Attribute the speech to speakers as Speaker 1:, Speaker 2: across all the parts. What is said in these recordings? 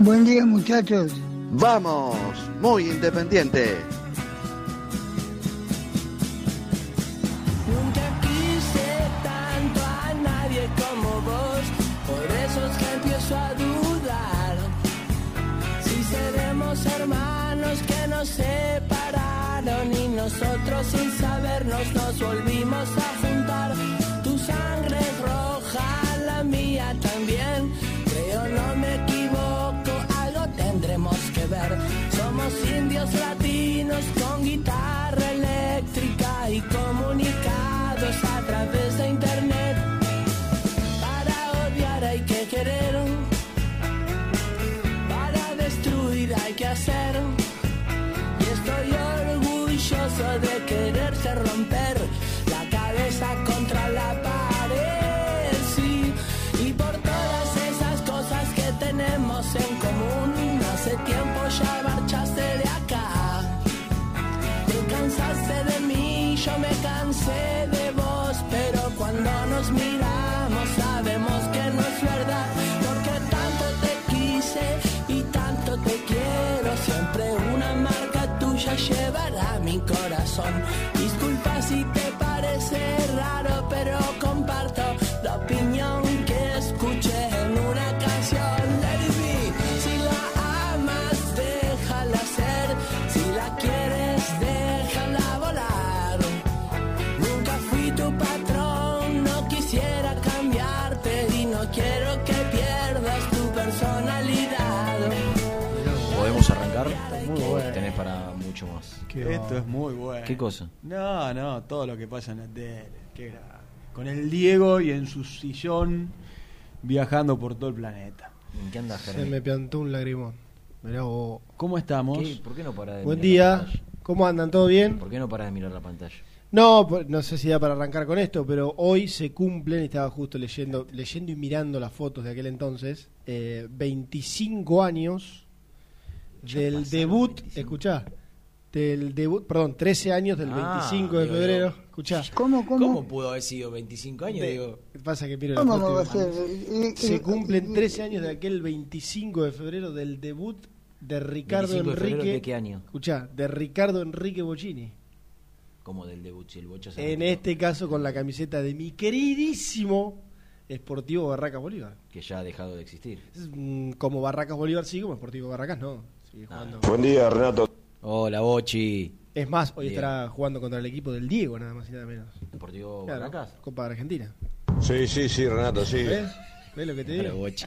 Speaker 1: Buen día, muchachos.
Speaker 2: Vamos, muy independiente.
Speaker 3: Cosa?
Speaker 4: No, no, todo lo que pasa en la tele. Qué Con el Diego y en su sillón viajando por todo el planeta.
Speaker 3: ¿En qué andas,
Speaker 5: Se
Speaker 3: Germán?
Speaker 5: me piantó un lagrimón. Mirá vos.
Speaker 4: ¿Cómo estamos?
Speaker 3: ¿Qué? ¿Por qué no para de
Speaker 5: Buen
Speaker 3: mirar la
Speaker 5: día.
Speaker 3: pantalla?
Speaker 5: ¿Cómo andan? ¿Todo bien?
Speaker 3: ¿Por qué no para de mirar la pantalla?
Speaker 5: No, pues, no sé si da para arrancar con esto, pero hoy se cumplen, estaba justo leyendo, leyendo y mirando las fotos de aquel entonces, eh, 25 años
Speaker 3: Ya
Speaker 5: del debut,
Speaker 3: 25.
Speaker 5: escuchá, del debut, perdón, 13 años del
Speaker 3: Ah,
Speaker 5: 25 de
Speaker 3: digo,
Speaker 5: febrero,
Speaker 3: digo.
Speaker 5: escuchá.
Speaker 1: ¿Cómo, cómo?
Speaker 3: ¿Cómo pudo haber sido 25 años?
Speaker 5: De-
Speaker 3: Digo,
Speaker 5: pasa que miro
Speaker 1: ¿Cómo no va a ser? Eh,
Speaker 5: Se
Speaker 1: eh,
Speaker 5: cumplen
Speaker 1: eh,
Speaker 5: 13 años de aquel 25 de febrero del debut de Ricardo
Speaker 3: 25 de febrero,
Speaker 5: Enrique.
Speaker 3: ¿de qué año?
Speaker 5: Escuchá, de Ricardo Enrique Bocini.
Speaker 3: como del debut, si el bocha se
Speaker 5: En este caso con la camiseta de mi queridísimo Sportivo Barracas Bolívar.
Speaker 3: Que ya ha dejado de existir.
Speaker 5: Como Barracas Bolívar sí, como Sportivo Barracas no. Sigue
Speaker 3: Ah.
Speaker 5: jugando.
Speaker 6: Buen día, Renato.
Speaker 3: Hola, Bochi.
Speaker 5: Es más, hoy
Speaker 3: Bien.
Speaker 5: estará jugando contra el equipo del Diego, nada más y nada menos.
Speaker 3: ¿Deportivo
Speaker 5: Claro,
Speaker 3: Barracas?
Speaker 5: Copa de Argentina.
Speaker 6: Sí, sí, sí, Renato, sí.
Speaker 5: ¿Ves? ¿Ves lo que te
Speaker 3: Hola,
Speaker 5: digo?
Speaker 3: Bochi.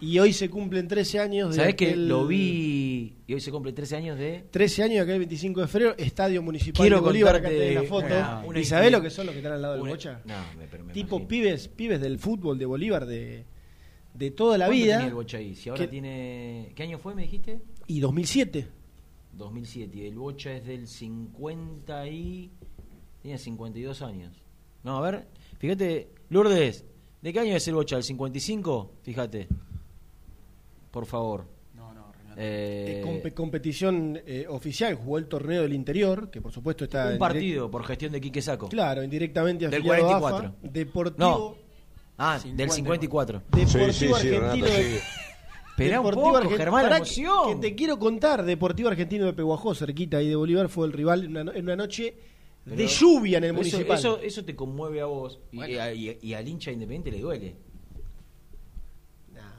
Speaker 5: Y hoy se cumplen 13 años de
Speaker 3: ¿Sabés que
Speaker 5: aquel-
Speaker 3: lo vi y hoy se cumple 13 años de
Speaker 5: 13 años de aquel 25 de febrero, Estadio Municipal
Speaker 3: Quiero
Speaker 5: de Bolívar, acá tenés la foto.
Speaker 3: una- una
Speaker 5: ¿Y sabés lo que son los que están al lado del
Speaker 3: una-
Speaker 5: Bocha?
Speaker 3: No, me, pero me
Speaker 5: tipo
Speaker 3: imagino.
Speaker 5: pibes, pibes del fútbol de Bolívar de, de toda la
Speaker 3: ¿Cuánto
Speaker 5: vida.
Speaker 3: tenía el Bocha ahí? Si ahora
Speaker 5: ¿Qué-
Speaker 3: tiene ¿Qué año fue, me dijiste?
Speaker 5: Y 2007.
Speaker 3: 2007 y el Bocha es del 50 y tenía 52 años. No, a ver, fíjate, Lourdes, ¿de qué año es el Bocha? ¿El 55? Fíjate. Por favor.
Speaker 4: No, no, Renato.
Speaker 3: Eh,
Speaker 5: Eh, compe- competición eh, oficial, jugó el torneo del interior, que por supuesto está
Speaker 3: un partido por gestión de Quique Saco.
Speaker 5: claro, indirectamente
Speaker 3: Del
Speaker 5: afiliado a
Speaker 3: 44.
Speaker 5: AFA, Deportivo,
Speaker 3: No. Ah, del 54.
Speaker 5: Deportivo
Speaker 1: Sí, sí, sí,
Speaker 5: Argentino
Speaker 1: Renato,
Speaker 5: de,
Speaker 1: sí.
Speaker 3: Espera un poco,
Speaker 5: Argen-
Speaker 3: Germán, la emoción.
Speaker 5: Que te quiero contar, Deportivo Argentino de Peguajó, cerquita ahí de Bolívar, fue el rival en una, no- en una noche de lluvia en el
Speaker 3: eso,
Speaker 5: municipal.
Speaker 3: Eso, eso te conmueve a vos y,
Speaker 5: Bueno.
Speaker 3: y a- y- y al hincha independiente le duele.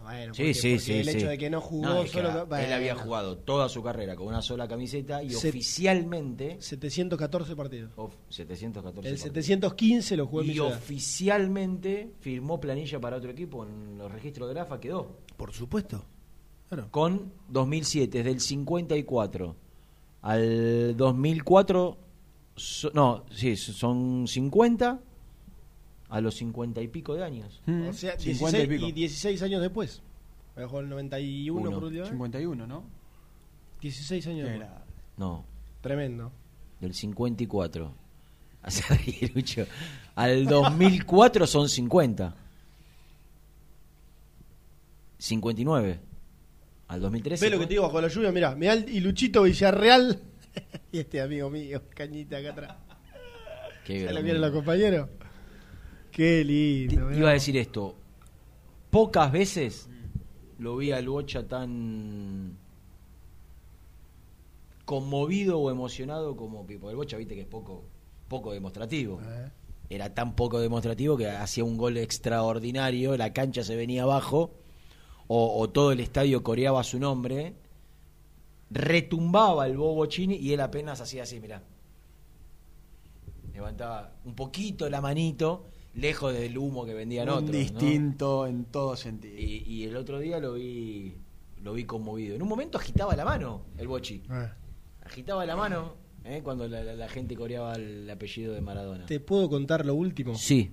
Speaker 5: Bueno,
Speaker 3: Sí,
Speaker 5: porque-
Speaker 3: sí,
Speaker 5: porque
Speaker 3: sí.
Speaker 5: El hecho de que no jugó
Speaker 3: No,
Speaker 5: solo. bueno,
Speaker 3: Él había jugado toda su carrera con una sola camiseta y
Speaker 5: Se-
Speaker 3: oficialmente.
Speaker 5: 714 partidos.
Speaker 3: of- 714
Speaker 5: El
Speaker 3: partidos.
Speaker 5: 715 lo jugó en
Speaker 3: Y oficialmente firmó planilla para otro equipo en los registros de AFA, quedó.
Speaker 5: Por supuesto. Claro.
Speaker 3: Con 2007, desde el 54 al 2004, so- no, sí, son 50 a los 50 y pico de años.
Speaker 4: Mm,
Speaker 5: O sea,
Speaker 4: 50
Speaker 5: 16
Speaker 4: y pico.
Speaker 5: y 16 años después. Dejó el 91
Speaker 3: Uno.
Speaker 5: por última vez.
Speaker 4: 51, ¿no?
Speaker 5: 16 años después.
Speaker 3: No,
Speaker 5: Tremendo.
Speaker 3: del 54. Hace reír, Lucho. Al 2004 son 50. 59. Al 2013.
Speaker 5: Ve lo que te digo bajo la lluvia, mirá. Mirá el- y Luchito Villarreal. y este amigo mío, cañita acá atrás.
Speaker 3: Qué
Speaker 5: ¿Ya lo vieron los compañeros? Qué
Speaker 3: Te-
Speaker 5: lindo. mirá.
Speaker 3: iba a decir esto. Pocas veces lo vi al Bocha tan conmovido o emocionado como Pipo. El Bocha, viste que es poco, poco demostrativo.
Speaker 5: Eh.
Speaker 3: Era tan poco demostrativo que hacía un gol extraordinario, la cancha se venía abajo, o, o todo el estadio coreaba su nombre, retumbaba el Bobo Chini y él apenas hacía así, mirá. Levantaba un poquito la manito, lejos del humo que vendían
Speaker 4: Un
Speaker 3: otros. ¿no?
Speaker 4: distinto en todo sentido.
Speaker 3: Y, y el otro día lo vi lo vi conmovido. En un momento agitaba la mano el Bochi.
Speaker 5: Eh.
Speaker 3: Agitaba la mano ¿eh? cuando la, la- la gente coreaba el apellido de Maradona.
Speaker 5: ¿Te puedo contar lo último?
Speaker 3: Sí,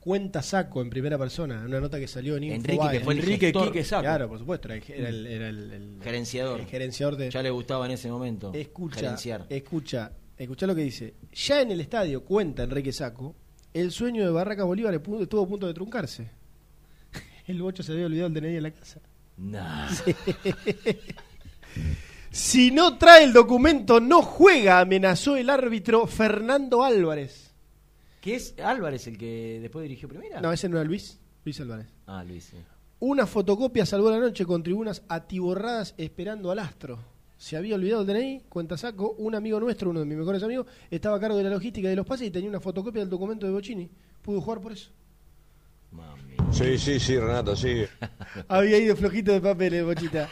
Speaker 5: Cuenta Saco en primera persona, una nota que salió en
Speaker 3: Enrique,
Speaker 5: Infobae.
Speaker 3: que fue el
Speaker 4: Enrique
Speaker 3: gestor,
Speaker 4: Quique Saco.
Speaker 5: Claro, por supuesto, era el, era el- era el- el-
Speaker 3: gerenciador.
Speaker 5: el gerenciador de...
Speaker 3: Ya le gustaba en ese momento
Speaker 5: Escucha,
Speaker 3: gerenciar.
Speaker 5: escucha, escucha lo que dice. Ya en el estadio, cuenta Enrique Saco, el sueño de Barracas Bolívar estuvo a punto de truncarse. El bocho se había olvidado el DNI en la casa.
Speaker 3: Nah.
Speaker 5: Si no trae el documento, no juega, amenazó el árbitro Fernando Álvarez.
Speaker 3: ¿Qué es Álvarez el que después dirigió primera?
Speaker 5: No, ese no era Luis, Luis Álvarez.
Speaker 3: Ah, Luis. sí.
Speaker 5: Una fotocopia salvó la noche con tribunas atiborradas esperando al astro. Se había olvidado el DNI, cuenta saco, un amigo nuestro, uno de mis mejores amigos, estaba a cargo de la logística y de los pases y tenía una fotocopia del documento de Bocini. Pudo jugar por eso.
Speaker 3: Mami.
Speaker 1: Sí, sí, sí, Renato, sí.
Speaker 5: Había ido flojito de papeles, Bochita.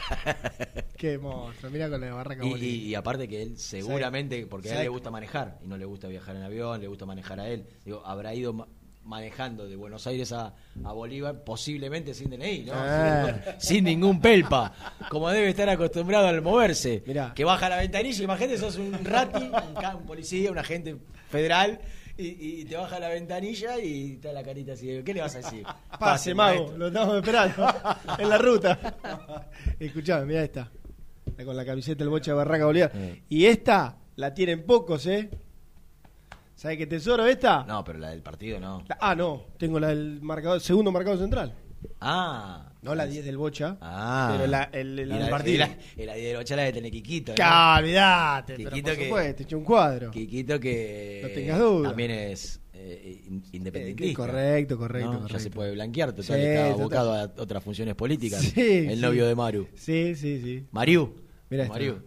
Speaker 5: Qué monstruo, mira con la barraca
Speaker 3: Y, y- y aparte que él seguramente, porque a él le gusta manejar y no le gusta viajar en avión, le gusta manejar a él. Digo, habrá ido ma- manejando de Buenos Aires a, a Bolívar posiblemente sin DNI, ¿no?
Speaker 5: Ah.
Speaker 3: Sin ningún pelpa, como debe estar acostumbrado al moverse.
Speaker 5: Mirá.
Speaker 3: Que baja la ventanilla, imagínate, sos un rati, un, policía, un agente federal. Y, y te baja la ventanilla y está la carita así. ¿Qué le vas a decir?
Speaker 5: Pase, mago,
Speaker 3: maestro.
Speaker 5: lo estamos esperando en la ruta. Escuchame, mira esta. Está con la camiseta del bocha de Barraca Bolívar.
Speaker 3: Eh.
Speaker 5: Y esta la tienen pocos, ¿eh? ¿Sabes qué tesoro esta?
Speaker 3: No, pero la del partido no.
Speaker 5: La- ah, no, tengo la del marcador, segundo marcador central.
Speaker 3: Ah.
Speaker 5: No la 10 del bocha.
Speaker 3: Ah.
Speaker 5: Pero la, el, el-
Speaker 3: Y la,
Speaker 5: partido.
Speaker 3: y la, y la de Ochala de tener Quiquito. ¿no?
Speaker 5: Ya, olvidate, pero
Speaker 3: Quiquito
Speaker 5: por
Speaker 3: que-
Speaker 5: supuesto, eché un cuadro.
Speaker 3: Quiquito que
Speaker 5: No tengas duda.
Speaker 3: también es eh, in- independentista.
Speaker 5: Eh, correcto, correcto.
Speaker 3: Ya se puede blanquear, total,
Speaker 5: Sí,
Speaker 3: está
Speaker 5: total.
Speaker 3: abocado a otras funciones políticas.
Speaker 5: Sí,
Speaker 3: el
Speaker 5: sí.
Speaker 3: novio de Maru.
Speaker 5: Sí, sí, sí.
Speaker 3: Mariu.
Speaker 5: Mirá.
Speaker 3: Mariu.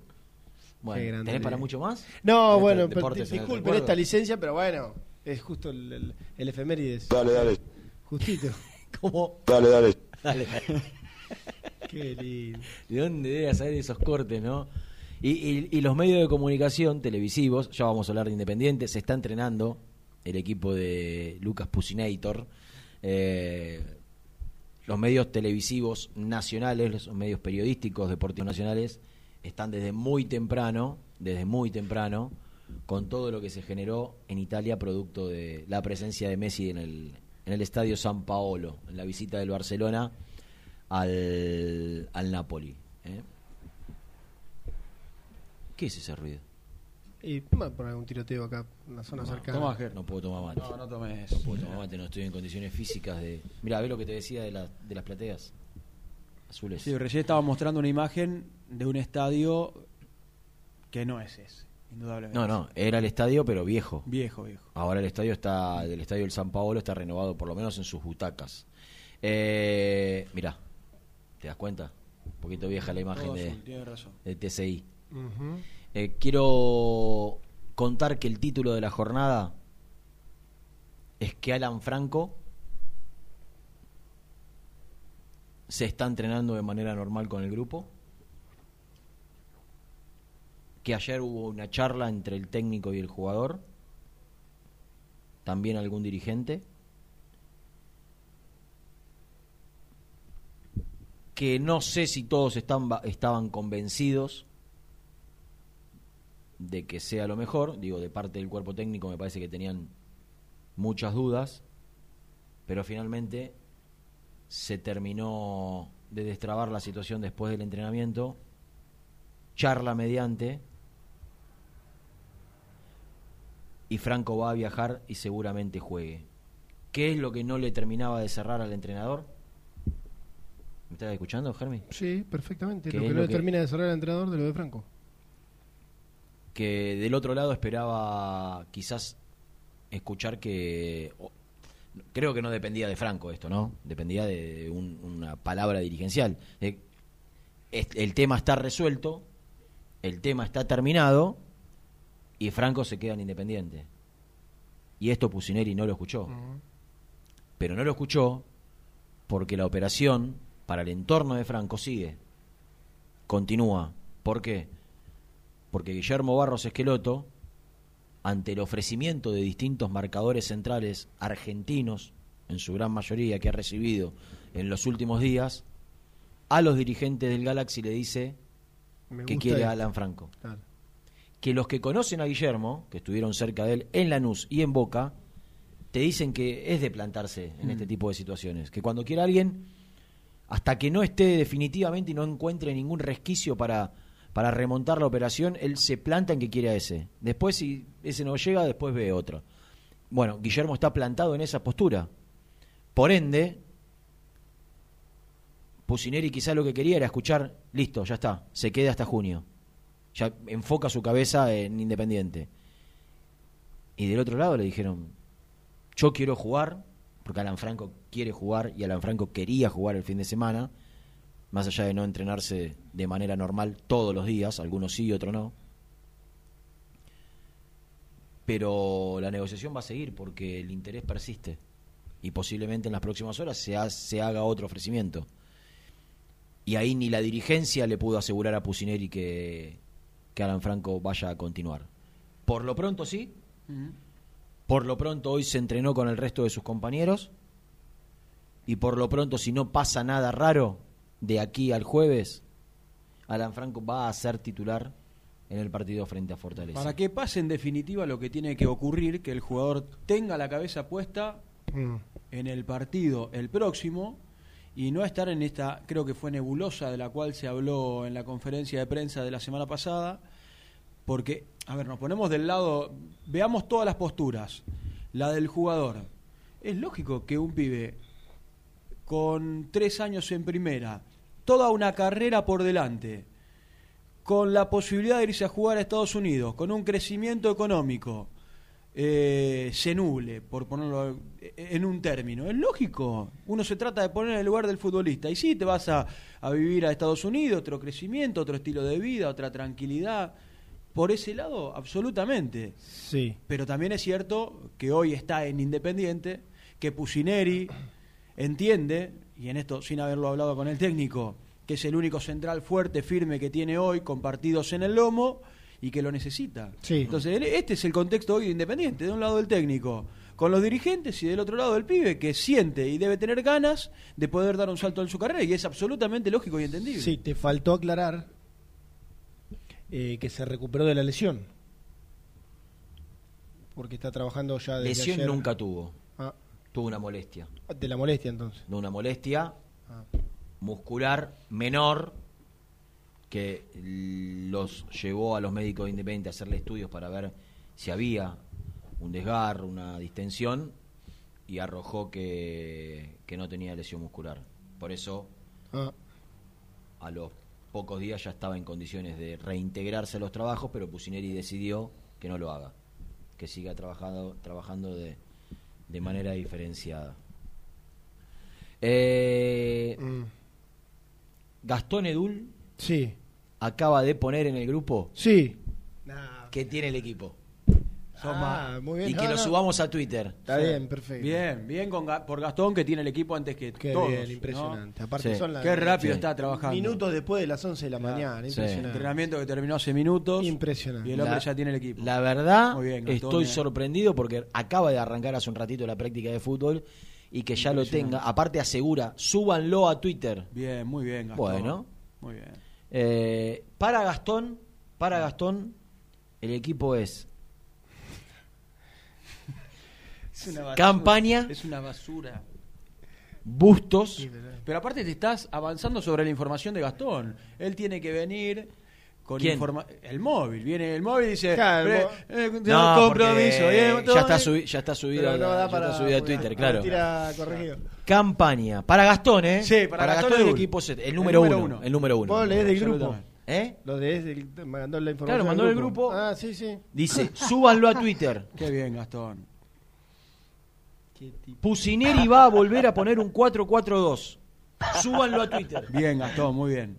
Speaker 5: Qué
Speaker 3: Bueno,
Speaker 5: grande.
Speaker 3: ¿tenés para mucho más?
Speaker 5: No,
Speaker 3: Estos
Speaker 5: bueno, disculpen esta licencia, pero bueno, es justo el, el, el efemérides.
Speaker 1: Dale, dale,
Speaker 5: Justito.
Speaker 3: ¿Cómo?
Speaker 1: dale, dale.
Speaker 3: Dale.
Speaker 5: Qué lindo.
Speaker 3: ¿De dónde debe salir esos cortes, no? Y, y- y los medios de comunicación televisivos, ya vamos a hablar de Independiente, se está entrenando el equipo de Lucas Pusinator. Eh, los medios televisivos nacionales, los medios periodísticos deportivos nacionales, están desde muy temprano, desde muy temprano, con todo lo que se generó en Italia producto de la presencia de Messi en el, en el estadio San Paolo, en la visita del Barcelona al, al Napoli. ¿eh? ¿Qué es ese ruido?
Speaker 5: Y vamos a poner un tiroteo acá, en la zona cercana.
Speaker 3: No puedo tomar mate.
Speaker 4: No, no tomes.
Speaker 3: No puedo tomar mate, no estoy en condiciones físicas de... Mira, ve lo que te decía de, la- de las plateas. azules.
Speaker 4: Sí, recién estaba mostrando una imagen de un estadio que no es ese, indudablemente.
Speaker 3: No, no, era el estadio, pero viejo.
Speaker 4: Viejo, viejo.
Speaker 3: Ahora el estadio está, del estadio del San Paolo está renovado, por lo menos en sus butacas. Eh, mirá, ¿te das cuenta? Un poquito vieja la imagen de,
Speaker 4: razón.
Speaker 3: de TCI. Eh, quiero contar que el título de la jornada es que Alan Franco se está entrenando de manera normal con el grupo. Que ayer hubo una charla entre el técnico y el jugador. También algún dirigente. Que no sé si todos estaban convencidos de que sea lo mejor. Digo, de parte del cuerpo técnico me parece que tenían muchas dudas, pero finalmente se terminó de destrabar la situación después del entrenamiento, charla mediante, y Franco va a viajar y seguramente juegue. ¿Qué es lo que no le terminaba de cerrar al entrenador? ¿Me estás escuchando, Germi?
Speaker 5: Sí, perfectamente.
Speaker 3: ¿Qué
Speaker 5: Lo que no
Speaker 3: que-
Speaker 5: termina de cerrar el entrenador de lo de Franco.
Speaker 3: que del otro lado esperaba quizás escuchar que creo que no dependía de Franco esto, ¿no? Dependía de un- una palabra dirigencial. De- es- el tema está resuelto, el tema está terminado y Franco se queda en Independiente. Y esto Pusineri no lo escuchó. Pero no lo escuchó porque la operación para el entorno de Franco sigue. Continúa. ¿Por qué? Porque Guillermo Barros Esqueloto, ante el ofrecimiento de distintos marcadores centrales argentinos, en su gran mayoría que ha recibido en los últimos días, a los dirigentes del Galaxy le dice
Speaker 5: Me
Speaker 3: que quiere a. Alan Franco.
Speaker 5: Claro.
Speaker 3: Que los que conocen a Guillermo, que estuvieron cerca de él en Lanús y en Boca, te dicen que es de plantarse en este tipo de situaciones. Que cuando quiera alguien, hasta que no esté definitivamente y no encuentre ningún resquicio para, para remontar la operación, él se planta en que quiere a ese. Después, si ese no llega, después ve otro. Bueno, Guillermo está plantado en esa postura. Por ende, Pusineri quizá lo que quería era escuchar, listo, ya está, se queda hasta junio. Ya enfoca su cabeza en Independiente. Y del otro lado le dijeron, yo quiero jugar, porque Alan Franco quiere jugar y Alan Franco quería jugar el fin de semana, más allá de no entrenarse de manera normal todos los días, algunos sí, otros no. Pero la negociación va a seguir porque el interés persiste y posiblemente en las próximas horas se, ha- se haga otro ofrecimiento. Y ahí ni la dirigencia le pudo asegurar a Pusineri que, que Alan Franco vaya a continuar. Por lo pronto sí, por lo pronto hoy se entrenó con el resto de sus compañeros. Y por lo pronto, si no pasa nada raro de aquí al jueves, Alan Franco va a ser titular en el partido frente a Fortaleza.
Speaker 4: Para que pase en definitiva lo que tiene que ocurrir, que el jugador tenga la cabeza puesta
Speaker 5: Mm.
Speaker 4: en el partido el próximo y no estar en esta, creo que fue nebulosa de la cual se habló en la conferencia de prensa de la semana pasada, porque, a ver, nos ponemos del lado, veamos todas las posturas, la del jugador. Es lógico que un pibe con tres años en primera, toda una carrera por delante, con la posibilidad de irse a jugar a Estados Unidos, con un crecimiento económico, eh, se nuble, por ponerlo en un término. Es lógico, uno se trata de poner en el lugar del futbolista. Y sí, te vas a, a vivir a Estados Unidos, otro crecimiento, otro estilo de vida, otra tranquilidad. Por ese lado, absolutamente.
Speaker 5: Sí.
Speaker 4: Pero también es cierto que hoy está en Independiente, que Pusineri entiende, y en esto sin haberlo hablado con el técnico, que es el único central fuerte, firme que tiene hoy, con partidos en el lomo, y que lo necesita.
Speaker 5: Sí.
Speaker 4: Entonces, este es el contexto hoy de Independiente, de un lado el técnico, con los dirigentes y del otro lado el pibe, que siente y debe tener ganas de poder dar un salto en su carrera, y es absolutamente lógico y entendible.
Speaker 5: Sí, te faltó aclarar eh, que se recuperó de la lesión. Porque está trabajando ya desde
Speaker 3: Lesión
Speaker 5: ayer.
Speaker 3: nunca tuvo.
Speaker 5: Ah,
Speaker 3: Tuvo una molestia.
Speaker 5: de la molestia entonces.
Speaker 3: De una molestia
Speaker 5: Ah.
Speaker 3: muscular menor que los llevó a los médicos de Independiente a hacerle estudios para ver si había un desgarro, una distensión y arrojó que, que no tenía lesión muscular. Por eso
Speaker 5: Ah,
Speaker 3: a los pocos días ya estaba en condiciones de reintegrarse a los trabajos, pero Pusineri decidió que no lo haga, que siga trabajando, trabajando de, de manera diferenciada. Eh,
Speaker 5: Mm.
Speaker 3: Gastón Edul
Speaker 5: Sí.
Speaker 3: Acaba de poner en el grupo
Speaker 5: Sí.
Speaker 3: que tiene el equipo.
Speaker 5: Ah, muy bien.
Speaker 3: Y que
Speaker 5: No,
Speaker 3: lo
Speaker 5: no.
Speaker 3: subamos a Twitter.
Speaker 5: Está bien, perfecto.
Speaker 4: Bien, bien con, Ga- por Gastón que tiene el equipo antes que
Speaker 5: Qué
Speaker 4: todos.
Speaker 5: bien,
Speaker 4: ¿no?
Speaker 5: impresionante. Aparte
Speaker 3: Sí.
Speaker 5: son las
Speaker 4: Qué rápido
Speaker 3: Sí.
Speaker 4: está trabajando.
Speaker 5: minutos después de las 11 de la mañana,
Speaker 3: Sí.
Speaker 5: impresionante.
Speaker 4: Entrenamiento que terminó hace minutos.
Speaker 5: Impresionante.
Speaker 4: Y el hombre
Speaker 3: La-
Speaker 4: ya tiene el equipo.
Speaker 3: La verdad,
Speaker 4: Muy bien, Gastón,
Speaker 3: estoy
Speaker 4: eh.
Speaker 3: sorprendido porque acaba de arrancar hace un ratito la práctica de fútbol y que ya lo tenga. Aparte asegura, súbanlo a Twitter.
Speaker 4: Bien, muy bien, Gastón.
Speaker 3: Bueno.
Speaker 4: Muy bien.
Speaker 3: Eh, para Gastón, para Gastón, el equipo es
Speaker 4: Es una basura.
Speaker 3: Campaña.
Speaker 4: Es una basura.
Speaker 3: Bustos,
Speaker 4: Pero aparte te estás avanzando sobre la información de Gastón. Él tiene que venir con el móvil. Viene el móvil y dice,
Speaker 5: Claro, el
Speaker 4: "Pre-
Speaker 5: mo-
Speaker 4: eh,
Speaker 3: No,
Speaker 4: compromiso. eh,
Speaker 3: ya está,
Speaker 4: bien".
Speaker 3: subi- ya está subido,
Speaker 5: no
Speaker 3: ya
Speaker 5: para
Speaker 3: está subido a Twitter, claro.
Speaker 5: Tira corregido.
Speaker 3: Campaña. Para Gastón, ¿eh?
Speaker 4: Sí, para Gastón
Speaker 3: el
Speaker 4: Edul.
Speaker 3: equipo set- el número,
Speaker 4: número
Speaker 3: uno,
Speaker 4: uno.
Speaker 3: El número uno.
Speaker 5: Vos lees del grupo.
Speaker 3: ¿Eh?
Speaker 5: Lo de del, mandó la información.
Speaker 3: Claro, mandó
Speaker 5: al
Speaker 3: del grupo.
Speaker 5: Ah, sí, sí.
Speaker 3: Dice, súbanlo a Twitter.
Speaker 4: Qué bien, Gastón.
Speaker 3: Pusineri va a volver a poner un 4-4-2. Súbanlo a Twitter.
Speaker 4: Bien, Gastón, muy bien.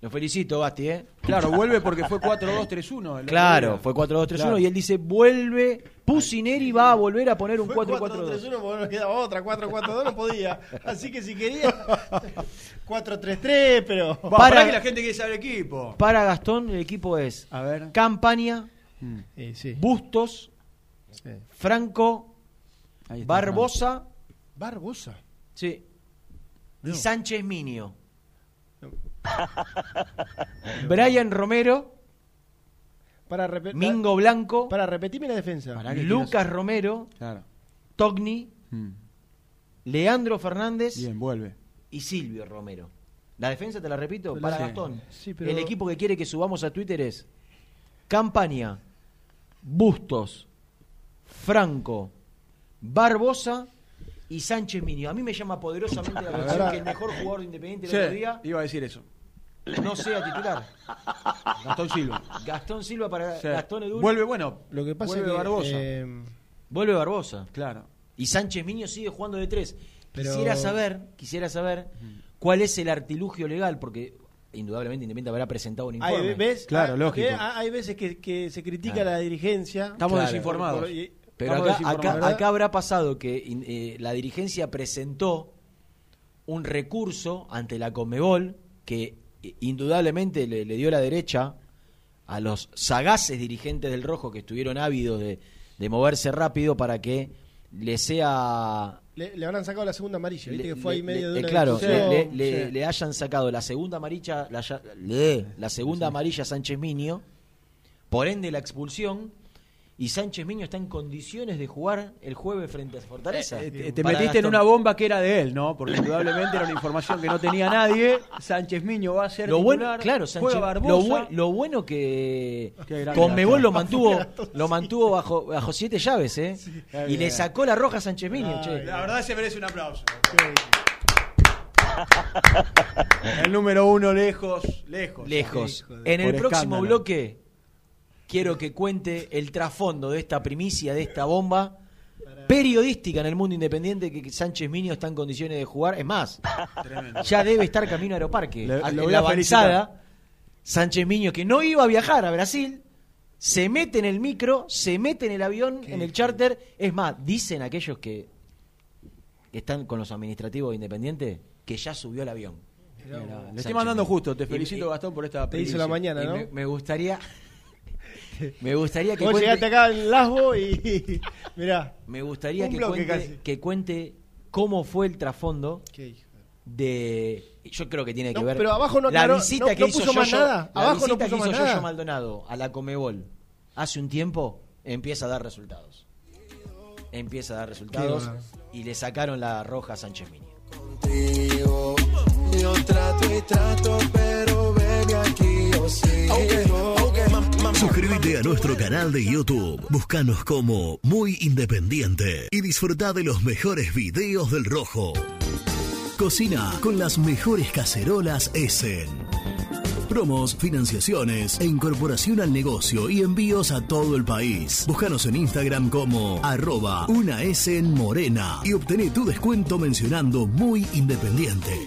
Speaker 3: Lo felicito, Basti, ¿eh?
Speaker 4: Claro, vuelve porque fue 4-2-3-1. el otro
Speaker 3: Claro, fue 4-2-3-1
Speaker 4: Claro.
Speaker 3: y él dice, vuelve, Pusineri va a volver a poner un
Speaker 5: Fue
Speaker 3: 4-4-2.
Speaker 5: 4-3-1 porque no quedaba otra. 4-4-2 no podía. Así que si quería. 4-3-3, pero.
Speaker 3: Para-
Speaker 4: para que la gente quiere saber el equipo.
Speaker 3: Para Gastón, el equipo es
Speaker 4: A ver.
Speaker 3: Campaña,
Speaker 4: Mm,
Speaker 5: Eh, sí.
Speaker 3: Bustos,
Speaker 5: sí.
Speaker 3: Franco,
Speaker 4: ahí está,
Speaker 3: Barbosa,
Speaker 5: Barbosa.
Speaker 3: sí, y
Speaker 5: No.
Speaker 3: Sánchez Minio. Brian Romero,
Speaker 5: Para,
Speaker 3: Mingo Blanco,
Speaker 5: para repetirme la defensa.
Speaker 3: Lucas Romero,
Speaker 4: Claro.
Speaker 3: Togni,
Speaker 4: Mm,
Speaker 3: Leandro Fernández
Speaker 4: Bien, vuelve.
Speaker 3: y Silvio Romero. La defensa, te la repito, para Gastón.
Speaker 5: Sí, pero-
Speaker 3: El equipo que quiere que subamos a Twitter es Campaña, Bustos, Franco, Barbosa y Sánchez Minio. A mí me llama poderosamente la atención que el mejor jugador de Independiente
Speaker 4: Sí,
Speaker 3: del otro día
Speaker 4: iba a decir eso.
Speaker 3: No sea titular.
Speaker 4: Gastón Silva.
Speaker 3: Gastón Silva para
Speaker 4: Sí.
Speaker 3: Gastón Edul.
Speaker 4: Vuelve, bueno,
Speaker 5: Lo que pasa
Speaker 4: vuelve
Speaker 5: es que.
Speaker 4: Barbosa.
Speaker 5: eh,
Speaker 3: Vuelve Barbosa.
Speaker 4: claro.
Speaker 3: Y Sánchez Minio sigue jugando de tres.
Speaker 5: Pero-
Speaker 3: Quisiera saber, quisiera saber cuál es el artilugio legal, porque indudablemente Independiente habrá presentado un informe.
Speaker 5: hay, ¿ves?
Speaker 4: Claro,
Speaker 5: Ah,
Speaker 4: lógico.
Speaker 5: que hay veces que, que se critica
Speaker 3: Ah.
Speaker 5: la dirigencia.
Speaker 4: Estamos
Speaker 3: Claro.
Speaker 4: desinformados.
Speaker 5: Por- y-
Speaker 3: Pero acá, habrá pasado que eh, la dirigencia presentó un recurso ante la Conmebol que eh, indudablemente le, le dio la derecha a los sagaces dirigentes del Rojo que estuvieron ávidos de, de moverse rápido para que le sea...
Speaker 5: Le, le habrán sacado la segunda amarilla, viste
Speaker 3: le-
Speaker 5: que fue ahí medio
Speaker 3: le-
Speaker 5: de
Speaker 3: eh,
Speaker 5: una
Speaker 3: claro, le, le-
Speaker 4: sí.
Speaker 3: le hayan sacado la segunda amarilla, la, la segunda amarilla a Sánchez Minio, por ende la expulsión, y Sánchez Miño está en condiciones de jugar el jueves frente a Fortaleza.
Speaker 4: Eh, te te metiste en una bomba que era de él, ¿no? Porque indudablemente era una información que no tenía nadie. Sánchez Miño va a ser
Speaker 3: Lo bueno, claro, Sánchez,
Speaker 4: juega Barbosa.
Speaker 3: lo, lo bueno que Conmebol lo mantuvo, lo mantuvo bajo, bajo siete llaves, ¿eh? Y le sacó la roja a Sánchez Miño, che.
Speaker 4: La verdad se merece un aplauso. El número uno lejos, lejos.
Speaker 3: Lejos. En el
Speaker 4: Por
Speaker 3: próximo
Speaker 4: escándalo.
Speaker 3: bloque quiero que cuente el trasfondo de esta primicia, de esta bomba periodística en el mundo independiente que Sánchez Miño está en condiciones de jugar. Es más,
Speaker 4: Tremendo.
Speaker 3: ya debe estar camino a Aeroparque.
Speaker 4: Le-
Speaker 3: A-
Speaker 4: lo
Speaker 3: la
Speaker 4: felicitar.
Speaker 3: avanzada, Sánchez Miño, que no iba a viajar a Brasil, se mete en el micro, se mete en el avión, en el charter. Es más, dicen aquellos que están con los administrativos de Independiente que ya subió el avión.
Speaker 4: Mira, Le
Speaker 3: Sánchez
Speaker 4: estoy mandando justo. Te felicito,
Speaker 3: y-
Speaker 4: Gastón, por esta
Speaker 5: Te hizo la mañana, ¿no?
Speaker 3: me, me gustaría. Me gustaría que
Speaker 5: Vos
Speaker 3: cuente,
Speaker 5: llegaste acá en Lasbo y. Mirá.
Speaker 3: me gustaría
Speaker 5: un
Speaker 3: que cuente,
Speaker 5: casi.
Speaker 3: que cuente cómo fue el trasfondo de yo creo que tiene que
Speaker 5: No,
Speaker 3: ver
Speaker 5: pero abajo no
Speaker 3: la
Speaker 5: aclaró-
Speaker 3: visita
Speaker 5: no-
Speaker 3: que
Speaker 5: no
Speaker 3: hizo
Speaker 5: puso más
Speaker 3: Yoyo-
Speaker 5: nada.
Speaker 3: la
Speaker 5: Abajo no
Speaker 3: visita
Speaker 5: puso
Speaker 3: que hizo
Speaker 5: más
Speaker 3: Yoyo
Speaker 5: nada.
Speaker 3: Maldonado a la Comebol hace un tiempo empieza a dar resultados empieza a dar resultados y le sacaron la roja a Sánchez Miño
Speaker 7: contigo. Yo trato y trato, pero baby aquí yo sigo.
Speaker 8: Suscríbete a nuestro canal de YouTube. Búscanos como Muy Independiente y disfruta de los mejores videos del Rojo. Cocina con las mejores cacerolas Essen. promos, financiaciones e incorporación al negocio y envíos a todo el país. Búscanos en Instagram como arroba una S en morena y obtené tu descuento mencionando muy independiente.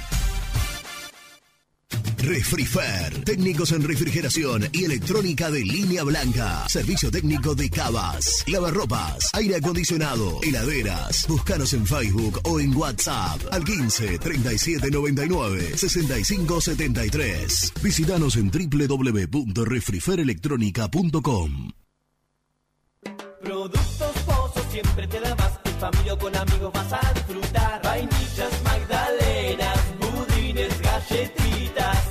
Speaker 8: Refrifer, técnicos en refrigeración y electrónica de línea blanca. Servicio técnico de cavas, lavarropas, aire acondicionado, heladeras. Búscanos en Facebook o en WhatsApp al 15 37 99 65 73. Visítanos en www.refriferelectronica.com.
Speaker 7: Productos Pozos siempre te da. En familia o con amigos vas a disfrutar. Magdalenas, budines, galletitas.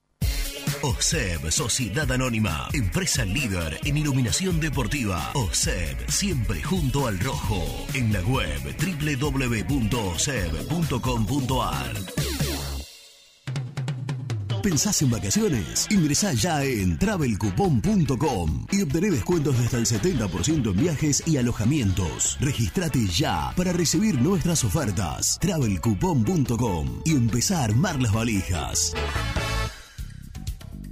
Speaker 8: OSEB, Sociedad Anónima, empresa líder en iluminación deportiva. OSEB, siempre junto al rojo. En la web www.oseb.com.ar. ¿Pensás en vacaciones? Ingresá ya en travelcoupon.com y obtené descuentos de hasta el 70% en viajes y alojamientos. Registrate ya para recibir nuestras ofertas. travelcoupon.com y empezá a armar las valijas.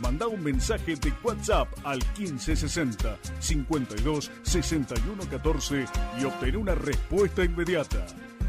Speaker 9: Manda un mensaje de WhatsApp al 1560 52 61 14 y obtén una respuesta inmediata.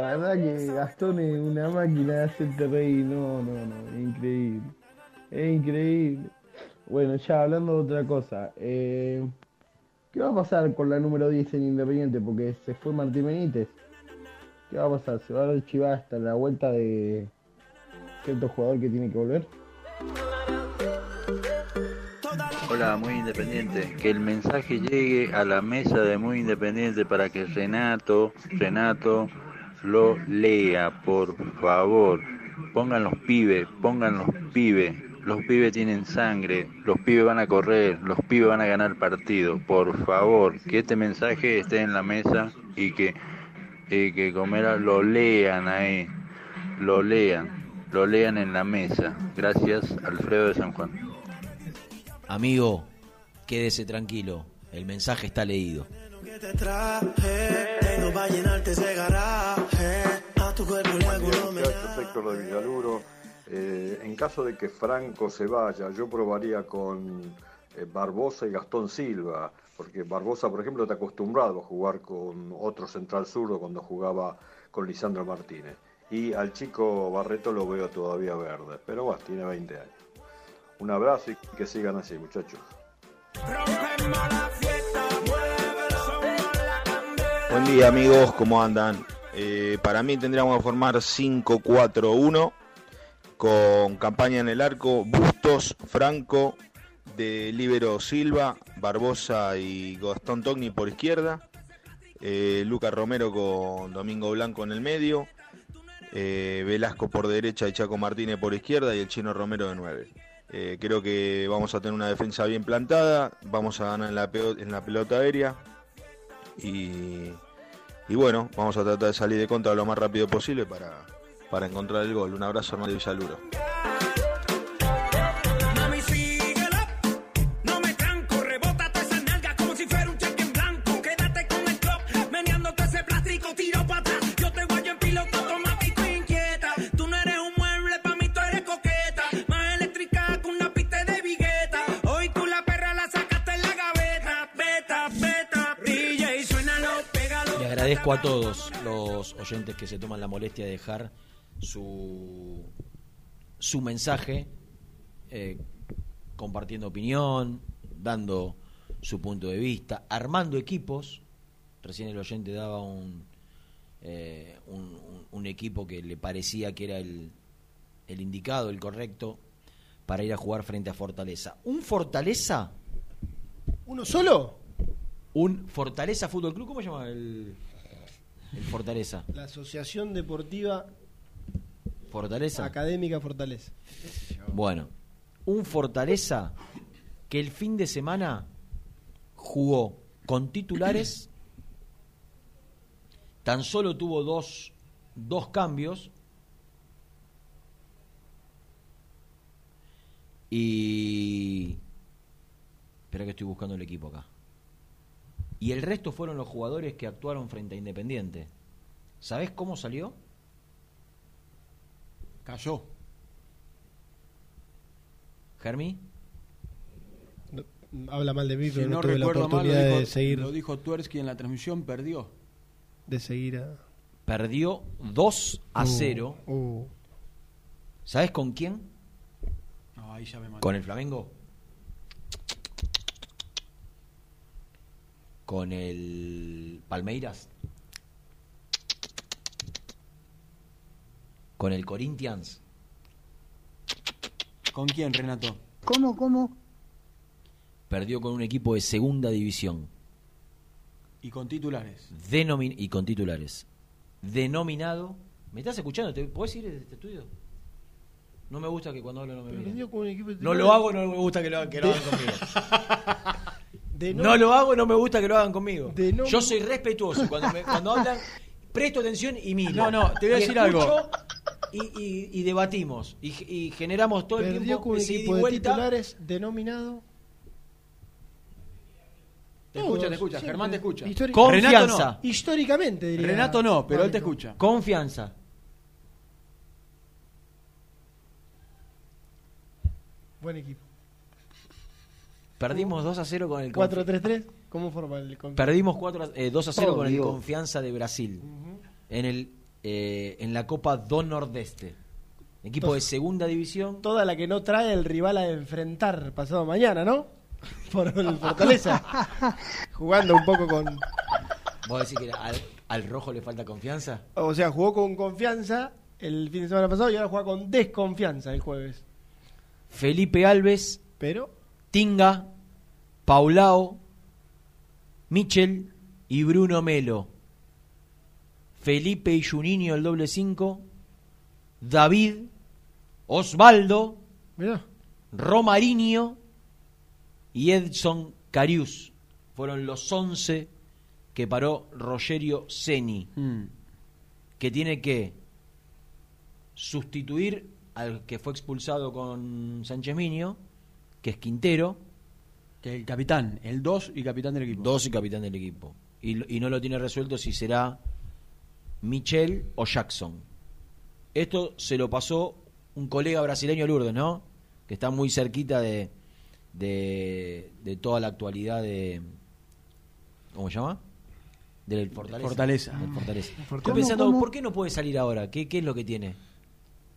Speaker 10: La verdad que Gastón es una máquina de hacerte reír, no, no, no, es increíble. Es increíble. Bueno, ya hablando de otra cosa, eh, ¿qué va a pasar con la número 10 en Independiente? Porque se fue Martín Benítez. ¿Qué va a pasar? ¿Se va a archivar hasta la vuelta de cierto jugador que tiene que volver?
Speaker 11: Hola, muy independiente. Que el mensaje llegue a la mesa de muy independiente para que Renato, Renato lo lea, por favor. Pongan los pibes, pongan los pibes. Los pibes tienen sangre, los pibes van a correr, los pibes van a ganar partido. Por favor, que este mensaje esté en la mesa y que, eh, que Comera lo lean ahí, lo lean, lo lean en la mesa. Gracias, Alfredo de San Juan.
Speaker 3: Amigo, quédese tranquilo, el mensaje está leído.
Speaker 12: Que te traje, tengo para llenarte ese garaje. A tu cuerpo le hago un homenaje.
Speaker 13: Gracias, Héctor de Villaluro. Eh, en caso de que Franco se vaya, yo probaría con eh, Barbosa y Gastón Silva, porque Barbosa, por ejemplo, está acostumbrado a jugar con otro central zurdo cuando jugaba con Lisandro Martínez. Y al chico Barreto lo veo todavía verde, pero bueno, tiene 20 años. Un abrazo y que sigan así, muchachos.
Speaker 14: Buen día amigos, ¿cómo andan? Eh, para mí tendríamos que formar 5-4-1 con campaña en el arco, Bustos, Franco, de Libero Silva, Barbosa y Gastón Togni por izquierda, eh, Lucas Romero con Domingo Blanco en el medio, eh, Velasco por derecha y Chaco Martínez por izquierda y el Chino Romero de 9. Eh, creo que vamos a tener una defensa bien plantada, vamos a ganar en la, en la pelota aérea y, bueno, vamos a tratar de salir de contra lo más rápido posible para, para encontrar el gol. Un abrazo hermano de Villaluro.
Speaker 3: Agradezco a todos los oyentes que se toman la molestia de dejar su, su mensaje, eh, compartiendo opinión, dando su punto de vista, armando equipos. Recién el oyente daba un, eh, un, un- equipo que le parecía que era el, el indicado, el correcto, para ir a jugar frente a Fortaleza. ¿Un Fortaleza?
Speaker 5: ¿Uno solo?
Speaker 3: Un Fortaleza Fútbol Club, ¿cómo se llama el, el Fortaleza?
Speaker 5: La Asociación Deportiva
Speaker 3: Fortaleza.
Speaker 5: Académica Fortaleza.
Speaker 3: Bueno, un Fortaleza que el fin de semana jugó con titulares, tan solo tuvo dos, dos cambios y... Espera que estoy buscando el equipo acá. Y el resto fueron los jugadores que actuaron frente a Independiente. ¿Sabés cómo salió?
Speaker 4: Cayó.
Speaker 3: Germi.
Speaker 5: Habla mal de mí,
Speaker 4: Si
Speaker 5: pero no,
Speaker 4: no
Speaker 5: tuve la
Speaker 4: recuerdo mal, lo
Speaker 5: oportunidad
Speaker 4: dijo,
Speaker 5: de seguir.
Speaker 4: lo dijo Tuersky en la transmisión, perdió.
Speaker 5: De seguir a.
Speaker 3: Perdió 2 a
Speaker 5: Uh,
Speaker 3: 0.
Speaker 5: uh.
Speaker 3: ¿Sabés con quién?
Speaker 4: No, ahí ya me mató.
Speaker 3: ¿Con el Flamengo? ¿Con el Palmeiras? ¿Con el Corinthians?
Speaker 4: ¿Con quién, Renato?
Speaker 15: ¿Cómo, cómo?
Speaker 3: Perdió con un equipo de segunda división.
Speaker 4: Y con titulares.
Speaker 3: Denomin y con titulares. Denominado. ¿Me estás escuchando? ¿Te ¿Podés ir de este estudio? No me gusta que cuando hablo no me miren.
Speaker 5: perdió con un equipo de
Speaker 3: No lo hago, no me gusta que lo, hagan- que lo hagan conmigo.
Speaker 5: De
Speaker 3: No lo hago, no me gusta que lo hagan conmigo.
Speaker 5: De no-
Speaker 3: Yo soy respetuoso. Cuando, me- cuando hablan, presto atención y miro.
Speaker 4: No, no, te voy a
Speaker 3: Y
Speaker 4: decir algo.
Speaker 3: Y, y- y debatimos. Y, y generamos todo el tiempo
Speaker 5: con
Speaker 3: ese
Speaker 5: equipo de
Speaker 3: vuelta.
Speaker 5: titulares denominado.
Speaker 4: Te escucha,
Speaker 5: Todos,
Speaker 4: te escucha.
Speaker 5: siempre.
Speaker 4: Germán te escucha.
Speaker 5: Histori-
Speaker 3: Confianza.
Speaker 4: Renato no.
Speaker 5: Históricamente, diría.
Speaker 4: Renato no, pero él te escucha.
Speaker 3: Confianza.
Speaker 5: Buen equipo.
Speaker 3: Perdimos 2 a 0 con el Confi-
Speaker 5: 4-3-3. ¿Cómo forma el
Speaker 3: Perdimos 4 a- eh, 2 a 0
Speaker 15: Oh,
Speaker 3: con el. Confianza de Brasil. En el eh, en la Copa do Nordeste. Equipo de segunda división.
Speaker 5: Toda la que no trae el rival a enfrentar pasado mañana, ¿no? Por el Fortaleza. Jugando un poco con.
Speaker 3: ¿Vos decís que al, al rojo le falta confianza?
Speaker 5: O sea, jugó con confianza el fin de semana pasado y ahora juega con desconfianza el jueves.
Speaker 3: Felipe Alves,
Speaker 5: Pero.
Speaker 3: Tinga, Paulao, Michel y Bruno Melo. Felipe y Juninho el doble 5. David, Osvaldo,
Speaker 5: Mirá.
Speaker 3: Romarinho y Edson Carius. Fueron los 11 que paró Rogerio Ceni,
Speaker 4: Mm.
Speaker 3: que tiene que sustituir al que fue expulsado con Sánchez Miño, que es Quintero,
Speaker 4: Que el capitán, el 2 y capitán del equipo.
Speaker 3: dos y capitán del equipo. Y, no lo tiene resuelto si será Michel o Jackson. Esto se lo pasó un colega brasileño Lourdes, ¿no? Que está muy cerquita de, de, de toda la actualidad de... ¿Cómo se llama? Del Fortaleza.
Speaker 4: Fortaleza.
Speaker 3: Del Fortaleza.
Speaker 5: Fortaleza.
Speaker 3: Estoy pensando. ¿por qué no puede salir ahora? ¿Qué, qué es lo que tiene?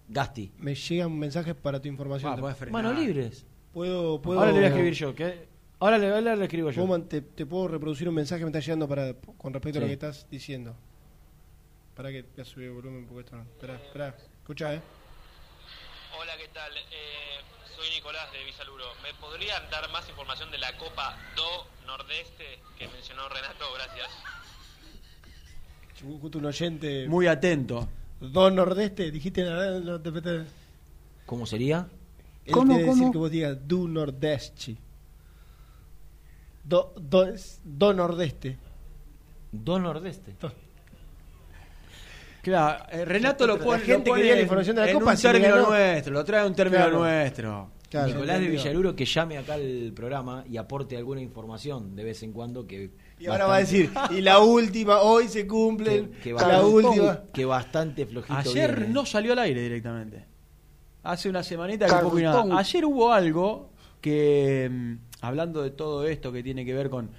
Speaker 3: Gasti.
Speaker 5: Me llegan mensajes para tu información.
Speaker 4: Ah.
Speaker 3: Manos libres.
Speaker 5: Puedo, puedo,
Speaker 3: Ahora le voy a escribir yo. ¿qué? Ahora le, ahora le escribo yo.
Speaker 5: ¿Puedo man- te, te puedo reproducir un mensaje que me está llegando para, con respecto a lo que estás diciendo. Para que voy a subir el volumen porque esto no. Espera, espera. Escucha, eh.
Speaker 16: Hola, ¿qué tal? Eh, soy Nicolás de Visaluro. ¿Me podrían dar más información de la Copa Do Nordeste que mencionó Renato? Gracias.
Speaker 5: Justo un oyente.
Speaker 4: Muy atento.
Speaker 5: Don Nordeste, dijiste
Speaker 3: ¿Cómo sería?
Speaker 5: Él
Speaker 15: ¿Cómo,
Speaker 5: quiere decir
Speaker 15: cómo?
Speaker 5: que vos digas Du Nordeste. Do, do, do Nordeste.
Speaker 3: Do Nordeste.
Speaker 4: Claro, eh, Renato lo
Speaker 5: La
Speaker 4: pone,
Speaker 5: gente
Speaker 4: lo pone
Speaker 5: quería la información de la
Speaker 4: en
Speaker 5: Copa,
Speaker 4: un
Speaker 5: si
Speaker 4: término
Speaker 5: ganó.
Speaker 4: nuestro, lo trae un término
Speaker 5: Claro.
Speaker 4: nuestro.
Speaker 5: Claro,
Speaker 3: Nicolás de. Villaluro que llame acá al programa y aporte alguna información de vez en cuando que
Speaker 5: Y ahora va a decir, y la última, hoy se cumple
Speaker 3: que, que
Speaker 5: la
Speaker 3: bastante,
Speaker 5: última.
Speaker 3: que bastante flojito
Speaker 4: Ayer
Speaker 3: viene.
Speaker 4: no salió al aire directamente. Hace una semanita que poco y nada. Ayer hubo algo que, mm, hablando de todo esto que tiene que ver con,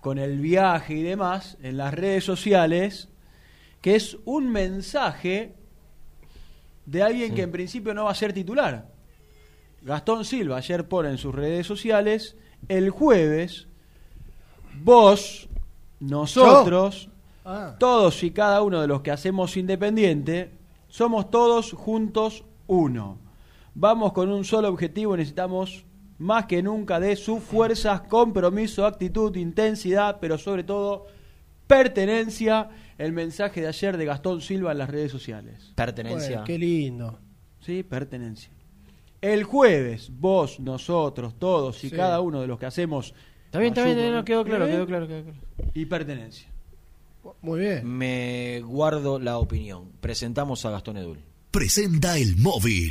Speaker 4: con el viaje y demás, en las redes sociales, que es un mensaje de alguien
Speaker 3: Sí.
Speaker 4: que en principio no va a ser titular. Gastón Silva ayer pone en sus redes sociales, el jueves, vos, nosotros,
Speaker 5: Ah.
Speaker 4: todos y cada uno de los que hacemos Independiente, somos todos juntos uno. Vamos con un solo objetivo, necesitamos más que nunca de sus fuerzas, compromiso, actitud, intensidad, pero sobre todo pertenencia. El mensaje de ayer de Gastón Silva en las redes sociales.
Speaker 3: Pertenencia.
Speaker 5: Bueno, qué lindo.
Speaker 4: Sí, pertenencia. El jueves, vos, nosotros, todos y
Speaker 5: Sí.
Speaker 4: cada uno de los que hacemos.
Speaker 3: Está bien, está bien,
Speaker 4: Ayuda,
Speaker 3: no, quedó claro, quedó claro, quedó claro.
Speaker 4: Y pertenencia.
Speaker 5: Muy bien.
Speaker 3: Me guardo la opinión. Presentamos a Gastón Edul.
Speaker 8: Presenta el móvil.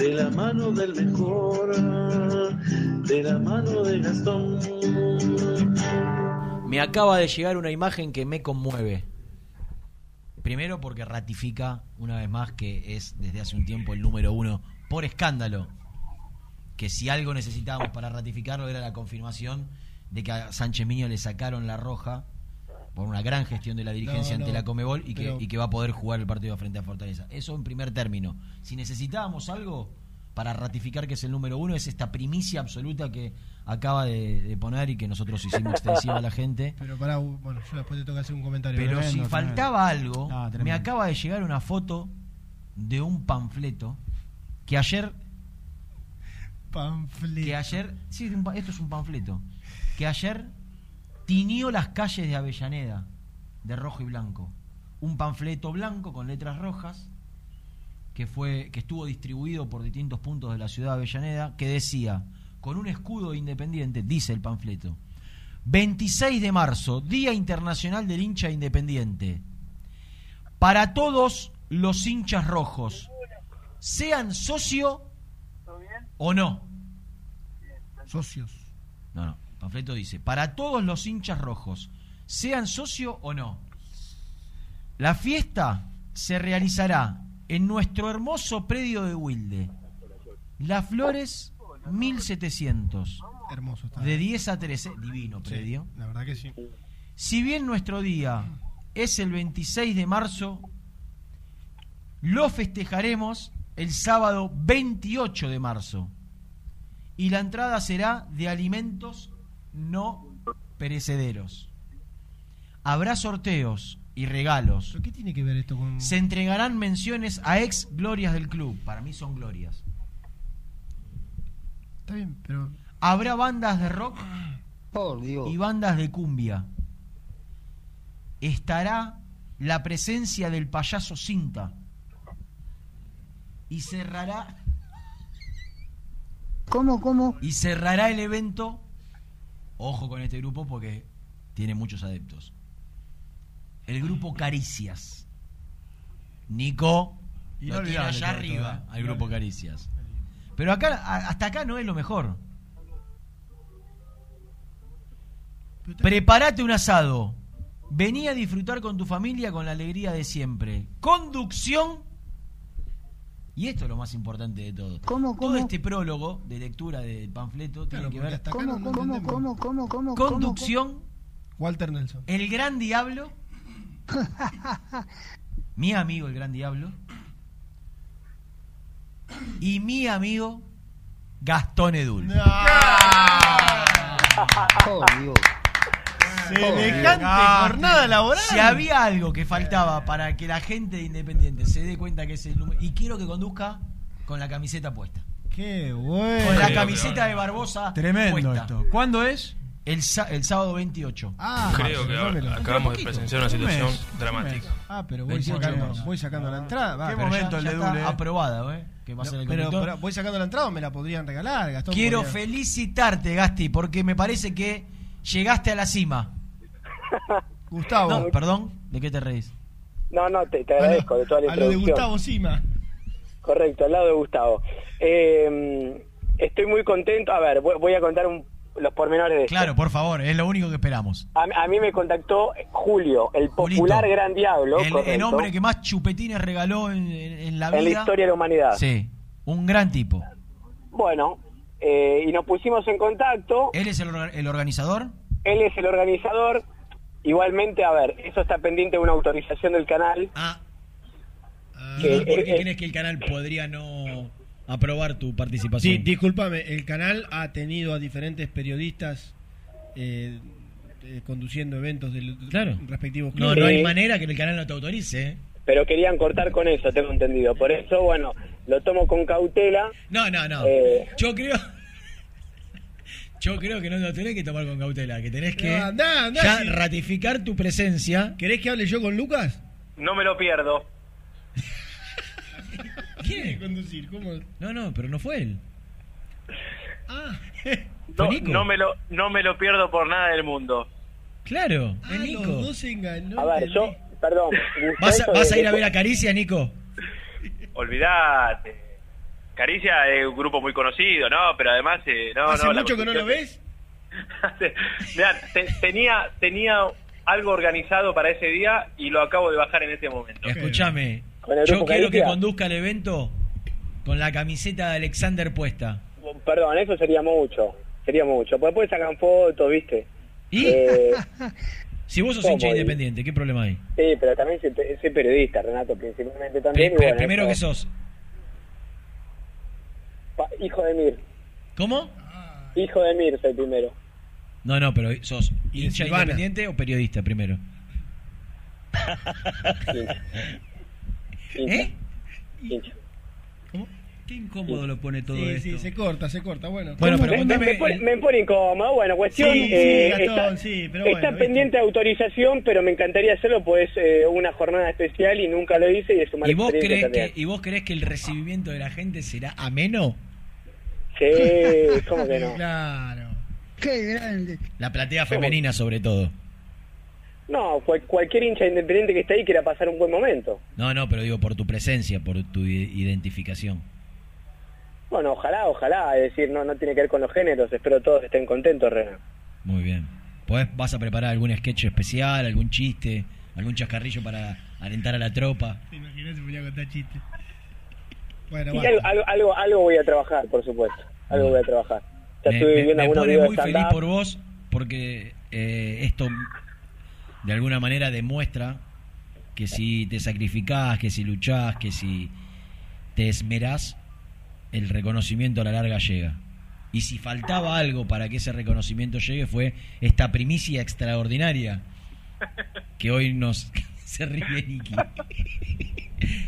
Speaker 15: de la mano del mejor, de la mano de Gastón.
Speaker 3: Me acaba de llegar una imagen que me conmueve. Primero porque ratifica una vez más que es desde hace un tiempo el número uno por escándalo. Que si algo necesitábamos para ratificarlo era la confirmación de que a Sánchez Miño le sacaron la roja por una gran gestión de la dirigencia
Speaker 5: No,
Speaker 3: ante la Comebol y que,
Speaker 5: pero-
Speaker 3: y que va a poder jugar el partido frente a Fortaleza. Eso en primer término. Si necesitábamos algo para ratificar que es el número uno, es esta primicia absoluta que acaba de, de poner y que nosotros hicimos extensiva a la gente.
Speaker 5: Pero pará, bueno, yo después te tengo que hacer un comentario.
Speaker 3: Pero
Speaker 5: Tremendo,
Speaker 3: si
Speaker 5: tremendo.
Speaker 3: faltaba algo,
Speaker 5: Ah,
Speaker 3: me acaba de llegar una foto de un panfleto que ayer
Speaker 5: Panfleto.
Speaker 3: que ayer sí, esto es un panfleto que ayer tiñó las calles de Avellaneda de rojo y blanco. Un panfleto blanco con letras rojas que fue que estuvo distribuido por distintos puntos de la ciudad de Avellaneda que decía con un escudo independiente dice el panfleto 26 de marzo Día Internacional del Hincha Independiente. Para todos los hinchas rojos sean socio o no
Speaker 5: Socios.
Speaker 3: no, no. Panfleto dice, para todos los hinchas rojos, sean socio o no, la fiesta se realizará en nuestro hermoso predio de Wilde, Las Flores 1700,
Speaker 5: Hermoso está.
Speaker 3: de 10 a 13, divino
Speaker 5: Sí,
Speaker 3: predio.
Speaker 5: la verdad que sí.
Speaker 3: Si bien nuestro día es el 26 de marzo, lo festejaremos el sábado 28 de marzo. Y la entrada será de alimentos no perecederos. Habrá sorteos y regalos.
Speaker 5: ¿Pero qué tiene que ver esto con.?
Speaker 3: Se entregarán menciones a ex glorias del club. Para mí son glorias.
Speaker 5: Está bien, pero.
Speaker 3: Habrá bandas de rock y bandas de cumbia. Estará la presencia del payaso Cinta. Y cerrará.
Speaker 17: ¿Cómo, cómo?
Speaker 3: Y cerrará el evento. Ojo con este grupo porque tiene muchos adeptos. El grupo Caricias. Nico lo tiene
Speaker 5: Inolvidable
Speaker 3: allá
Speaker 5: todo,
Speaker 3: arriba
Speaker 5: ¿eh?
Speaker 3: al grupo Caricias. Pero acá, hasta acá no es lo mejor. Prepárate un asado. Vení a disfrutar con tu familia con la alegría de siempre. Conducción. Y esto es lo más importante de todo.
Speaker 17: ¿Cómo,
Speaker 3: Todo este prólogo de lectura del panfleto tiene que ver
Speaker 17: ¿Cómo, cómo, cómo, cómo, cómo, cómo?
Speaker 3: conducción.
Speaker 5: Walter Nelson.
Speaker 3: El gran diablo. mi amigo el gran diablo. Y mi amigo Gastón Edul.
Speaker 17: Oh, Dios.
Speaker 5: Semejante
Speaker 3: Ah,
Speaker 5: jornada laboral.
Speaker 3: Si había algo que faltaba para que la gente de Independiente se dé cuenta que es el número. Y quiero que conduzca con la camiseta puesta.
Speaker 5: Qué bueno.
Speaker 3: Con la camiseta de Barbosa
Speaker 4: Tremendo
Speaker 3: puesta.
Speaker 4: esto. ¿Cuándo es?
Speaker 3: El, el sábado 28.
Speaker 5: Ah,
Speaker 18: Creo que acabamos de presenciar una situación
Speaker 5: Un mes,
Speaker 18: dramática.
Speaker 5: un. Ah, pero voy
Speaker 3: 28
Speaker 5: sacando, voy la entrada. Va,
Speaker 3: Qué momento
Speaker 5: ya-
Speaker 3: el de Dule, aprobado, ¿eh? Que va a
Speaker 5: No,
Speaker 3: ser el
Speaker 5: pero, voy sacando la entrada o me la podrían regalar, Gastón.
Speaker 3: Quiero
Speaker 5: podría-
Speaker 3: felicitarte, Gasti, porque me parece que llegaste a la cima.
Speaker 5: Gustavo.
Speaker 3: No, perdón, ¿de qué te reís?
Speaker 19: No, no, te, te agradezco de toda la
Speaker 5: A lo de
Speaker 19: introducción.
Speaker 5: Gustavo Sima.
Speaker 19: Correcto, al lado de Gustavo. Eh, estoy muy contento. A ver, voy, voy a contar un- los pormenores de esto.
Speaker 3: Claro, por favor, es lo único que esperamos.
Speaker 19: A, a mí me contactó Julio, el popular Gran Diablo.
Speaker 3: El, hombre que más chupetines regaló en, en- en la vida.
Speaker 19: En la historia de la humanidad.
Speaker 3: Sí, un gran tipo.
Speaker 19: Bueno, eh, y nos pusimos en contacto.
Speaker 3: ¿Él es el organizador?
Speaker 19: Él es el organizador. Igualmente, a ver, eso está pendiente de una autorización del canal.
Speaker 3: Ah.
Speaker 19: Que,
Speaker 3: ¿Y por qué
Speaker 19: eh,
Speaker 3: crees que el canal podría no aprobar tu
Speaker 5: Sí,
Speaker 3: participación?
Speaker 5: discúlpame, el canal ha tenido a diferentes periodistas eh, eh, conduciendo eventos del
Speaker 3: Claro.
Speaker 5: respectivos
Speaker 3: no,
Speaker 5: clubes.
Speaker 3: no hay manera que el canal no te autorice. ¿eh?
Speaker 19: pero querían cortar con eso, tengo entendido. Por eso, bueno, lo tomo con cautela.
Speaker 3: No, no, no.
Speaker 19: Eh,
Speaker 3: Yo creo, Yo creo que no lo tenés que tomar con cautela, que tenés que
Speaker 5: No, andá, andá,
Speaker 3: ya
Speaker 5: sí.
Speaker 3: ratificar tu presencia.
Speaker 5: ¿Querés que hable yo con Lucas?
Speaker 16: No me lo pierdo.
Speaker 5: ¿Quién conducir? ¿Cómo?
Speaker 3: No, no, pero no fue él.
Speaker 5: Ah,
Speaker 16: No,
Speaker 3: Nico?
Speaker 16: no me lo, no me lo pierdo por nada del mundo.
Speaker 3: Claro,
Speaker 5: ah,
Speaker 3: es
Speaker 5: los
Speaker 3: Nico.
Speaker 5: dos enganó.
Speaker 19: A ver, yo, perdón.
Speaker 3: ¿Vas a, a ir a ver a Caricia, Nico?
Speaker 16: Olvídate. Caricia es un grupo muy conocido, ¿no? Pero además, eh, no,
Speaker 5: ¿Hace
Speaker 16: no,
Speaker 5: mucho que no lo ves?
Speaker 16: Mirá, te- tenía, tenía algo organizado para ese día y lo acabo de bajar en este momento.
Speaker 3: Escúchame, yo quiero que conduzca el evento con la camiseta de Alexander puesta.
Speaker 19: Perdón, eso sería mucho. Sería mucho. Porque después sacan fotos, ¿viste?
Speaker 3: ¿Y?
Speaker 19: Eh,
Speaker 3: Si vos sos hincha independiente, ¿qué problema hay?
Speaker 19: sí, pero también soy, soy periodista, Renato, principalmente
Speaker 3: Pri-
Speaker 19: también. y bueno,
Speaker 3: primero que sos.
Speaker 19: Pa- Hijo de Mir.
Speaker 3: ¿Cómo?
Speaker 19: Hijo de Mir soy primero.
Speaker 3: No, no, pero sos hincha
Speaker 5: Silvana.
Speaker 3: independiente o periodista primero. ¿Eh?
Speaker 19: Hincha.
Speaker 4: Qué incómodo lo pone todo
Speaker 5: Sí,
Speaker 4: esto.
Speaker 5: sí, se corta, se corta. Bueno,
Speaker 3: Bueno, pero
Speaker 19: me,
Speaker 3: contame
Speaker 19: me pone,
Speaker 3: el-
Speaker 19: me pone incómodo. Bueno, cuestión.
Speaker 5: Sí, sí,
Speaker 19: eh,
Speaker 5: Gastón,
Speaker 19: está,
Speaker 5: sí, pero
Speaker 19: está
Speaker 5: bueno, ¿viste?
Speaker 19: pendiente de autorización, pero me encantaría hacerlo, pues eh, una jornada especial y nunca lo hice y es
Speaker 3: ¿Y vos, crees que, ¿Y vos crees que el recibimiento de la gente será ameno?
Speaker 19: Sí, ¿cómo que no?
Speaker 5: Claro.
Speaker 17: Qué grande.
Speaker 3: La platea femenina sobre todo.
Speaker 19: No, cual- cualquier hincha independiente que esté ahí quiera pasar un buen momento.
Speaker 3: No, no, pero digo por tu presencia, por tu identificación.
Speaker 19: Bueno, ojalá, ojalá, es decir, no, no tiene que ver con los géneros, espero todos estén contentos, Renan.
Speaker 3: Muy bien. ¿Podés, ¿Vas a preparar algún sketch especial, algún chiste, algún chascarrillo para alentar a la tropa?
Speaker 5: Te imaginas se ponía a contar chistes. Bueno,
Speaker 19: Y algo, algo, algo, algo voy a trabajar, por supuesto. Algo voy a trabajar. Ya
Speaker 3: me,
Speaker 19: estuve
Speaker 3: me-
Speaker 19: viendo
Speaker 3: me
Speaker 19: algunos
Speaker 3: pone muy feliz por vos porque eh, esto de alguna manera demuestra que si te sacrificás, que si luchás, que si te esmerás, el reconocimiento a la larga llega. Y si faltaba algo para que ese reconocimiento llegue fue esta primicia extraordinaria que hoy nos se ríe Nicky.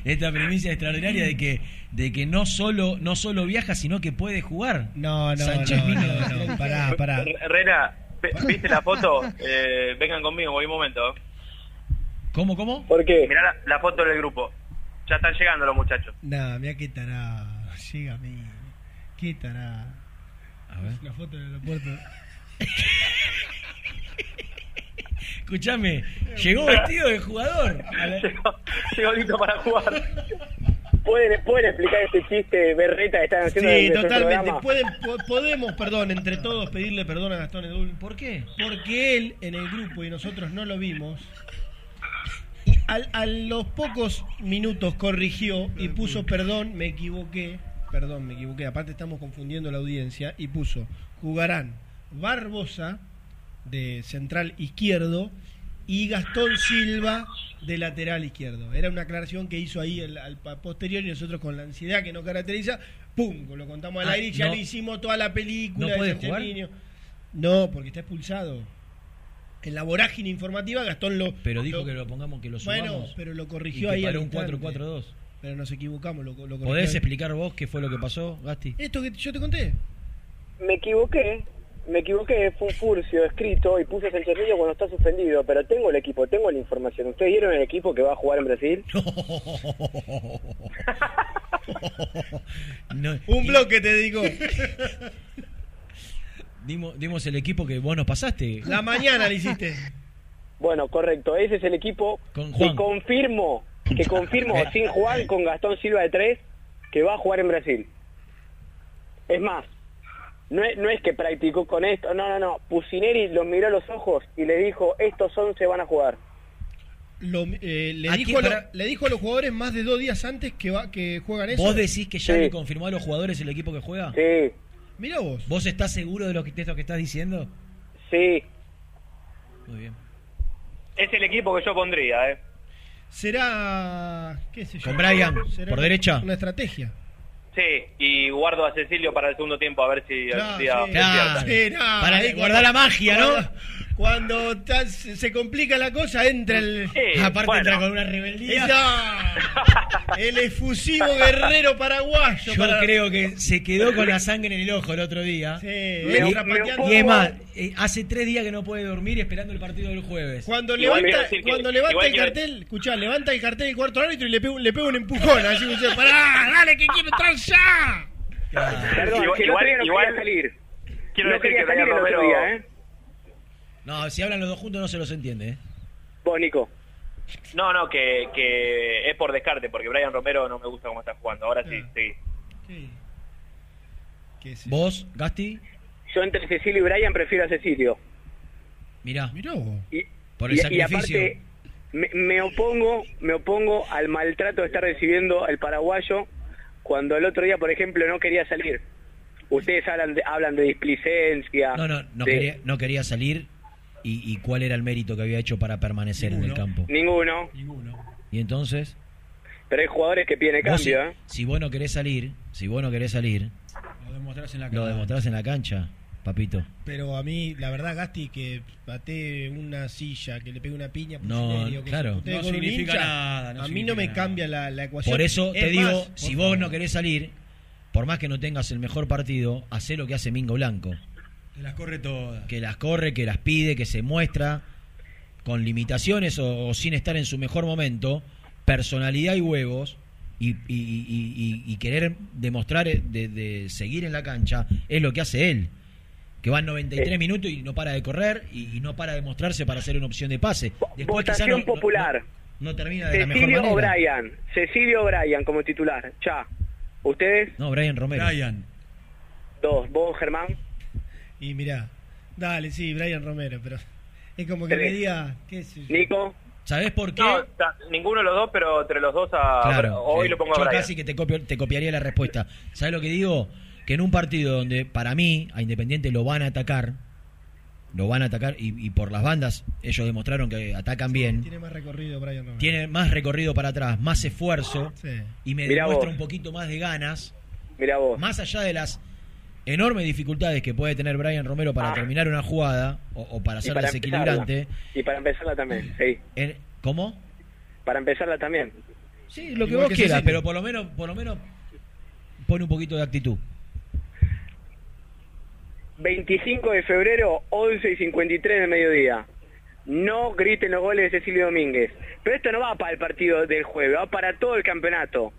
Speaker 3: Esta primicia extraordinaria de que de que no solo no solo viaja sino que puede jugar.
Speaker 5: No, no,
Speaker 3: Sánchez
Speaker 5: no,
Speaker 3: vino
Speaker 5: no, no, pará, pará.
Speaker 16: Re- Rena, ¿viste la foto? Eh, vengan conmigo, voy un momento.
Speaker 3: ¿Cómo, cómo?
Speaker 19: ¿Por qué?
Speaker 16: Mirá la, la foto del grupo. Ya están llegando los muchachos.
Speaker 5: Nah, mira qué tará. Llega a mí. Qué tará.
Speaker 3: A ver.
Speaker 5: La foto del aeropuerto.
Speaker 3: Escuchame, llegó vestido de jugador.
Speaker 16: Llegó, llegó listo para jugar.
Speaker 19: ¿Pueden, ¿Pueden explicar este chiste berreta que están haciendo
Speaker 5: Sí, totalmente.
Speaker 19: programa?
Speaker 5: Pueden, po- podemos, perdón, entre todos pedirle perdón a Gastón Edul.
Speaker 3: ¿Por qué?
Speaker 5: Porque él en el grupo y nosotros no lo vimos. Y al- a los pocos minutos corrigió y puso perdón, me equivoqué. Perdón, me equivoqué. Aparte estamos confundiendo la audiencia y puso jugarán Barbosa de central izquierdo y Gastón Silva de lateral izquierdo. Era una aclaración que hizo ahí al, al posterior y nosotros con la ansiedad que nos caracteriza, ¡pum! Lo contamos al
Speaker 3: Ah,
Speaker 5: aire y ya
Speaker 3: no.
Speaker 5: le hicimos toda la película.
Speaker 3: ¿No
Speaker 5: de
Speaker 3: puede jugar?
Speaker 5: No, porque está expulsado. En la vorágine informativa Gastón lo...
Speaker 3: Pero dijo
Speaker 5: lo-
Speaker 3: que lo pongamos que lo subamos.
Speaker 5: Bueno, pero lo corrigió ahí
Speaker 3: un
Speaker 5: instante.
Speaker 3: 4-4-2.
Speaker 5: Pero nos equivocamos, lo, lo
Speaker 3: ¿Podés explicar vos qué fue lo que pasó, Gasti?
Speaker 5: Esto que yo te conté.
Speaker 19: Me equivoqué, me equivoqué, fue un furcio escrito y puse Miño cuando está suspendido, pero tengo el equipo, tengo la información. ¿Ustedes vieron el equipo que va a jugar en Brasil?
Speaker 3: No,
Speaker 5: Un bloque te digo.
Speaker 3: dimos, dimos el equipo que vos nos pasaste.
Speaker 5: La mañana le hiciste.
Speaker 19: Bueno, correcto, ese es el equipo
Speaker 3: Con
Speaker 19: que confirmo, que confirmo sin Juan con Gastón Silva de 3 que va a jugar en Brasil. Es más, no es, no es que practicó con esto, no, no, no. Pusineri los miró a los ojos y le dijo, estos 11 van a jugar.
Speaker 5: Lo- eh, le,
Speaker 3: ¿A
Speaker 5: dijo a lo-
Speaker 3: para-
Speaker 5: le dijo a los jugadores más de dos días antes que, va, que juegan eso.
Speaker 3: ¿Vos decís que ya
Speaker 19: Sí.
Speaker 3: le confirmó a los jugadores el equipo que juega?
Speaker 19: Sí,
Speaker 5: Mira vos.
Speaker 3: ¿Vos estás seguro de lo que, de esto que estás diciendo?
Speaker 19: sí.
Speaker 3: Muy bien.
Speaker 16: Es el equipo que yo pondría, ¿eh?
Speaker 5: Será. ¿Qué sé yo?
Speaker 3: Con Brian,
Speaker 5: Será
Speaker 3: por
Speaker 5: una-
Speaker 3: derecha.
Speaker 5: Una estrategia.
Speaker 16: Sí, y guardo a Cecilio para el segundo tiempo a ver si día
Speaker 5: sí. No,
Speaker 3: Para
Speaker 5: ahí
Speaker 3: guardar la magia, ¿no?
Speaker 5: Cuando ta- se complica la cosa, entra el.
Speaker 3: Aparte entra con una rebeldía.
Speaker 5: Esa- el efusivo guerrero paraguayo.
Speaker 3: Yo
Speaker 5: para-
Speaker 3: creo que se quedó con la sangre en el ojo el otro día.
Speaker 5: Sí,
Speaker 3: y,
Speaker 5: entra pateando.
Speaker 3: y es más, eh, hace tres días que no puede dormir esperando el partido del jueves.
Speaker 5: Cuando
Speaker 3: Igual
Speaker 5: levanta,
Speaker 3: que-
Speaker 5: cuando levanta el cartel, escuchá, levanta el cartel el cuarto árbitro y le pega, un- le pega un empujón. Así que dice, pará, dale, que quiero entrar ya.
Speaker 19: Perdón,
Speaker 16: Igual-
Speaker 19: que el otro día no
Speaker 16: igual-
Speaker 19: quería salir.
Speaker 16: Quiero
Speaker 19: no
Speaker 16: decir
Speaker 19: quería
Speaker 16: que
Speaker 19: salir
Speaker 16: Brian
Speaker 19: el otro
Speaker 16: Romero-
Speaker 19: día, ¿eh?
Speaker 3: No, si hablan los dos juntos no se los entiende, ¿eh?
Speaker 19: Vos, Nico.
Speaker 16: No, no, que, que es por descarte, porque Brian Romero no me gusta cómo está jugando. Ahora sí, sí.
Speaker 3: ¿Vos, Gasti?
Speaker 19: Yo entre Cecilio y Brian prefiero a Cecilio.
Speaker 3: Mirá.
Speaker 19: Y,
Speaker 3: Por el
Speaker 19: y- y
Speaker 3: sacrificio.
Speaker 19: aparte, me, me opongo me opongo al maltrato de estar recibiendo el paraguayo cuando el otro día, por ejemplo, no quería salir. Ustedes hablan de, hablan de displicencia.
Speaker 3: No, no, no,
Speaker 19: de-
Speaker 3: quería, no quería salir. Y, y cuál era el mérito que había hecho para permanecer en el campo?
Speaker 19: Ninguno.
Speaker 3: Y entonces,
Speaker 19: Pero hay jugadores que piden
Speaker 3: si,
Speaker 19: cambio, ¿eh?
Speaker 3: si vos no querés salir, si vos no querés salir,
Speaker 4: Lo demostrás en la
Speaker 3: lo
Speaker 4: cancha.
Speaker 3: demostrás en la cancha, papito.
Speaker 5: Pero a mí, la verdad, Gasti, que bate una silla, que le pegue una piña,
Speaker 3: No,
Speaker 5: Pusineri, o que
Speaker 3: claro. No
Speaker 4: significa
Speaker 5: hincha,
Speaker 4: nada, no
Speaker 5: a mí no me
Speaker 4: nada.
Speaker 5: cambia la, la ecuación.
Speaker 3: Por eso te digo,
Speaker 5: más,
Speaker 3: si vos
Speaker 5: favor.
Speaker 3: no querés salir, por más que no tengas el mejor partido, hacé lo que hace Mingo Blanco.
Speaker 4: Te las corre todas.
Speaker 3: Que las corre, que las pide, que se muestra con limitaciones o, o sin estar en su mejor momento, personalidad y huevos, y, y- y- y- y querer demostrar eh, de, de seguir en la cancha, es lo que hace él. Que van 93 minutos y no para de correr y, y no para de mostrarse para hacer una opción de pase. Después
Speaker 19: Votación
Speaker 3: no-
Speaker 19: popular.
Speaker 3: No, no termina de la mejor
Speaker 19: Cecilio. O'Brien. Cecilio O'Brien como titular. Ya. ¿Ustedes?
Speaker 3: No, Brian Romero.
Speaker 4: Brian.
Speaker 19: Dos. ¿Vos, Germán?
Speaker 5: Y mirá, dale, sí, Brian Romero, pero es como que me diga, qué sé yo.
Speaker 19: Nico.
Speaker 3: ¿Sabés por qué?
Speaker 16: No, ninguno de los dos, pero entre los dos a,
Speaker 3: Claro,
Speaker 16: hoy
Speaker 3: eh,
Speaker 16: lo pongo a
Speaker 3: yo
Speaker 16: Brian.
Speaker 3: casi que te, copio- te copiaría la respuesta. ¿Sabes lo que digo? Que en un partido donde para mí a Independiente lo van a atacar, lo van a atacar y, y por las bandas ellos demostraron que atacan bien,
Speaker 5: Tiene más recorrido Brian Romero.
Speaker 3: tiene más recorrido para atrás, más esfuerzo
Speaker 5: Sí.
Speaker 3: y me
Speaker 19: Mirá
Speaker 3: demuestra
Speaker 19: vos.
Speaker 3: un poquito más de ganas,
Speaker 19: Mira vos.
Speaker 3: más allá de las enormes dificultades que puede tener Brian Romero para
Speaker 19: Ah.
Speaker 3: terminar una jugada o, o para ser desequilibrante.
Speaker 19: empezarla. Y para empezarla también, sí.
Speaker 3: en- ¿Cómo?
Speaker 19: Para empezarla también.
Speaker 3: Sí, lo que
Speaker 19: Igual
Speaker 3: vos
Speaker 19: que
Speaker 3: quieras, pero por lo menos, por lo menos pone un poquito de actitud.
Speaker 19: 25 de febrero, 11 y 53 del mediodía. No griten los goles de Cecilio Domínguez. Pero esto no va para el partido del jueves, va para todo el campeonato.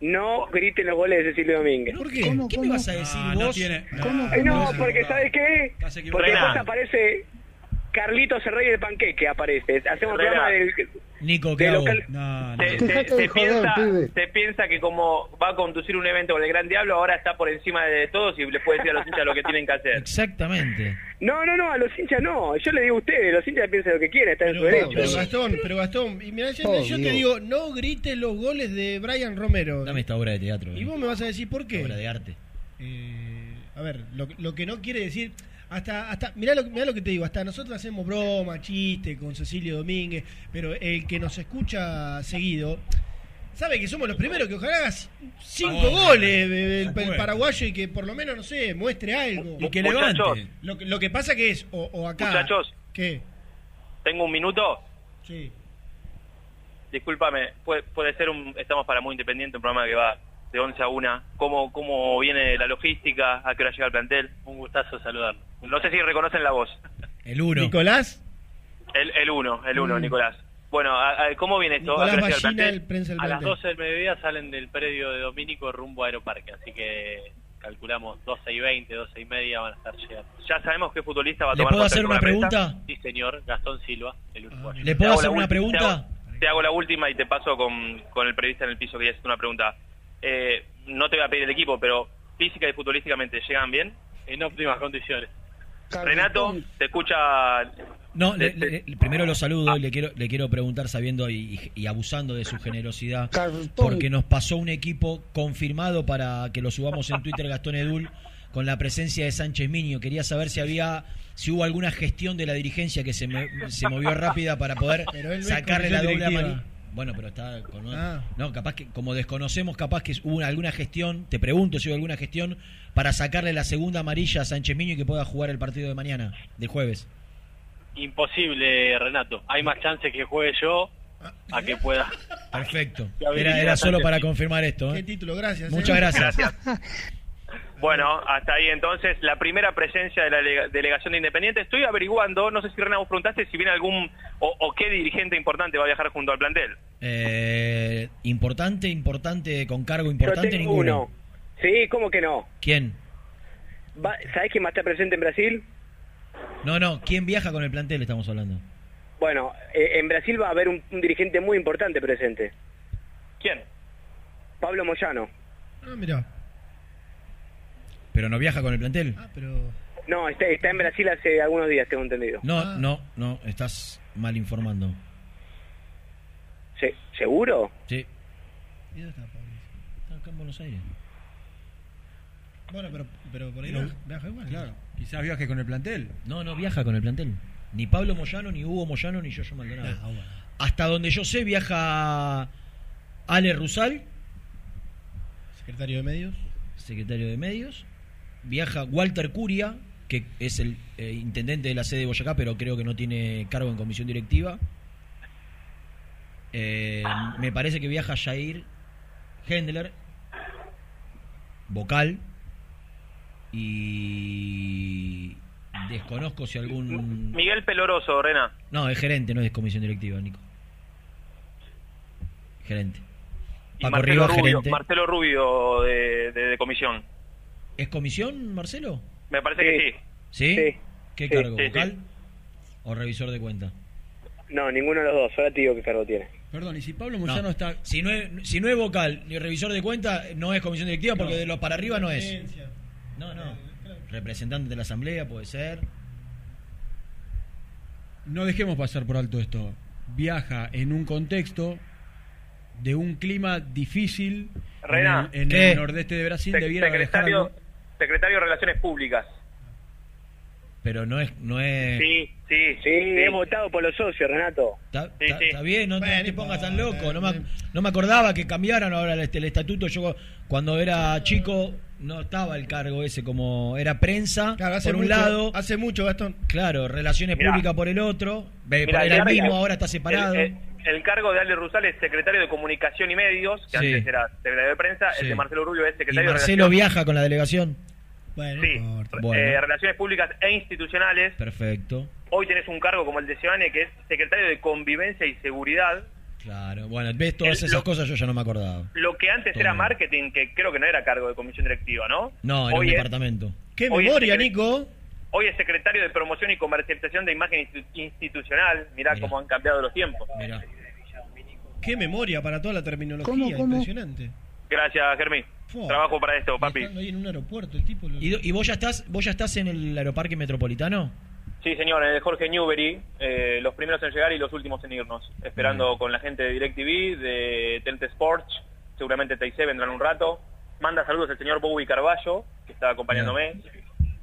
Speaker 19: No griten los goles de Cecilio Domínguez.
Speaker 3: ¿Por qué? ¿Qué me vas a decir
Speaker 4: Ah, no
Speaker 3: vos?
Speaker 4: tiene-
Speaker 19: Ay, no, porque ¿sabes qué? Porque después aparece Carlitos el rey del panqueque, aparece. Hacemos
Speaker 16: Rená.
Speaker 19: programa del...
Speaker 3: Nico, ¿qué
Speaker 4: No, no.
Speaker 16: Se, se- piensa,
Speaker 20: pibe.
Speaker 16: se piensa que como va a conducir un evento con el Gran Diablo, ahora está por encima de todos y le puede decir a los hinchas lo que tienen que hacer.
Speaker 3: Exactamente.
Speaker 19: No, no, no, a los hinchas no. Yo le digo a ustedes, los hinchas piensan lo que quieren, están en su
Speaker 5: Pero,
Speaker 19: derecho.
Speaker 5: pero Gastón, pero Gastón, y mirá, yo,
Speaker 20: Oh,
Speaker 5: yo te digo, no grites los goles de Brian Romero.
Speaker 3: Dame esta obra de teatro.
Speaker 5: Y
Speaker 3: eh.
Speaker 5: vos me vas a decir por
Speaker 3: Esta
Speaker 5: qué.
Speaker 3: obra de arte.
Speaker 5: Eh, a ver, lo, lo que no quiere decir, hasta, hasta, mirá lo, mirá lo que te digo, hasta nosotros hacemos broma, chiste con Cecilio Domínguez, pero el que nos escucha seguido, sabe que somos los primeros que ojalá hagas cinco
Speaker 4: Oh,
Speaker 5: goles el, el paraguayo y que por lo menos, no sé, muestre algo.
Speaker 4: Y que
Speaker 16: Muchachos.
Speaker 4: levante.
Speaker 5: Lo, que- lo que pasa que es, o, o acá...
Speaker 16: Muchachos.
Speaker 5: ¿Qué?
Speaker 16: ¿Tengo un minuto?
Speaker 5: Sí.
Speaker 16: Discúlpame, puede, puede ser un... Estamos para Muy Independiente, un programa que va de 11 a 1. ¿Cómo, ¿Cómo viene la logística? ¿A qué hora llega el plantel? Un gustazo saludarlo. No sé si reconocen la voz.
Speaker 3: El uno.
Speaker 5: Nicolás,
Speaker 16: El, el uno, el uno,
Speaker 5: Mm.
Speaker 16: Nicolás. Bueno, a- a- ¿cómo viene esto? ¿A
Speaker 5: Nicolás
Speaker 16: el
Speaker 5: el
Speaker 18: las
Speaker 5: plantel.
Speaker 18: 12 del mediodía salen del predio de Domínico rumbo a Aeroparque, así que calculamos 12 y 20, 12 y media van a estar llegando.
Speaker 16: ¿Ya sabemos qué futbolista va a
Speaker 3: ¿Le
Speaker 16: tomar
Speaker 3: puedo
Speaker 16: contacto
Speaker 3: hacer una pregunta?
Speaker 18: Sí, señor, Gastón Silva, el uruguayo.
Speaker 3: ¿Le puedo hacer una pregunta?
Speaker 16: Te hago, te hago la última y te paso con, con el periodista en el piso que quería hacerte una pregunta. Eh, no te voy a pedir el equipo, pero física y futbolísticamente, ¿llegan bien?
Speaker 18: En óptimas condiciones.
Speaker 16: Renato, te escucha...
Speaker 3: No, le- primero lo saludo y le quiero, le quiero preguntar sabiendo y, abusando de su generosidad, porque nos pasó un equipo confirmado para que lo subamos en Twitter Gastón Edul con la presencia de Sánchez Miño. Quería saber si había, si hubo alguna gestión de la dirigencia que se, me- se movió rápida para poder sacarle la doble amarilla. Bueno, pero está con
Speaker 5: Ah.
Speaker 3: no, capaz que como desconocemos, capaz que hubo alguna gestión, te pregunto si hubo alguna gestión para sacarle la segunda amarilla a Sánchez Miño y que pueda jugar el partido de mañana, de jueves.
Speaker 18: Imposible, Renato. Hay más chances que juegue yo a que pueda.
Speaker 3: Perfecto. Era, solo para confirmar esto. ¿eh?
Speaker 5: Qué título, gracias.
Speaker 3: Muchas
Speaker 5: eh.
Speaker 3: gracias.
Speaker 16: Bueno, hasta ahí entonces la primera presencia de la delega- delegación de Independiente. Estoy averiguando, no sé si Renan vos preguntaste si viene algún o, o qué dirigente importante va a viajar junto al plantel.
Speaker 3: Eh, importante, importante, con cargo importante,
Speaker 19: Yo tengo
Speaker 3: ninguno.
Speaker 19: uno. Sí, ¿cómo que no?
Speaker 3: ¿Quién?
Speaker 19: Va- ¿Sabés quién va a estar presente en Brasil?
Speaker 3: No, no, ¿quién viaja con el plantel? Estamos hablando.
Speaker 19: Bueno, eh, en Brasil va a haber un, un dirigente muy importante presente.
Speaker 16: ¿Quién?
Speaker 19: Pablo Moyano.
Speaker 5: Ah, mirá.
Speaker 3: ¿Pero no viaja con el plantel?
Speaker 5: Ah, pero.
Speaker 19: No, está, está en Brasil hace algunos días, tengo entendido.
Speaker 3: No, no, no, estás mal informando.
Speaker 19: Se- ¿Seguro?
Speaker 3: Sí.
Speaker 5: ¿Y dónde está Pablo?
Speaker 3: Está acá en Buenos Aires.
Speaker 5: Bueno, pero, pero por ahí
Speaker 4: Pero-
Speaker 5: viaja- viaja igual.
Speaker 4: Claro, quizás viaje con el plantel.
Speaker 3: No, no viaja con el plantel. Ni Pablo Moyano, ni Hugo Moyano, ni Yoyo Maldonado. Hasta donde yo sé viaja Ale Rusal,
Speaker 5: Secretario de Medios.
Speaker 3: secretario de Medios. Viaja Walter Curia, que es el eh, intendente de la sede de Boyacá, pero creo que no tiene cargo en comisión directiva. Eh, me parece que viaja Jair Hendler, vocal. Y desconozco si algún...
Speaker 16: Miguel Peloroso, Rena.
Speaker 3: No, es gerente, no es comisión directiva, Nico. Gerente.
Speaker 16: Y
Speaker 3: Paco
Speaker 16: Marcelo
Speaker 3: Rivas,
Speaker 16: Rubio,
Speaker 3: gerente.
Speaker 16: Marcelo Rubio de, de- de comisión.
Speaker 3: ¿Es comisión, Marcelo?
Speaker 16: Me parece que sí.
Speaker 3: ¿Sí?
Speaker 19: Sí.
Speaker 3: ¿Qué
Speaker 19: Sí.
Speaker 3: cargo?
Speaker 19: Sí, sí.
Speaker 3: ¿Vocal? ¿O revisor de cuenta?
Speaker 19: No, ninguno de los dos. Ahora te digo qué cargo tiene.
Speaker 4: Perdón, y si Pablo
Speaker 3: No.
Speaker 4: Moyano está.
Speaker 3: Si no, es, si no es vocal ni revisor de cuenta, no es comisión directiva porque
Speaker 4: No.
Speaker 3: de los para arriba no es. No, no. Representante de la asamblea puede ser.
Speaker 4: No dejemos pasar por alto esto. Viaja en un contexto de un clima difícil
Speaker 16: Rena.
Speaker 4: en, el, en
Speaker 3: ¿Qué?
Speaker 4: el nordeste de Brasil. Debiera
Speaker 16: secretario, secretario de Relaciones Públicas.
Speaker 3: Pero no es. No es
Speaker 16: Sí, sí,
Speaker 19: Sí, he votado por los socios, Renato.
Speaker 3: Está,
Speaker 16: Sí,
Speaker 3: está-
Speaker 16: sí.
Speaker 3: está bien, no, te pongas tan
Speaker 5: importa,
Speaker 3: loco. No me,
Speaker 5: eh.
Speaker 3: no me acordaba que cambiaron ahora el, este, el estatuto. Yo cuando era chico no estaba el cargo ese como era prensa
Speaker 5: Claro, hace
Speaker 3: por un
Speaker 5: mucho,
Speaker 3: lado,
Speaker 5: Hace mucho, Gastón.
Speaker 3: claro, relaciones
Speaker 16: Mirá.
Speaker 3: públicas por el otro.
Speaker 16: Mirá,
Speaker 3: era el mismo, ahora está separado.
Speaker 16: El, el- el cargo de Ale Rusal es secretario de Comunicación y Medios, que
Speaker 3: Sí.
Speaker 16: antes era secretario de Prensa.
Speaker 3: Sí.
Speaker 16: El de Marcelo Rubio es
Speaker 3: y
Speaker 16: secretario de
Speaker 3: Marcelo
Speaker 16: Relaciones,
Speaker 3: viaja con la delegación.
Speaker 5: Bueno,
Speaker 16: sí.
Speaker 3: Bueno.
Speaker 16: eh, Relaciones Públicas e Institucionales.
Speaker 3: Perfecto.
Speaker 16: Hoy tenés un cargo como el de Giovanni, que es secretario de Convivencia y Seguridad.
Speaker 3: Claro, bueno, ves todas
Speaker 16: El-
Speaker 3: esas
Speaker 16: lo-
Speaker 3: cosas yo ya no me acordaba.
Speaker 16: Lo que antes
Speaker 3: Todo
Speaker 16: era marketing, que creo que no era cargo de comisión directiva, ¿no?
Speaker 3: No, era
Speaker 16: Hoy
Speaker 3: un
Speaker 16: es-
Speaker 3: departamento.
Speaker 5: ¡Qué memoria, Nico!
Speaker 16: Hoy es secretario de Promoción y Comercialización de Imagen Institu- Institucional. Mirá,
Speaker 3: Mirá.
Speaker 16: cómo han cambiado los tiempos.
Speaker 3: Mirá.
Speaker 5: ¡Qué memoria para toda la terminología!
Speaker 20: ¿Cómo, cómo?
Speaker 5: Impresionante.
Speaker 16: Gracias, Germín.
Speaker 5: Fua.
Speaker 16: Trabajo para esto, papi.
Speaker 5: Ahí en un aeropuerto, el tipo. lo-
Speaker 3: ¿Y, vos ya estás vos ya estás en el aeroparque metropolitano?
Speaker 16: Sí, señor, en el Jorge Newbery, eh, los primeros en llegar y los últimos en irnos. Esperando con la gente de DirecTV, de Tente Sports, seguramente TIC vendrán un rato. Manda saludos el señor Bowie Carballo, que está acompañándome.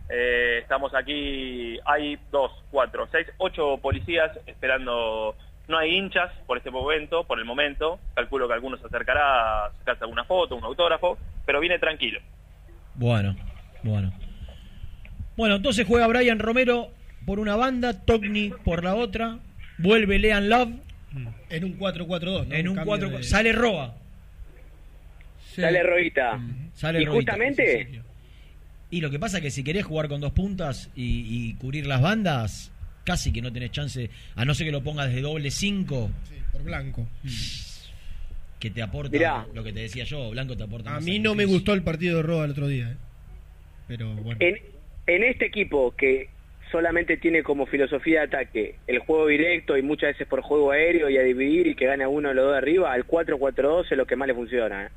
Speaker 16: Eh, estamos aquí, hay dos, cuatro, seis, ocho policías esperando. No hay hinchas por este momento, por el momento. Calculo que algunos se acercará a sacarse alguna foto, un autógrafo, pero viene tranquilo.
Speaker 3: Bueno, bueno. Bueno, entonces juega Brian Romero por una banda, Togni por la otra, vuelve Lean Love
Speaker 5: En un 4-4-2, ¿no?
Speaker 3: en un
Speaker 5: cambio
Speaker 3: 4
Speaker 5: de-
Speaker 3: sale Roa.
Speaker 19: Dale, Roita.
Speaker 3: Sale
Speaker 19: y
Speaker 3: Roita.
Speaker 19: justamente,
Speaker 3: Y lo que pasa es que si querés jugar con dos puntas y, y cubrir las bandas, casi que no tenés chance, a no ser que lo pongas desde doble 5,
Speaker 5: Sí, por blanco.
Speaker 3: que te aporta
Speaker 19: Mirá.
Speaker 3: lo que te decía yo, Blanco te aporta
Speaker 5: A mí no me gustó el partido de Roa el otro día. ¿eh? Pero bueno.
Speaker 19: en, en este equipo que solamente tiene como filosofía de ataque el juego directo y muchas veces por juego aéreo y a dividir y que gane uno de los dos de arriba, el 4-4-2 es lo que más le funciona. ¿eh?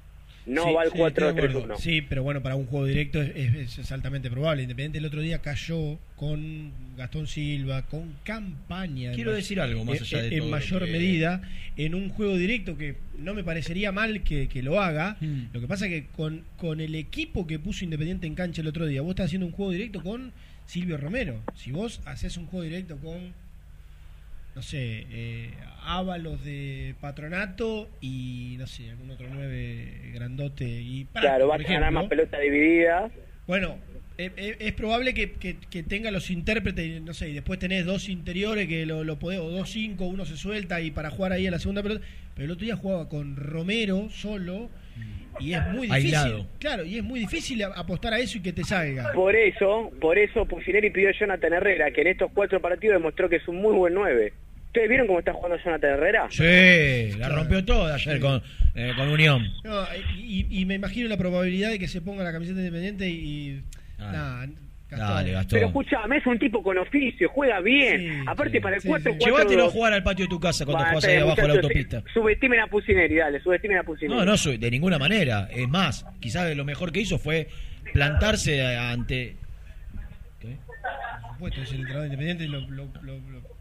Speaker 19: No
Speaker 5: Sí,
Speaker 19: va al
Speaker 5: sí, estoy de acuerdo.
Speaker 19: 4-3-1.
Speaker 5: Sí, pero bueno, para un juego directo es, es- es altamente probable. Independiente el otro día cayó con Gastón Silva, con campaña. en
Speaker 3: Quiero decir algo más
Speaker 5: en-
Speaker 3: allá de
Speaker 5: En
Speaker 3: todo lo
Speaker 5: mayor
Speaker 3: que-
Speaker 5: medida, en un juego directo que no me parecería mal que, que lo haga.
Speaker 4: Mm.
Speaker 5: Lo que pasa que con, con el equipo que puso Independiente en cancha el otro día, vos estás haciendo un juego directo con Silvio Romero. Si vos haces un juego directo con no sé, eh, Ábalos de Patronato y no sé, algún otro nueve grandote y
Speaker 19: Claro, va a ganar más pelota dividida.
Speaker 5: Bueno, eh, eh, es probable que, que- que tenga los intérpretes, no sé, y después tenés dos interiores que lo, lo podés, o dos cinco, uno se suelta y para jugar ahí a la segunda pelota. Pero el otro día jugaba con Romero solo y es muy difícil.
Speaker 3: Aislado.
Speaker 5: Claro, y es muy difícil apostar a eso y que te salga.
Speaker 19: Por eso, por eso Pusineri pidió a Jonathan Herrera, que en estos cuatro partidos demostró que es un muy buen 9. ¿Ustedes vieron cómo está jugando Jonathan Herrera?
Speaker 3: Sí, la rompió toda ayer con, eh, con Unión.
Speaker 5: No, y, y me imagino la probabilidad de que se ponga la camiseta independiente y.
Speaker 3: Ah.
Speaker 5: nah, Gastón.
Speaker 3: Dale, Gastón.
Speaker 19: Pero escuchame, es un tipo con oficio, juega bien. Aparte para el 4 4
Speaker 3: Llévatelo a jugar al patio de tu casa cuando jugás ahí abajo de la autopista.
Speaker 19: Subestimen a Pusineri, dale, subestimen a Pusineri.
Speaker 3: No, no, soy- de ninguna manera. Es más, quizás lo mejor que hizo fue plantarse ante.
Speaker 5: Por supuesto, es el entrenador independiente. y Lo, lo, lo, lo-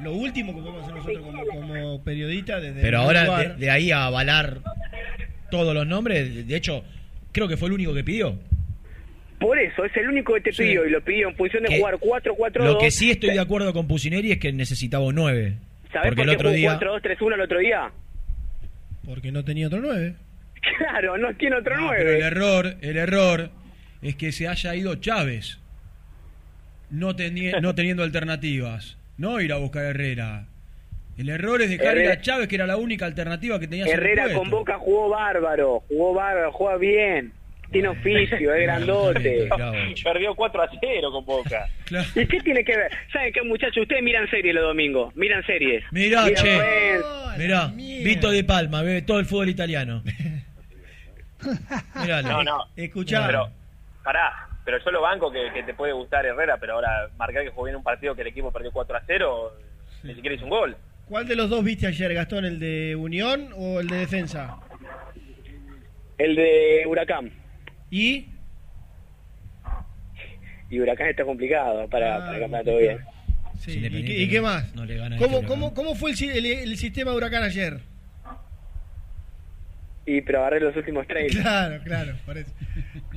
Speaker 5: lo último que podemos hacer nosotros como, como periodistas. Desde
Speaker 3: Pero
Speaker 5: el
Speaker 3: ahora de, de ahí a avalar todos los nombres, de- hecho, creo que fue el único que pidió.
Speaker 19: Por eso, es el único que te pidió y lo pidió en función de
Speaker 3: Que-
Speaker 19: jugar 4-4-2.
Speaker 3: Lo que sí estoy de acuerdo con Pusineri es que necesitaba un 9.
Speaker 19: ¿Sabés
Speaker 3: Porque
Speaker 19: por
Speaker 3: el
Speaker 19: qué
Speaker 3: otro
Speaker 19: jugó
Speaker 3: día.
Speaker 19: 4-2-3-1 el otro día?
Speaker 5: Porque no tenía otro 9.
Speaker 19: Claro, no tiene otro
Speaker 4: No,
Speaker 19: 9.
Speaker 4: pero el error, el error es que se haya ido Chávez, no, teni- no teniendo alternativas, no ir a buscar a Herrera. El error es dejar ir a Chávez, que era la única alternativa que tenía.
Speaker 19: Herrera con Boca jugó bárbaro, jugó bárbaro, juega bien. Tiene oficio, es grandote.
Speaker 16: Perdió 4 a 0 con Boca.
Speaker 19: ¿Y qué tiene que ver? ¿Saben qué, muchachos? Ustedes miran series los domingos, miran series.
Speaker 3: Mirá,
Speaker 19: Miran
Speaker 3: che. Mirá, Vito de Palma, ve todo el fútbol italiano. Miralo.
Speaker 16: No, no.
Speaker 5: Escuchá.
Speaker 16: Pero, pará, pero yo lo banco que, que te puede gustar Herrera, pero ahora marcar que jugó bien un partido que el equipo perdió 4 a 0, ni siquiera hizo un gol.
Speaker 5: ¿Cuál de los dos viste ayer, Gastón? ¿El de Unión o el de Defensa?
Speaker 19: El de Huracán.
Speaker 5: ¿Y?
Speaker 19: Y Huracán está complicado para,
Speaker 5: Ah,
Speaker 19: para campeonato todo bien.
Speaker 5: Sí, ¿Y, qué, y qué
Speaker 3: no-
Speaker 5: más?
Speaker 3: no le gana
Speaker 5: ¿Cómo,
Speaker 3: este
Speaker 5: cómo, ¿Cómo fue el, si- el- el sistema de Huracán ayer?
Speaker 19: Y pero agarré los últimos 30.
Speaker 5: Claro, claro, parece.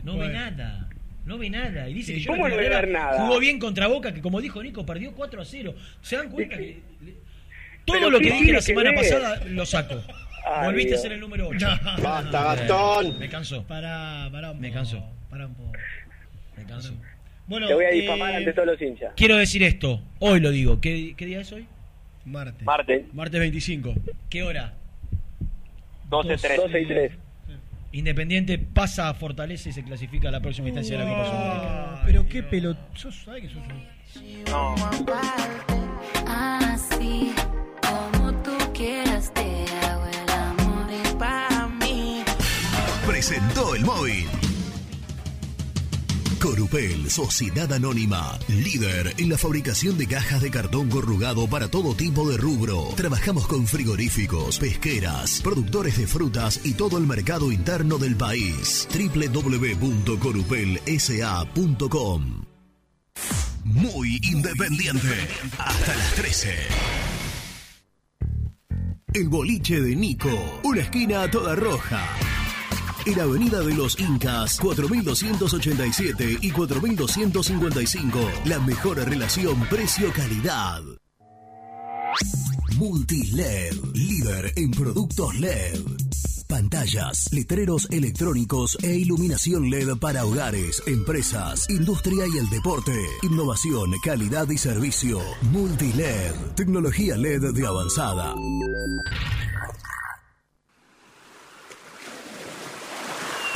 Speaker 3: No ve nada. No ve nada. Y dice que
Speaker 19: ¿Cómo no ve nada?
Speaker 3: jugó bien contra Boca, que como dijo Nico, perdió 4 a 0. ¿Se dan cuenta que todo lo
Speaker 19: ¿qué
Speaker 3: que dije la semana
Speaker 19: ver?
Speaker 3: pasada lo saco?
Speaker 19: Ay,
Speaker 3: Volviste
Speaker 19: Dios.
Speaker 3: a ser el número 8.
Speaker 19: Basta, Gastón.
Speaker 3: Me canso.
Speaker 5: Pará, pará un
Speaker 3: Me
Speaker 5: poco,
Speaker 3: canso.
Speaker 5: Pará un poco.
Speaker 3: Me canso.
Speaker 5: Bueno,
Speaker 19: Te voy a
Speaker 5: eh,
Speaker 19: difamar ante todos los hinchas.
Speaker 3: Quiero decir esto. Hoy lo digo. ¿Qué, qué día es hoy?
Speaker 5: Martes.
Speaker 19: Martes.
Speaker 4: Martes 25.
Speaker 3: ¿Qué hora?
Speaker 19: 12-3. 12 y 3.
Speaker 3: Independiente pasa a Fortaleza y se clasifica a la próxima instancia de la Copa Sudamericana.
Speaker 5: Pero qué pelot... ¿Sos, ¿Sabes que sos un...
Speaker 21: Así como tú quieras te hago el amor para mí.
Speaker 8: Presentó el móvil. Corupel, Sociedad Anónima, líder en la fabricación de cajas de cartón corrugado para todo tipo de rubro. Trabajamos con frigoríficos, pesqueras, productores de frutas y todo el mercado interno del país. www.corupelsa.com Muy independiente. Hasta las 13. El boliche de Nico. Una esquina toda roja. En Avenida de los Incas, 4287 y 4255. La mejor relación precio-calidad. Multiled, líder en productos LED. Pantallas, letreros electrónicos e iluminación LED para hogares, empresas, industria y el deporte. Innovación, calidad y servicio. Multiled, tecnología LED de avanzada.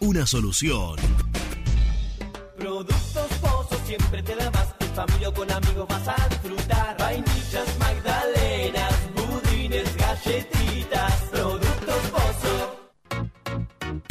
Speaker 8: una solución.
Speaker 7: Productos Pozos siempre te da más. En familia o con amigos vas a disfrutar. Vainillas, magdalenas, budines, galletitas.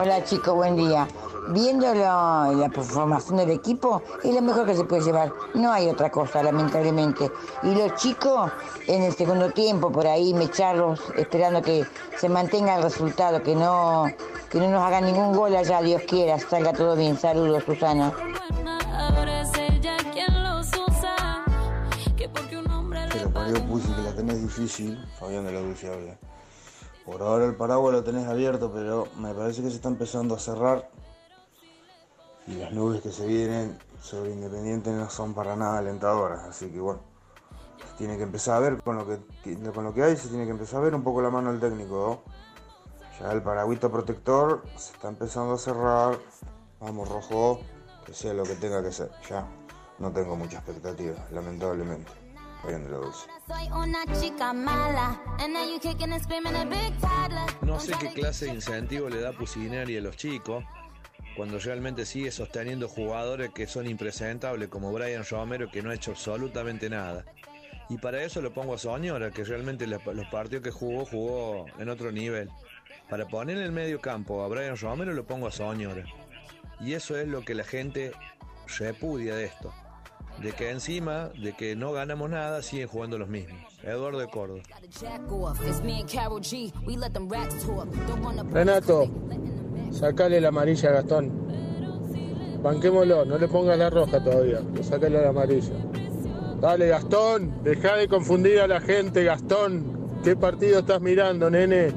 Speaker 22: Hola chicos, buen día. Viendo lo- la formación del equipo, es lo mejor que se puede llevar. No hay otra cosa, lamentablemente. Y los chicos, en el segundo tiempo, por ahí, mecharlos, esperando que se mantenga el resultado, que no, que no nos hagan ningún gol allá, Dios quiera, salga todo bien. Saludos, Susana.
Speaker 23: Pero parió Pusi que la tenés difícil, Fabián de la Dulce habla. Por ahora el paraguas lo tenés abierto, pero me parece que se está empezando a cerrar. Y las nubes que se vienen sobre Independiente no son para nada alentadoras, así que bueno. se Tiene que empezar a ver con lo que, con lo que hay, se tiene que empezar a ver un poco la mano del técnico. Ya el paragüita protector se está empezando a cerrar. Vamos rojo, que sea lo que tenga que ser. Ya no tengo mucha expectativa, lamentablemente. Fabián de la Dulce.
Speaker 13: No sé qué clase de incentivo le da Pusineri a los chicos cuando realmente sigue sosteniendo jugadores que son impresentables como Brian Romero que no ha hecho absolutamente nada. Y para eso lo pongo a Soñora, que realmente los partidos que jugó, jugó en otro nivel. Para poner en el medio campo a Brian Romero lo pongo a Soñora. Y eso es lo que la gente repudia de esto. De que encima, de que no ganamos nada, siguen jugando los mismos. Eduardo de Córdoba.
Speaker 24: Renato, sacale la amarilla a Gastón. Banquémoslo, no le pongas la roja todavía, le sacale la amarilla. Dale, Gastón, deja de confundir a la gente, Gastón. ¿Qué partido estás mirando, nene?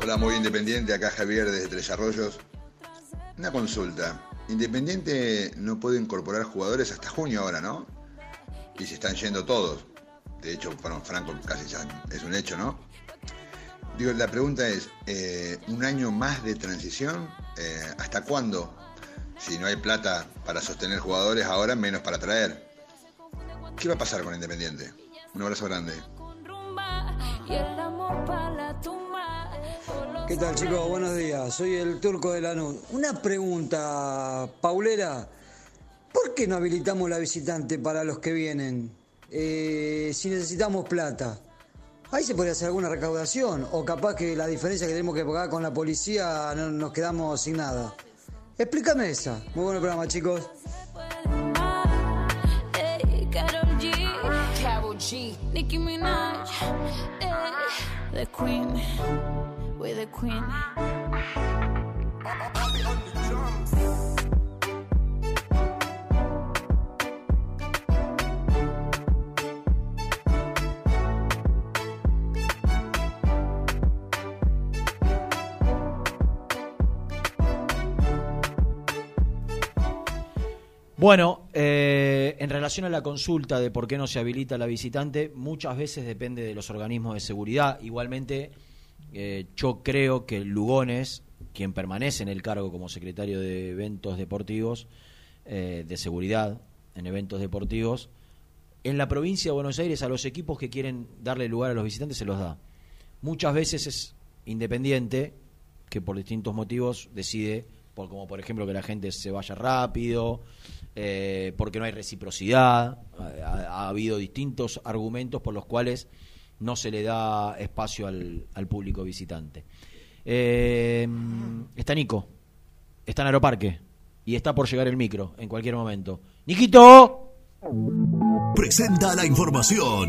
Speaker 25: Hola, muy independiente, acá Javier desde Tres Arroyos. Una consulta. Independiente no puede incorporar jugadores hasta junio ahora, ¿no? Y se están yendo todos. De hecho, bueno, Franco casi ya es un hecho, ¿no? Digo, la pregunta es, eh, ¿un año más de transición? Eh, ¿Hasta cuándo? Si no hay plata para sostener jugadores ahora, menos para traer. ¿Qué va a pasar con Independiente? Un abrazo grande.
Speaker 26: ¿Qué tal chicos? Buenos días. Soy el turco de Lanús. Una pregunta, Paulera. ¿Por qué no habilitamos la visitante para los que vienen? Eh, si necesitamos plata. Ahí se podría hacer alguna recaudación. O capaz que la diferencia que tenemos que pagar con la policía no nos quedamos sin nada. Explícame esa. Muy buen programa, chicos.
Speaker 27: Ey, the Queen.
Speaker 3: Bueno, eh, en relación a la consulta de por qué no se habilita la visitante, muchas veces depende de los organismos de seguridad. Igualmente, eh, yo creo que Lugones, quien permanece en el cargo como secretario de eventos deportivos, eh, de seguridad en eventos deportivos, en la provincia de Buenos Aires a los equipos que quieren darle lugar a los visitantes se los da. Muchas veces es independiente, que por distintos motivos decide, por, como por ejemplo que la gente se vaya rápido, eh, porque no hay reciprocidad, ha, ha habido distintos argumentos por los cuales no se le da espacio al, al público visitante. Eh, está Nico, está en Aeroparque y está por llegar el micro en cualquier momento. ¡Niquito!
Speaker 8: Presenta la información.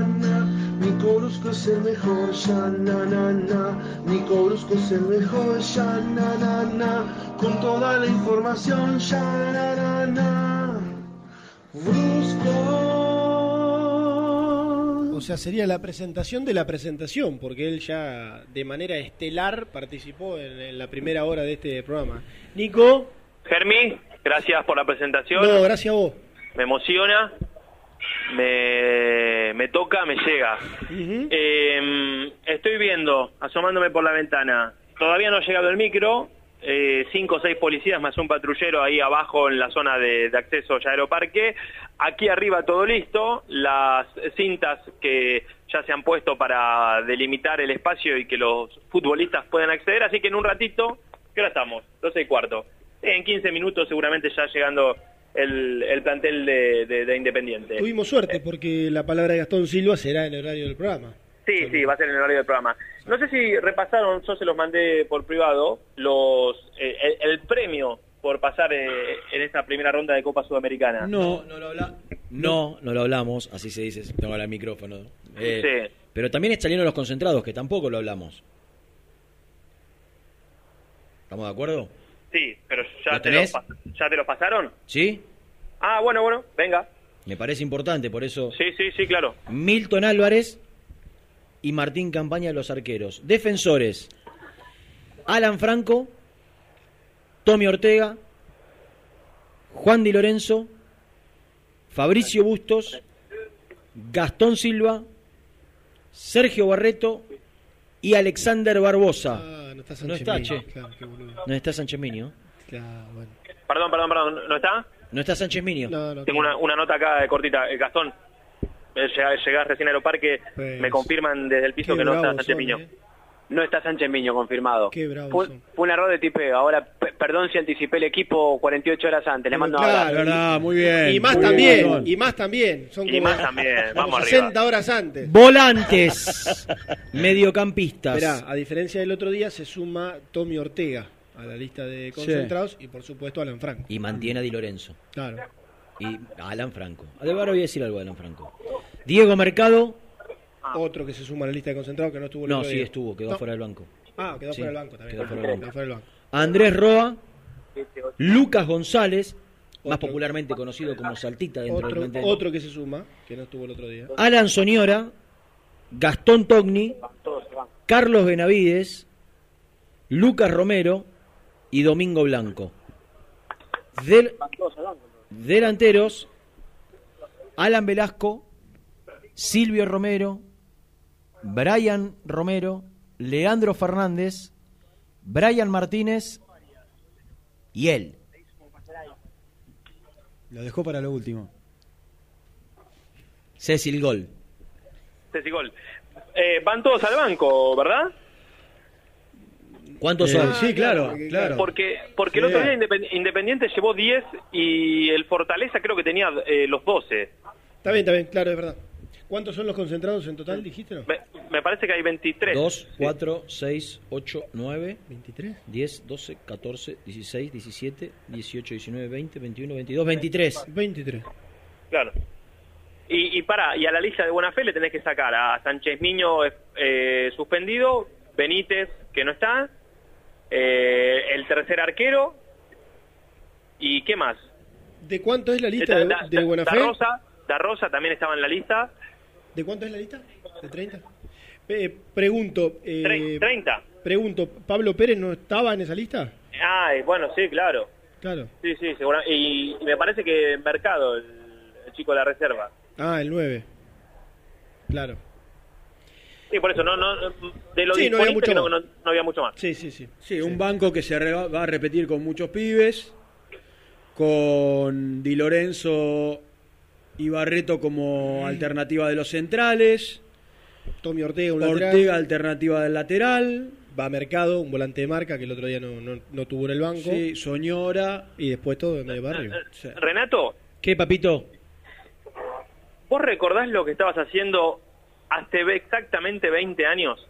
Speaker 15: Nico Brusco es el mejor, ya na na na. Nico Brusco es el mejor, ya na na na. Con toda la información, ya na na na. Brusco.
Speaker 5: O sea, sería la presentación de la presentación, porque él ya de manera estelar participó en, en la primera hora de este programa. Nico.
Speaker 16: Germi, gracias por la presentación.
Speaker 5: No, gracias a vos.
Speaker 16: Me emociona, me, me toca, me llega. Eh, estoy viendo, asomándome por la ventana, todavía no ha llegado el micro, eh, cinco o seis policías más un patrullero ahí abajo en la zona de, de acceso ya aeroparque. aquí arriba todo listo, las cintas que ya se han puesto para delimitar el espacio y que los futbolistas puedan acceder, así que en un ratito, ¿qué hora estamos? 12 y cuarto. En 15 minutos seguramente ya llegando el, el plantel de, de- de Independiente.
Speaker 5: Tuvimos suerte porque la palabra de Gastón Silva será en el horario del programa.
Speaker 16: Sí, sí, va a ser en el horario del programa. No sé si repasaron, yo se los mandé por privado, los eh, el, el premio por pasar eh, en esta primera ronda de Copa Sudamericana.
Speaker 3: No, no lo habla. No, no lo hablamos, así se dice, tengo el micrófono. Eh,
Speaker 16: Sí.
Speaker 3: Pero también salieron los concentrados, que tampoco lo hablamos. ¿Estamos de acuerdo?
Speaker 16: Sí, pero ya
Speaker 3: ¿Lo
Speaker 16: te, pas- ¿ya te los pasaron?
Speaker 3: ¿Sí?
Speaker 16: Ah, bueno, bueno, venga.
Speaker 3: Me parece importante, por eso.
Speaker 16: Sí, sí, sí, claro.
Speaker 3: Milton Álvarez y Martín Campaña los arqueros. Defensores. Alan Franco, Tommy Ortega, Juan Di Lorenzo, Fabricio Bustos, Gastón Silva, Sergio Barreto y Alexander Barbosa.
Speaker 5: No está
Speaker 3: No
Speaker 5: Sánchez
Speaker 3: está,
Speaker 5: Miño,
Speaker 3: che.
Speaker 5: claro, qué boludo.
Speaker 3: No está Sánchez.
Speaker 5: Claro, bueno.
Speaker 16: Perdón, perdón, perdón, ¿no está?
Speaker 3: No está Sánchez Minio.
Speaker 16: Tengo una, una nota acá de cortita. Eh, Gastón, eh, llega- llegás recién al Aeroparque,
Speaker 19: Pues,
Speaker 16: me confirman desde el piso
Speaker 19: qué
Speaker 16: que no está
Speaker 19: bravos
Speaker 16: Sánchez
Speaker 19: son,
Speaker 16: Miño.
Speaker 19: eh. No está Sánchez Miño confirmado.
Speaker 5: Qué bravo
Speaker 19: Fue, fue un error de tipeo. Ahora, pe- perdón si anticipé el equipo 48 horas antes. Le mando un
Speaker 5: Claro,
Speaker 19: abrazo.
Speaker 5: verdad,
Speaker 4: muy bien.
Speaker 5: Y más
Speaker 4: Muy
Speaker 5: también,
Speaker 4: bien.
Speaker 5: y más también. Son
Speaker 19: Y
Speaker 5: como
Speaker 19: más también, vamos
Speaker 5: 60 horas antes.
Speaker 3: Volantes, mediocampistas.
Speaker 5: Mirá, a diferencia del otro día, se suma Tommy Ortega a la lista de concentrados y por supuesto Alan Franco.
Speaker 3: Y mantiene a Di Lorenzo.
Speaker 5: Claro.
Speaker 3: Y Alan Franco. Ahora voy a decir algo de Alan Franco. Diego Mercado.
Speaker 5: Otro que se suma a la lista de concentrados que no estuvo el
Speaker 3: No,
Speaker 5: otro
Speaker 3: sí
Speaker 5: día.
Speaker 3: estuvo, quedó
Speaker 5: No.
Speaker 3: fuera del banco.
Speaker 5: Ah, quedó
Speaker 3: Sí,
Speaker 5: fuera del banco también.
Speaker 3: quedó fuera del banco.
Speaker 5: Fuera del banco.
Speaker 3: Andrés Roa, Lucas González, más popularmente conocido como Saltita dentro del
Speaker 5: Otro,
Speaker 3: plantel.
Speaker 5: otro que se suma, que no estuvo el otro día.
Speaker 3: Alan Soniora, Gastón Togni, Carlos Benavides, Lucas Romero y Domingo Blanco. Del- delanteros, Alan Velasco, Silvio Romero, Brian Romero, Leandro Fernández, Brian Martínez y él.
Speaker 4: Lo dejó para lo último.
Speaker 3: Cecil Gol.
Speaker 16: Ceci Gol. Eh, van todos al banco, ¿verdad?
Speaker 3: ¿Cuántos
Speaker 4: Eh,
Speaker 3: son?
Speaker 4: sí, claro, claro.
Speaker 16: Porque porque el otro día Independ- Independiente llevó 10 y el Fortaleza creo que tenía eh, los 12.
Speaker 5: Está bien, está bien, claro, es verdad. ¿Cuántos son los concentrados en total, dijiste? No?
Speaker 16: Me, me parece que hay 23.
Speaker 3: 2, 4, 6, 8, 9,
Speaker 5: 23,
Speaker 3: 10, 12, 14, 16, 17, 18, 19, 20, 21, 22, 23.
Speaker 5: 23.
Speaker 16: Claro. Y, y para, y a la lista de buena fe le tenés que sacar a Sánchez Miño eh, suspendido, Benítez que no está, eh, el tercer arquero y ¿qué más?
Speaker 5: ¿De cuánto es la lista de,
Speaker 16: Da-
Speaker 5: de
Speaker 16: Da-
Speaker 5: buena
Speaker 16: Da
Speaker 5: fe?
Speaker 16: Rosa, Da Rosa también estaba en la lista.
Speaker 5: ¿De cuánto es la lista? ¿De 30? Eh, pregunto, eh,
Speaker 16: Tre- 30.
Speaker 5: pregunto, ¿Pablo Pérez no estaba en esa lista?
Speaker 16: Ah, y bueno, sí, claro.
Speaker 5: Claro.
Speaker 16: Sí, sí, seguro. Y, y me parece que Mercado, el, el chico de la reserva.
Speaker 5: Ah, el 9. Claro.
Speaker 16: Sí, por eso, no, no, de lo
Speaker 4: Sí, no había mucho
Speaker 16: no,
Speaker 4: más.
Speaker 16: no- no había mucho más.
Speaker 5: Sí, sí, sí.
Speaker 4: Sí, un banco que se re- va a repetir con muchos pibes, con Di Lorenzo y Barreto como alternativa de los centrales,
Speaker 5: Tommy Ortega, un
Speaker 4: Ortega
Speaker 5: lateral.
Speaker 4: alternativa del lateral,
Speaker 5: Va a Mercado, un volante de marca que el otro día no, no, no tuvo en el banco.
Speaker 4: sí, Soñora,
Speaker 5: Y después todo en medio barrio.
Speaker 4: sí.
Speaker 16: Renato,
Speaker 3: ¿Qué, papito?
Speaker 16: ¿vos recordás lo que estabas haciendo hace exactamente 20 años?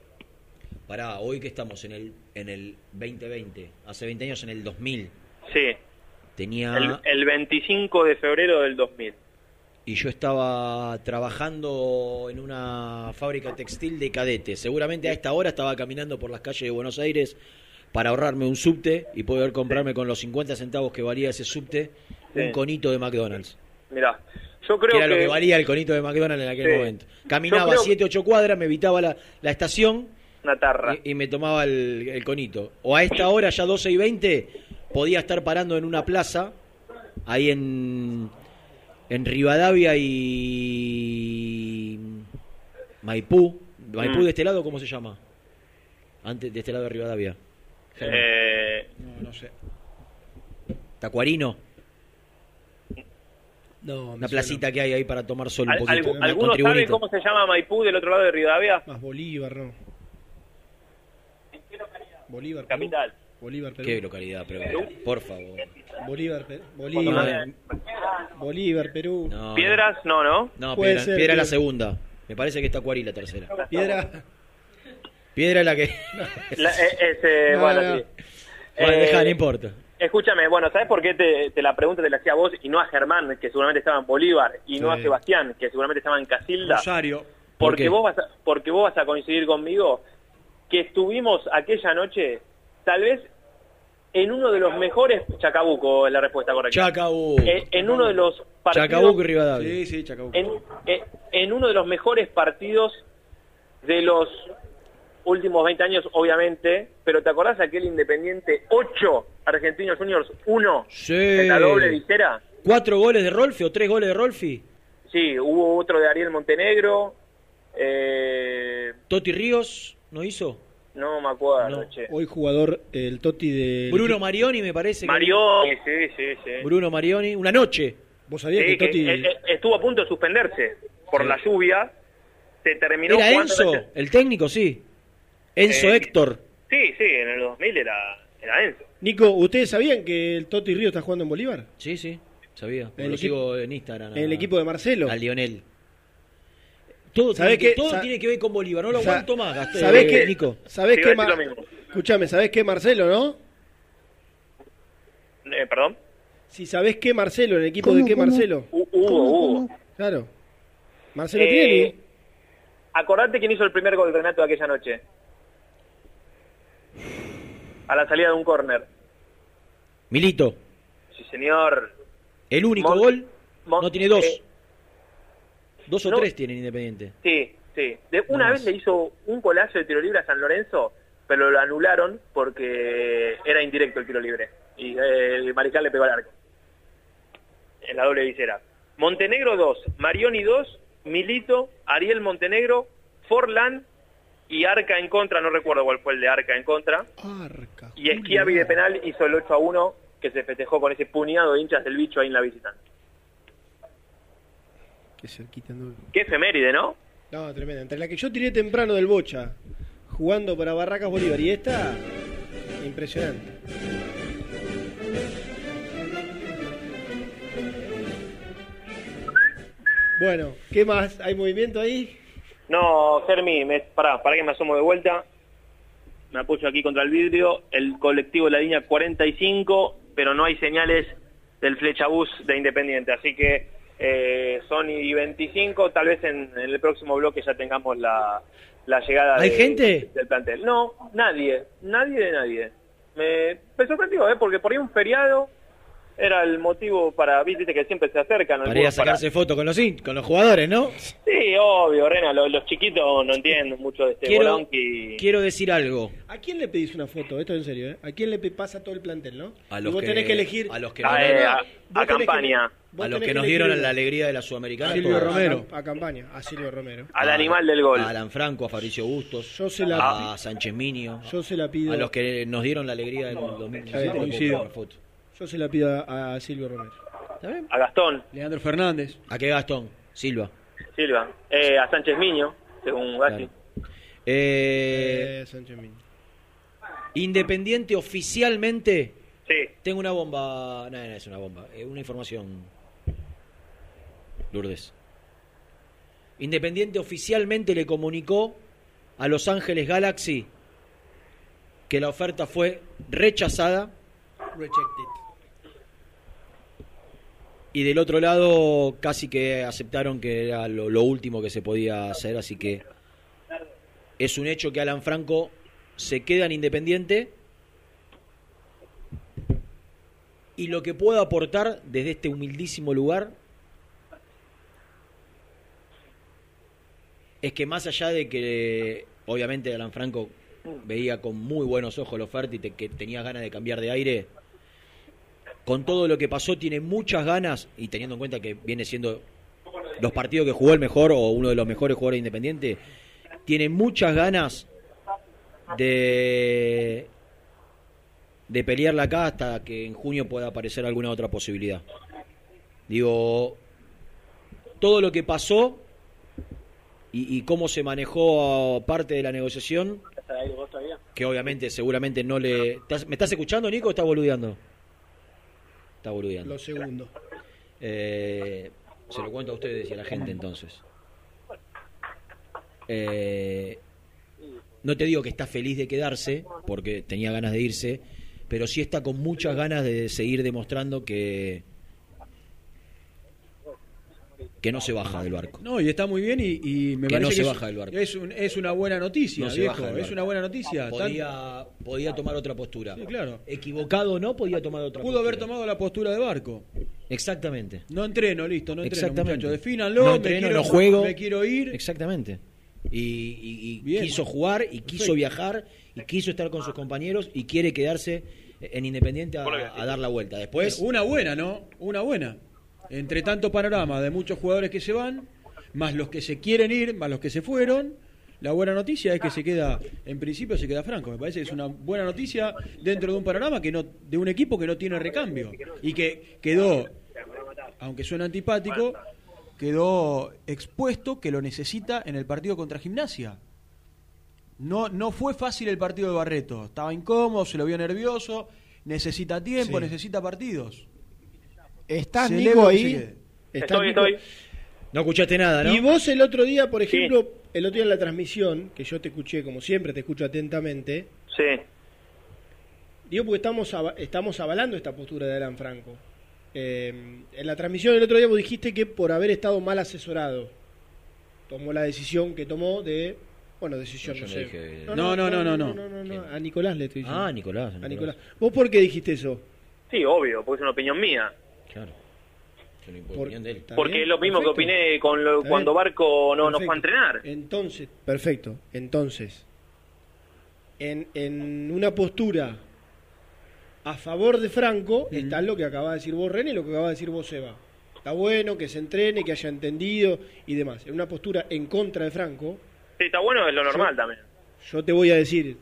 Speaker 3: Pará, hoy que estamos en el, en el 2020, hace 20 años en el 2000,
Speaker 16: Sí,
Speaker 3: tenía...
Speaker 16: el, el 25 de febrero del 2000.
Speaker 3: Y yo estaba trabajando en una fábrica textil de cadetes. Seguramente a esta hora estaba caminando por las calles de Buenos Aires para ahorrarme un subte y poder comprarme con los 50 centavos que valía ese subte un
Speaker 16: Sí.
Speaker 3: conito de McDonald's.
Speaker 16: Mirá, yo
Speaker 3: Que
Speaker 16: creo
Speaker 3: era
Speaker 16: que...
Speaker 3: lo que valía el conito de McDonald's en aquel
Speaker 16: Sí.
Speaker 3: momento. Caminaba
Speaker 16: Yo creo-
Speaker 3: 7, 8 cuadras, me evitaba la, la estación
Speaker 16: Una tarra.
Speaker 3: y, y me tomaba el, el conito. O a esta hora, ya 12 y 20, podía estar parando en una plaza, ahí en, en Rivadavia y Maipú. Maipú
Speaker 16: Mm.
Speaker 3: de este lado, ¿cómo se llama? Antes de este lado de Rivadavia.
Speaker 16: Eh,
Speaker 4: No, no sé.
Speaker 3: Tacuarino.
Speaker 5: No,
Speaker 3: Una placita que hay ahí para tomar sol un poquito.
Speaker 16: ¿Alguno sabe cómo se llama Maipú del otro lado de Rivadavia?
Speaker 5: Más Bolívar, ¿no? Bolívar, Perú.
Speaker 16: Capital.
Speaker 5: Bolívar, Perú.
Speaker 3: Qué localidad, pero por favor.
Speaker 5: Bolívar, Perú. Bolívar. Bolívar, Perú.
Speaker 3: No,
Speaker 16: Piedras, no, ¿no?
Speaker 3: No,
Speaker 5: Puede
Speaker 3: Piedra,
Speaker 5: ser,
Speaker 3: Piedra es la segunda. Me parece que está Cuari la tercera.
Speaker 5: Piedra.
Speaker 3: Piedra es la que.
Speaker 16: La- eh, ese,
Speaker 5: No,
Speaker 16: bueno,
Speaker 5: no.
Speaker 16: sí.
Speaker 3: Bueno,
Speaker 16: Eh,
Speaker 3: deja, no importa.
Speaker 16: Escúchame, bueno, ¿sabes por qué te, te la pregunta te la hacía a vos y no a Germán, que seguramente estaba en Bolívar, y no a. Sebastián, que seguramente estaba en Casilda?
Speaker 4: Rosario.
Speaker 3: ¿Por
Speaker 16: Porque
Speaker 3: qué?
Speaker 16: vos, vas a, porque vos vas a coincidir conmigo que estuvimos aquella noche, tal vez, en uno de los mejores... Chacabuco es la respuesta correcta.
Speaker 3: Chacabuco.
Speaker 16: Eh, en uno de los partidos...
Speaker 3: Chacabuco y Rivadavia.
Speaker 4: Sí, sí, Chacabuco.
Speaker 16: en, en- en uno de los mejores partidos de los últimos 20 años, obviamente, pero ¿te acordás de aquel Independiente 8, Argentinos Juniors 1,
Speaker 3: Sí.
Speaker 16: en la doble visera?
Speaker 3: ¿Cuatro goles de Rolfi o tres goles de Rolfi?
Speaker 16: Sí, hubo otro de Ariel Montenegro, eh,
Speaker 3: ¿Toti Ríos no hizo?
Speaker 16: No me acuerdo,
Speaker 3: No.
Speaker 16: che.
Speaker 5: Hoy jugador, el Toti de.
Speaker 3: Bruno Marioni me parece. que-
Speaker 16: Marioni, sí, sí, sí.
Speaker 3: Bruno Marioni, una noche.
Speaker 5: ¿Vos sabías
Speaker 16: Sí,
Speaker 5: que Toti.
Speaker 16: que, eh, estuvo a punto de suspenderse por
Speaker 3: Sí.
Speaker 16: la lluvia, se terminó
Speaker 3: Era Enzo, el técnico, sí. Enzo
Speaker 16: Eh,
Speaker 3: Héctor.
Speaker 16: Sí, sí, en el 2000 era, era Enzo.
Speaker 5: Nico, ¿ustedes sabían que el Toti Río está jugando en Bolívar?
Speaker 3: Sí, sí, sabía.
Speaker 5: El
Speaker 3: lo
Speaker 5: equipo-
Speaker 3: sigo en Instagram.
Speaker 5: En el equipo de Marcelo.
Speaker 3: A Lionel. Todo,
Speaker 5: ¿Sabés
Speaker 3: tiene, que, todo tiene que ver con Bolívar. No lo aguanto más, Gastón.
Speaker 5: ¿Sabés
Speaker 3: eh,
Speaker 5: qué,
Speaker 3: Nico?
Speaker 5: ¿Sabés
Speaker 16: Te
Speaker 5: qué,
Speaker 16: iba a
Speaker 5: Ma-
Speaker 16: decir lo mismo.
Speaker 5: Escuchame, ¿sabés qué Marcelo, no?
Speaker 16: Eh, ¿Perdón?
Speaker 5: Si sabés qué Marcelo, en el equipo
Speaker 20: ¿Cómo,
Speaker 5: de qué
Speaker 20: cómo?
Speaker 5: Marcelo.
Speaker 16: Hu- Hubo, hubo.
Speaker 5: Claro. Marcelo
Speaker 16: Eh. Acordate quién hizo el primer gol Renato de aquella noche. A la salida de un córner.
Speaker 3: Milito.
Speaker 16: Sí, señor.
Speaker 3: El único
Speaker 16: Mon-
Speaker 3: gol
Speaker 16: Mon-
Speaker 3: no tiene dos.
Speaker 16: eh,
Speaker 3: dos o
Speaker 16: no.
Speaker 3: tres tienen Independiente.
Speaker 16: sí, sí. De, una
Speaker 3: No
Speaker 16: vez le hizo un colazo de tiro libre a San Lorenzo, pero lo anularon porque era indirecto el tiro libre. Y eh, el Marical le pegó al arco. En la doble visera. Montenegro 2, Marioni 2, Milito, Ariel Montenegro, Forlán y Arca en contra, no recuerdo cuál fue el de Arca en contra.
Speaker 5: Arca.
Speaker 16: Y Esquiavi de penal hizo el 8 a 1 que se festejó con ese puñado de hinchas del bicho ahí en la visitante.
Speaker 5: Qué cerquita anduve.
Speaker 16: Qué efeméride, ¿no?
Speaker 5: No, tremenda. Entre la que yo tiré temprano del Bocha, jugando para Barracas Bolívar, y esta, impresionante. Bueno, ¿qué más? ¿Hay movimiento ahí?
Speaker 16: No, Germi, me, pará, pará que me asomo de vuelta. Me apoyo aquí contra el vidrio. El colectivo de la línea 45, pero no hay señales del flechabús de Independiente. Así que eh, son y 25. Tal vez en, en el próximo bloque ya tengamos la, la llegada
Speaker 3: ¿Hay
Speaker 16: de-
Speaker 3: gente?
Speaker 16: del plantel. No, nadie. Nadie de nadie. Me, me sorprendió, ¿eh? porque por ahí un feriado era el motivo para, viste que siempre se acercan.
Speaker 3: Para ir a
Speaker 16: algunos para-
Speaker 3: sacarse fotos con los, con los jugadores, ¿no?
Speaker 16: Sí, obvio, Rena, los, los chiquitos no entienden mucho de este
Speaker 3: Quiero,
Speaker 16: bolonqui.
Speaker 3: quiero decir algo.
Speaker 5: ¿A quién le pedís una foto? Esto es en serio, ¿eh? ¿A quién le pasa todo el plantel, no?
Speaker 3: A
Speaker 5: Y
Speaker 3: los
Speaker 5: vos
Speaker 3: que-
Speaker 5: tenés que elegir.
Speaker 3: a los que nos-
Speaker 16: eh, a- a
Speaker 5: que-
Speaker 16: campaña.
Speaker 3: a los que nos
Speaker 5: elegir
Speaker 3: dieron la alegría de la Sudamericana.
Speaker 4: Silvio
Speaker 3: todos.
Speaker 4: Romero.
Speaker 5: A, a campaña, a Silvio Romero.
Speaker 16: Al animal del gol.
Speaker 3: A Alan Franco, a Fabricio Bustos,
Speaker 5: Yo se la-
Speaker 3: a Sánchez Minio,
Speaker 5: Yo se la pido.
Speaker 3: a los que nos dieron la alegría del
Speaker 5: Está
Speaker 3: 2017.
Speaker 5: Yo se la pido a, a Silvio Romero.
Speaker 16: A Gastón,
Speaker 4: Leandro Fernández.
Speaker 3: ¿A qué Gastón? Silva.
Speaker 16: Silva. Eh, a Sánchez Miño, según Gassi.
Speaker 3: Eh,
Speaker 5: Eh, Sánchez Miño.
Speaker 3: Independiente oficialmente.
Speaker 16: Sí.
Speaker 3: Tengo una bomba. No, no es una bomba. Es una información. Lourdes. Independiente oficialmente le comunicó a Los Ángeles Galaxy que la oferta fue rechazada.
Speaker 5: Rejected.
Speaker 3: Y del otro lado casi que aceptaron que era lo, último que se podía hacer, así que es un hecho que Alan Franco se queda en Independiente. Y lo que puedo aportar desde este humildísimo lugar es que más allá de que obviamente Alan Franco veía con muy buenos ojos la oferta y te- que tenía ganas de cambiar de aire, con todo lo que pasó tiene muchas ganas y teniendo en cuenta que viene siendo los partidos que jugó el mejor o uno de los mejores jugadores independientes, tiene muchas ganas de de pelearla acá hasta que en junio pueda aparecer alguna otra posibilidad. Digo, todo lo que pasó y, y cómo se manejó parte de la negociación, que obviamente seguramente no le... ¿Estás- ¿Me estás escuchando, Nico, o estás boludeando? Está boludeando.
Speaker 5: Lo segundo.
Speaker 3: Eh, se lo cuento a ustedes y a la gente entonces. Eh, no te digo que está feliz de quedarse, porque tenía ganas de irse, pero sí está con muchas ganas de seguir demostrando que que no se baja del barco.
Speaker 4: No, y está muy bien y, y me
Speaker 3: Que no
Speaker 4: parece
Speaker 3: se
Speaker 4: que
Speaker 3: baja
Speaker 4: es,
Speaker 3: del barco.
Speaker 4: es, un- es una buena noticia,
Speaker 3: No se
Speaker 4: viejo, es una buena noticia.
Speaker 3: Podía, podía tomar otra postura.
Speaker 4: Sí, claro.
Speaker 3: Equivocado o no, podía tomar otra
Speaker 4: Pudo
Speaker 3: postura.
Speaker 4: haber tomado la postura de barco.
Speaker 3: Exactamente.
Speaker 4: No entreno, listo, no entreno,
Speaker 3: Exactamente.
Speaker 4: muchachos. Defínanlo,
Speaker 3: No
Speaker 4: me
Speaker 3: entreno,
Speaker 4: quiero-
Speaker 3: no juego.
Speaker 4: me quiero ir.
Speaker 3: Exactamente. Y, y- y
Speaker 4: Bien.
Speaker 3: quiso jugar, y quiso
Speaker 4: Perfecto.
Speaker 3: viajar, y quiso estar con sus compañeros, y quiere quedarse en Independiente a, a dar la vuelta. Después,
Speaker 4: Una buena, ¿no? Una buena. Entre tanto panorama de muchos jugadores que se van, más los que se quieren ir, más los que se fueron, la buena noticia es que se queda, en principio se queda Franco. Me parece que es una buena noticia dentro de un panorama que no, de un equipo que no tiene recambio y que quedó, aunque suena antipático, quedó expuesto que lo necesita en el partido contra Gimnasia. No, no fue fácil el partido de Barreto. Estaba incómodo, se lo vio nervioso, necesita tiempo,
Speaker 5: Sí.
Speaker 4: necesita partidos.
Speaker 5: ¿Estás,
Speaker 4: Celebro
Speaker 5: Nico, ahí? ¿Estás,
Speaker 4: Estoy,
Speaker 5: Nico?
Speaker 4: estoy.
Speaker 3: no escuchaste nada, ¿no?
Speaker 5: Y vos el otro día, por ejemplo, el otro día en la transmisión, que yo te escuché como siempre, te escucho atentamente,
Speaker 16: Sí.
Speaker 5: digo porque estamos, ava- estamos avalando esta postura de Alan Franco. Eh, en la transmisión el otro día vos dijiste que por haber estado mal asesorado, tomó la decisión que tomó de... Bueno, decisión,
Speaker 3: No,
Speaker 5: no,
Speaker 3: yo no
Speaker 5: sé.
Speaker 3: dije-
Speaker 4: No, no, no, no, no.
Speaker 5: no, no, no, A Nicolás le estoy diciendo.
Speaker 3: Ah, Nicolás.
Speaker 5: A Nicolás. ¿Vos por qué dijiste eso?
Speaker 16: Sí, obvio, porque es una opinión mía.
Speaker 3: Claro.
Speaker 5: Por-
Speaker 3: Está
Speaker 16: Porque
Speaker 5: bien,
Speaker 16: es lo mismo
Speaker 5: perfecto.
Speaker 16: que opiné con lo- cuando
Speaker 5: bien.
Speaker 16: Barco no, no
Speaker 5: Perfecto.
Speaker 16: fue a entrenar.
Speaker 5: Entonces, perfecto. Entonces, en, en una postura a favor de Franco está lo que acaba de decir vos, René, y lo que acaba de decir vos, Eva. Está bueno que se entrene, que haya entendido y demás. En una postura en contra de Franco,
Speaker 16: Sí, está bueno, es lo normal también.
Speaker 5: yo te voy a decir.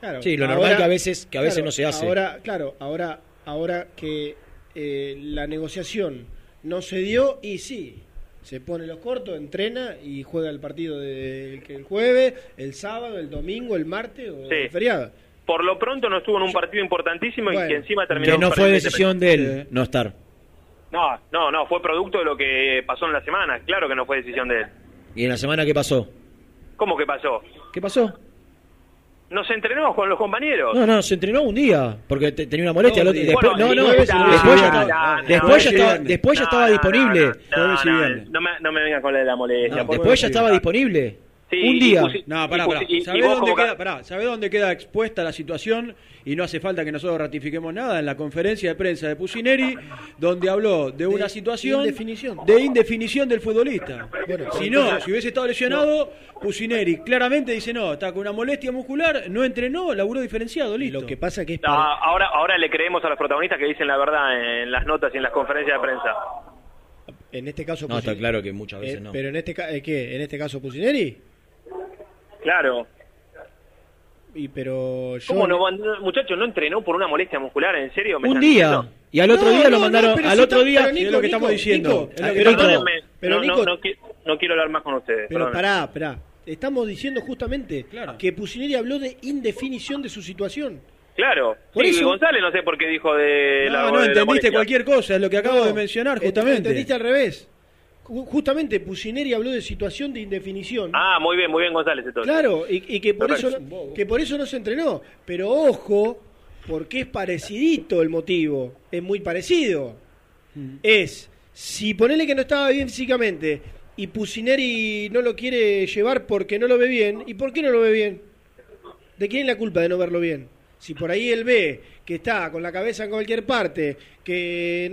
Speaker 5: Claro,
Speaker 3: Sí, lo normal que a veces- que a veces no se hace.
Speaker 5: Ahora, claro, ahora, ahora que eh, la negociación no se dio y sí, se pone los cortos, entrena y juega el partido del el jueves, el sábado, el domingo, el martes o
Speaker 16: Sí.
Speaker 5: el feriado.
Speaker 16: Por lo pronto no estuvo en un partido importantísimo y que encima terminó
Speaker 3: Que no fue decisión de él no estar.
Speaker 16: No, no, no, fue producto de lo que pasó en la semana. Claro que no fue decisión de él.
Speaker 3: ¿Y en la semana qué pasó?
Speaker 16: ¿Cómo que pasó?
Speaker 3: ¿Qué pasó?
Speaker 16: Nos entrenamos con los compañeros.
Speaker 3: No, no, se entrenó un día porque te- tenía una molestia.
Speaker 16: No,
Speaker 3: al otro-
Speaker 16: sí.
Speaker 3: después,
Speaker 16: Bueno,
Speaker 3: no, no, después, ya estaba, después ya después ya disponible.
Speaker 16: No, me, no me vengas con la de la molestia.
Speaker 3: Después ya estaba disponible.
Speaker 16: Sí,
Speaker 3: un día.
Speaker 4: No, pará, pará. ¿Sabés dónde, queda, pará, ¿sabés dónde queda expuesta la situación? Y no hace falta que nosotros ratifiquemos nada en la conferencia de prensa de Pusineri, donde habló de una situación
Speaker 5: indefinición.
Speaker 4: de indefinición del futbolista.
Speaker 5: Bueno,
Speaker 4: si no,
Speaker 5: entonces-
Speaker 4: si hubiese estado lesionado, Pusineri claramente dice no, está con una molestia muscular, no entrenó, laburó diferenciado, listo.
Speaker 5: Lo que pasa que es
Speaker 16: No, ahora, ahora le creemos a los protagonistas que dicen la verdad en las notas y en las conferencias de prensa.
Speaker 5: En este caso,
Speaker 3: No, está claro que muchas veces
Speaker 5: eh,
Speaker 3: no.
Speaker 5: Pero en este ca- eh, ¿qué? En este caso, Pusineri.
Speaker 16: Claro.
Speaker 5: Y pero yo.
Speaker 16: ¿Cómo no, muchachos, no entrenó por una molestia muscular? ¿En serio? ¿Me
Speaker 3: Un día.
Speaker 16: diciendo?
Speaker 3: Y al otro
Speaker 5: No,
Speaker 3: día
Speaker 5: no,
Speaker 3: lo mandaron. al
Speaker 5: si
Speaker 3: otro día.
Speaker 5: pero Nico,
Speaker 4: es lo que
Speaker 5: Nico,
Speaker 4: estamos diciendo.
Speaker 5: Nico, pero
Speaker 16: no, quiero hablar más con ustedes.
Speaker 5: Pero pará, pará. Estamos diciendo justamente
Speaker 4: Claro.
Speaker 5: que Pusineri habló de indefinición de su situación.
Speaker 16: Claro.
Speaker 5: Por
Speaker 16: sí,
Speaker 5: eso-
Speaker 16: González no sé por qué dijo de la
Speaker 4: No, no
Speaker 16: de
Speaker 4: entendiste cualquier cosa, es lo que acabo
Speaker 5: No,
Speaker 4: de mencionar
Speaker 5: ent-
Speaker 4: justamente.
Speaker 5: Entendiste al revés. Ju- Justamente Pusineri habló de situación de indefinición.
Speaker 16: Ah, muy bien, muy bien González entonces.
Speaker 5: Claro, y, y que, por
Speaker 16: Perfecto.
Speaker 5: eso no, que por eso no se entrenó. Pero ojo, porque es parecidito el motivo. Es muy parecido. Es, si ponele que no estaba bien físicamente y Pusineri no lo quiere llevar porque no lo ve bien, ¿y por qué no lo ve bien? ¿De quién es la culpa de no verlo bien? Si por ahí él ve que está con la cabeza en cualquier parte, que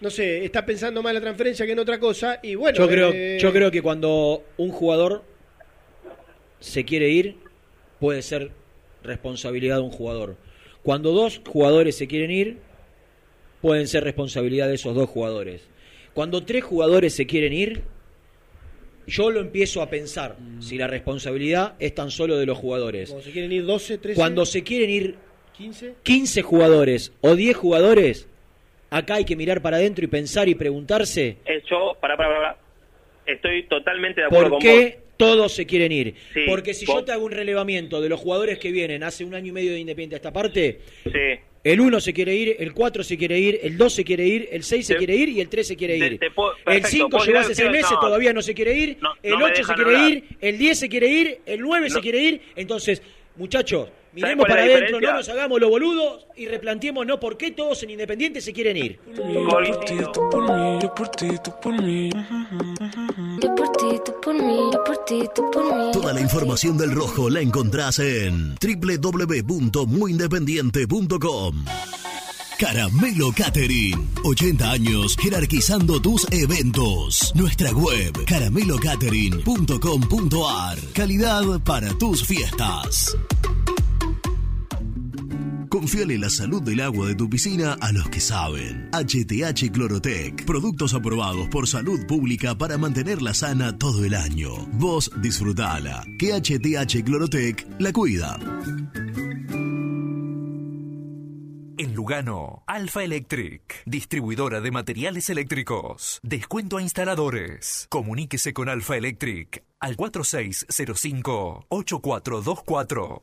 Speaker 5: no, sé, está pensando más en la transferencia que en otra cosa, y bueno,
Speaker 3: Yo creo,
Speaker 5: eh,
Speaker 3: yo creo que cuando un jugador se quiere ir, puede ser responsabilidad de un jugador. Cuando dos jugadores se quieren ir, pueden ser responsabilidad de esos dos jugadores. Cuando tres jugadores se quieren ir, yo lo empiezo a pensar si la responsabilidad es tan solo de los jugadores.
Speaker 5: Cuando se quieren ir 12, 13,
Speaker 3: Cuando se quieren ir
Speaker 5: 15,
Speaker 3: 15 jugadores o 10 jugadores, acá hay que mirar para adentro y pensar y preguntarse
Speaker 16: Eh, yo, para, para, para. Estoy totalmente de acuerdo
Speaker 12: ¿Por
Speaker 16: con vos.
Speaker 12: qué todos se quieren ir?
Speaker 16: Sí,
Speaker 12: Porque si
Speaker 16: vos-
Speaker 12: yo te hago un relevamiento de los jugadores que vienen hace un año y medio de Independiente a esta parte,
Speaker 16: Sí.
Speaker 12: el 1 se quiere ir, el 4 se quiere ir, el 2 se quiere ir, el 6 se
Speaker 16: Te-
Speaker 12: quiere ir y el 3 se quiere
Speaker 16: te-
Speaker 12: ir.
Speaker 16: te puedo-
Speaker 12: el
Speaker 16: perfecto,
Speaker 12: 5
Speaker 16: puedo
Speaker 12: llegó
Speaker 16: llegar-
Speaker 12: hace 6
Speaker 16: quiero-
Speaker 12: meses,
Speaker 16: no.
Speaker 12: todavía no se quiere ir,
Speaker 16: No-
Speaker 12: el
Speaker 16: no me
Speaker 12: 8 se
Speaker 16: dejan
Speaker 12: quiere
Speaker 16: hablar.
Speaker 12: ir, el 10 se quiere ir, el 9 se quiere ir. Entonces, muchachos, miremos para adentro, no nos hagamos los boludos y replanteemos no por qué todos en Independiente se quieren ir.
Speaker 8: Toda la información del rojo la encontrás en www.muyindependiente.com. Caramelo Catering. 80 años jerarquizando tus eventos. Nuestra web caramelocatering.com.ar. Calidad para tus fiestas. Confiale la salud del agua de tu piscina a los que saben. HTH Clorotec. Productos aprobados por salud pública para mantenerla sana todo el año. Vos disfrutala. Que HTH Clorotec la cuida.
Speaker 28: En Lugano, Alfa Electric, distribuidora de materiales eléctricos. Descuento a instaladores. Comuníquese con Alfa Electric al 4605-8424.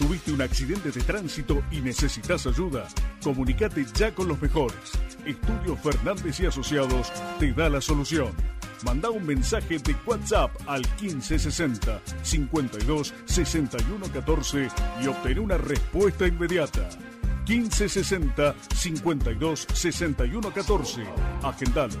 Speaker 29: ¿Tuviste un accidente de tránsito y necesitas ayuda? Comunicate ya con los mejores. Estudio Fernández y Asociados te da la solución. Manda un mensaje de WhatsApp al 1560 52 61 14 y obtén una respuesta inmediata. 1560 52 61 14. Agendalo.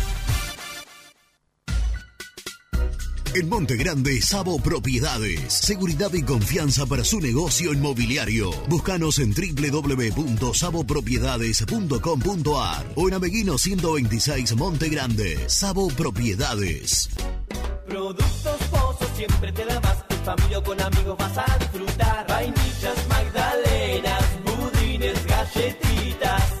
Speaker 8: En Monte Grande, Sabo Propiedades. Seguridad y confianza para su negocio inmobiliario. Búscanos en www.sabopropiedades.com.ar o en Ameguino 126 Monte Grande. Sabo Propiedades.
Speaker 7: Productos Pozo siempre te da más. En familia o con amigos vas a disfrutar. Vainillas, magdalenas, budines, galletitas.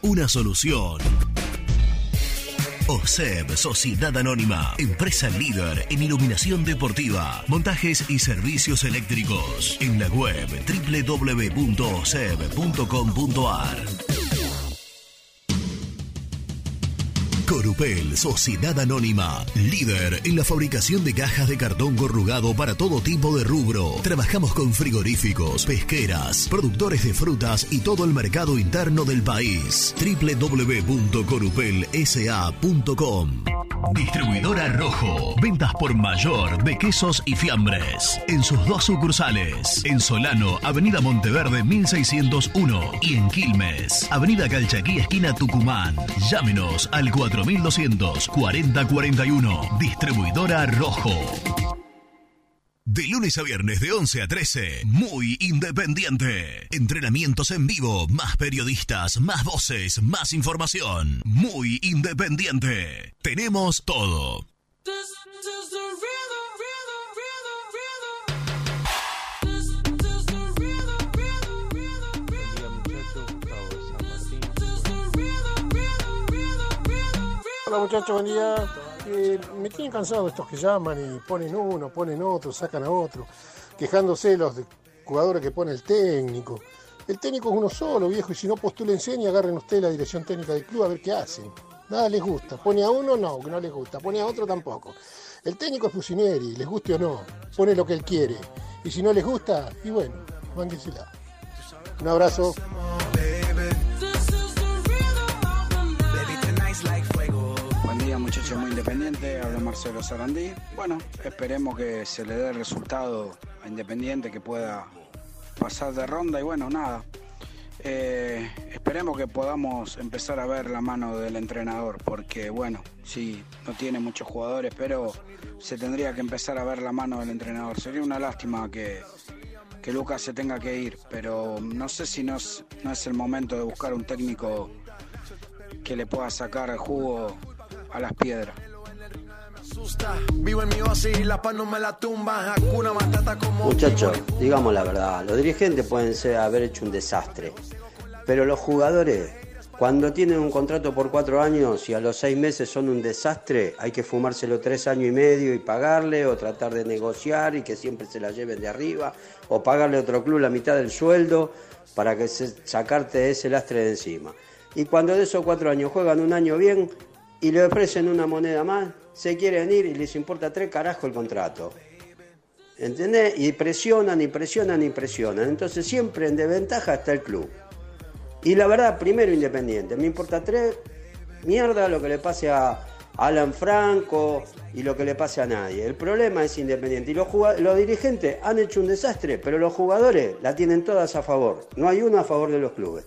Speaker 8: una solución. OSEB, Sociedad Anónima, empresa líder en iluminación deportiva, montajes y servicios eléctricos. En la web www.oseb.com.ar. Corupel, Sociedad Anónima, líder en la fabricación de cajas de cartón corrugado para todo tipo de rubro. Trabajamos con frigoríficos, pesqueras, productores de frutas y todo el mercado interno del país. www.corupelsa.com Distribuidora Rojo. Ventas por mayor de quesos y fiambres. En sus dos sucursales. En Solano, Avenida Monteverde 1601. Y en Quilmes, Avenida Calchaquí, esquina Tucumán. Llámenos al 4200 4041. Distribuidora Rojo. De lunes a viernes de 11 a 13, muy independiente. Entrenamientos en vivo, más periodistas, más voces, más información. Muy independiente. Tenemos todo.
Speaker 30: Hola muchachos, buen día. Eh, me tienen cansado estos que llaman y ponen uno, ponen otro, sacan a otro, quejándose los de jugadores que pone el técnico. El técnico es uno solo, viejo, y si no postúlense y agarren usted la dirección técnica del club a ver qué hacen. Nada les gusta. Pone a uno, no, que no les gusta. Pone a otro, tampoco. El técnico es Pusineri, les guste o no. Pone lo que él quiere. Y si no les gusta, y bueno, mánguesela. Un abrazo.
Speaker 31: Muchachos muy independiente, habla Marcelo Sarandí. Bueno, esperemos que se le dé el resultado a Independiente, que pueda pasar de ronda y bueno, nada. Eh, esperemos que podamos empezar a ver la mano del entrenador, porque bueno, sí, no tiene muchos jugadores, pero se tendría que empezar a ver la mano del entrenador. Sería una lástima que, que Lucas se tenga que ir, pero no sé si no es, no es el momento de buscar un técnico que le pueda sacar el jugo a las piedras.
Speaker 32: Muchachos, digamos la verdad, los dirigentes pueden ser, haber hecho un desastre, pero los jugadores, cuando tienen un contrato por cuatro años y a los seis meses son un desastre, hay que fumárselo tres años y medio y pagarle o tratar de negociar y que siempre se la lleven de arriba o pagarle a otro club la mitad del sueldo para que se, sacarte ese lastre de encima. Y cuando de esos cuatro años juegan un año bien y le ofrecen una moneda más, se quieren ir y les importa tres carajos el contrato. ¿Entendés? Y presionan y presionan y presionan. Entonces siempre en desventaja está el club. Y la verdad, primero Independiente. Me importa tres mierda lo que le pase a Alan Franco y lo que le pase a nadie. El problema es Independiente. Y los, los dirigentes han hecho un desastre, pero los jugadores la tienen todas a favor. No hay uno a favor de los clubes.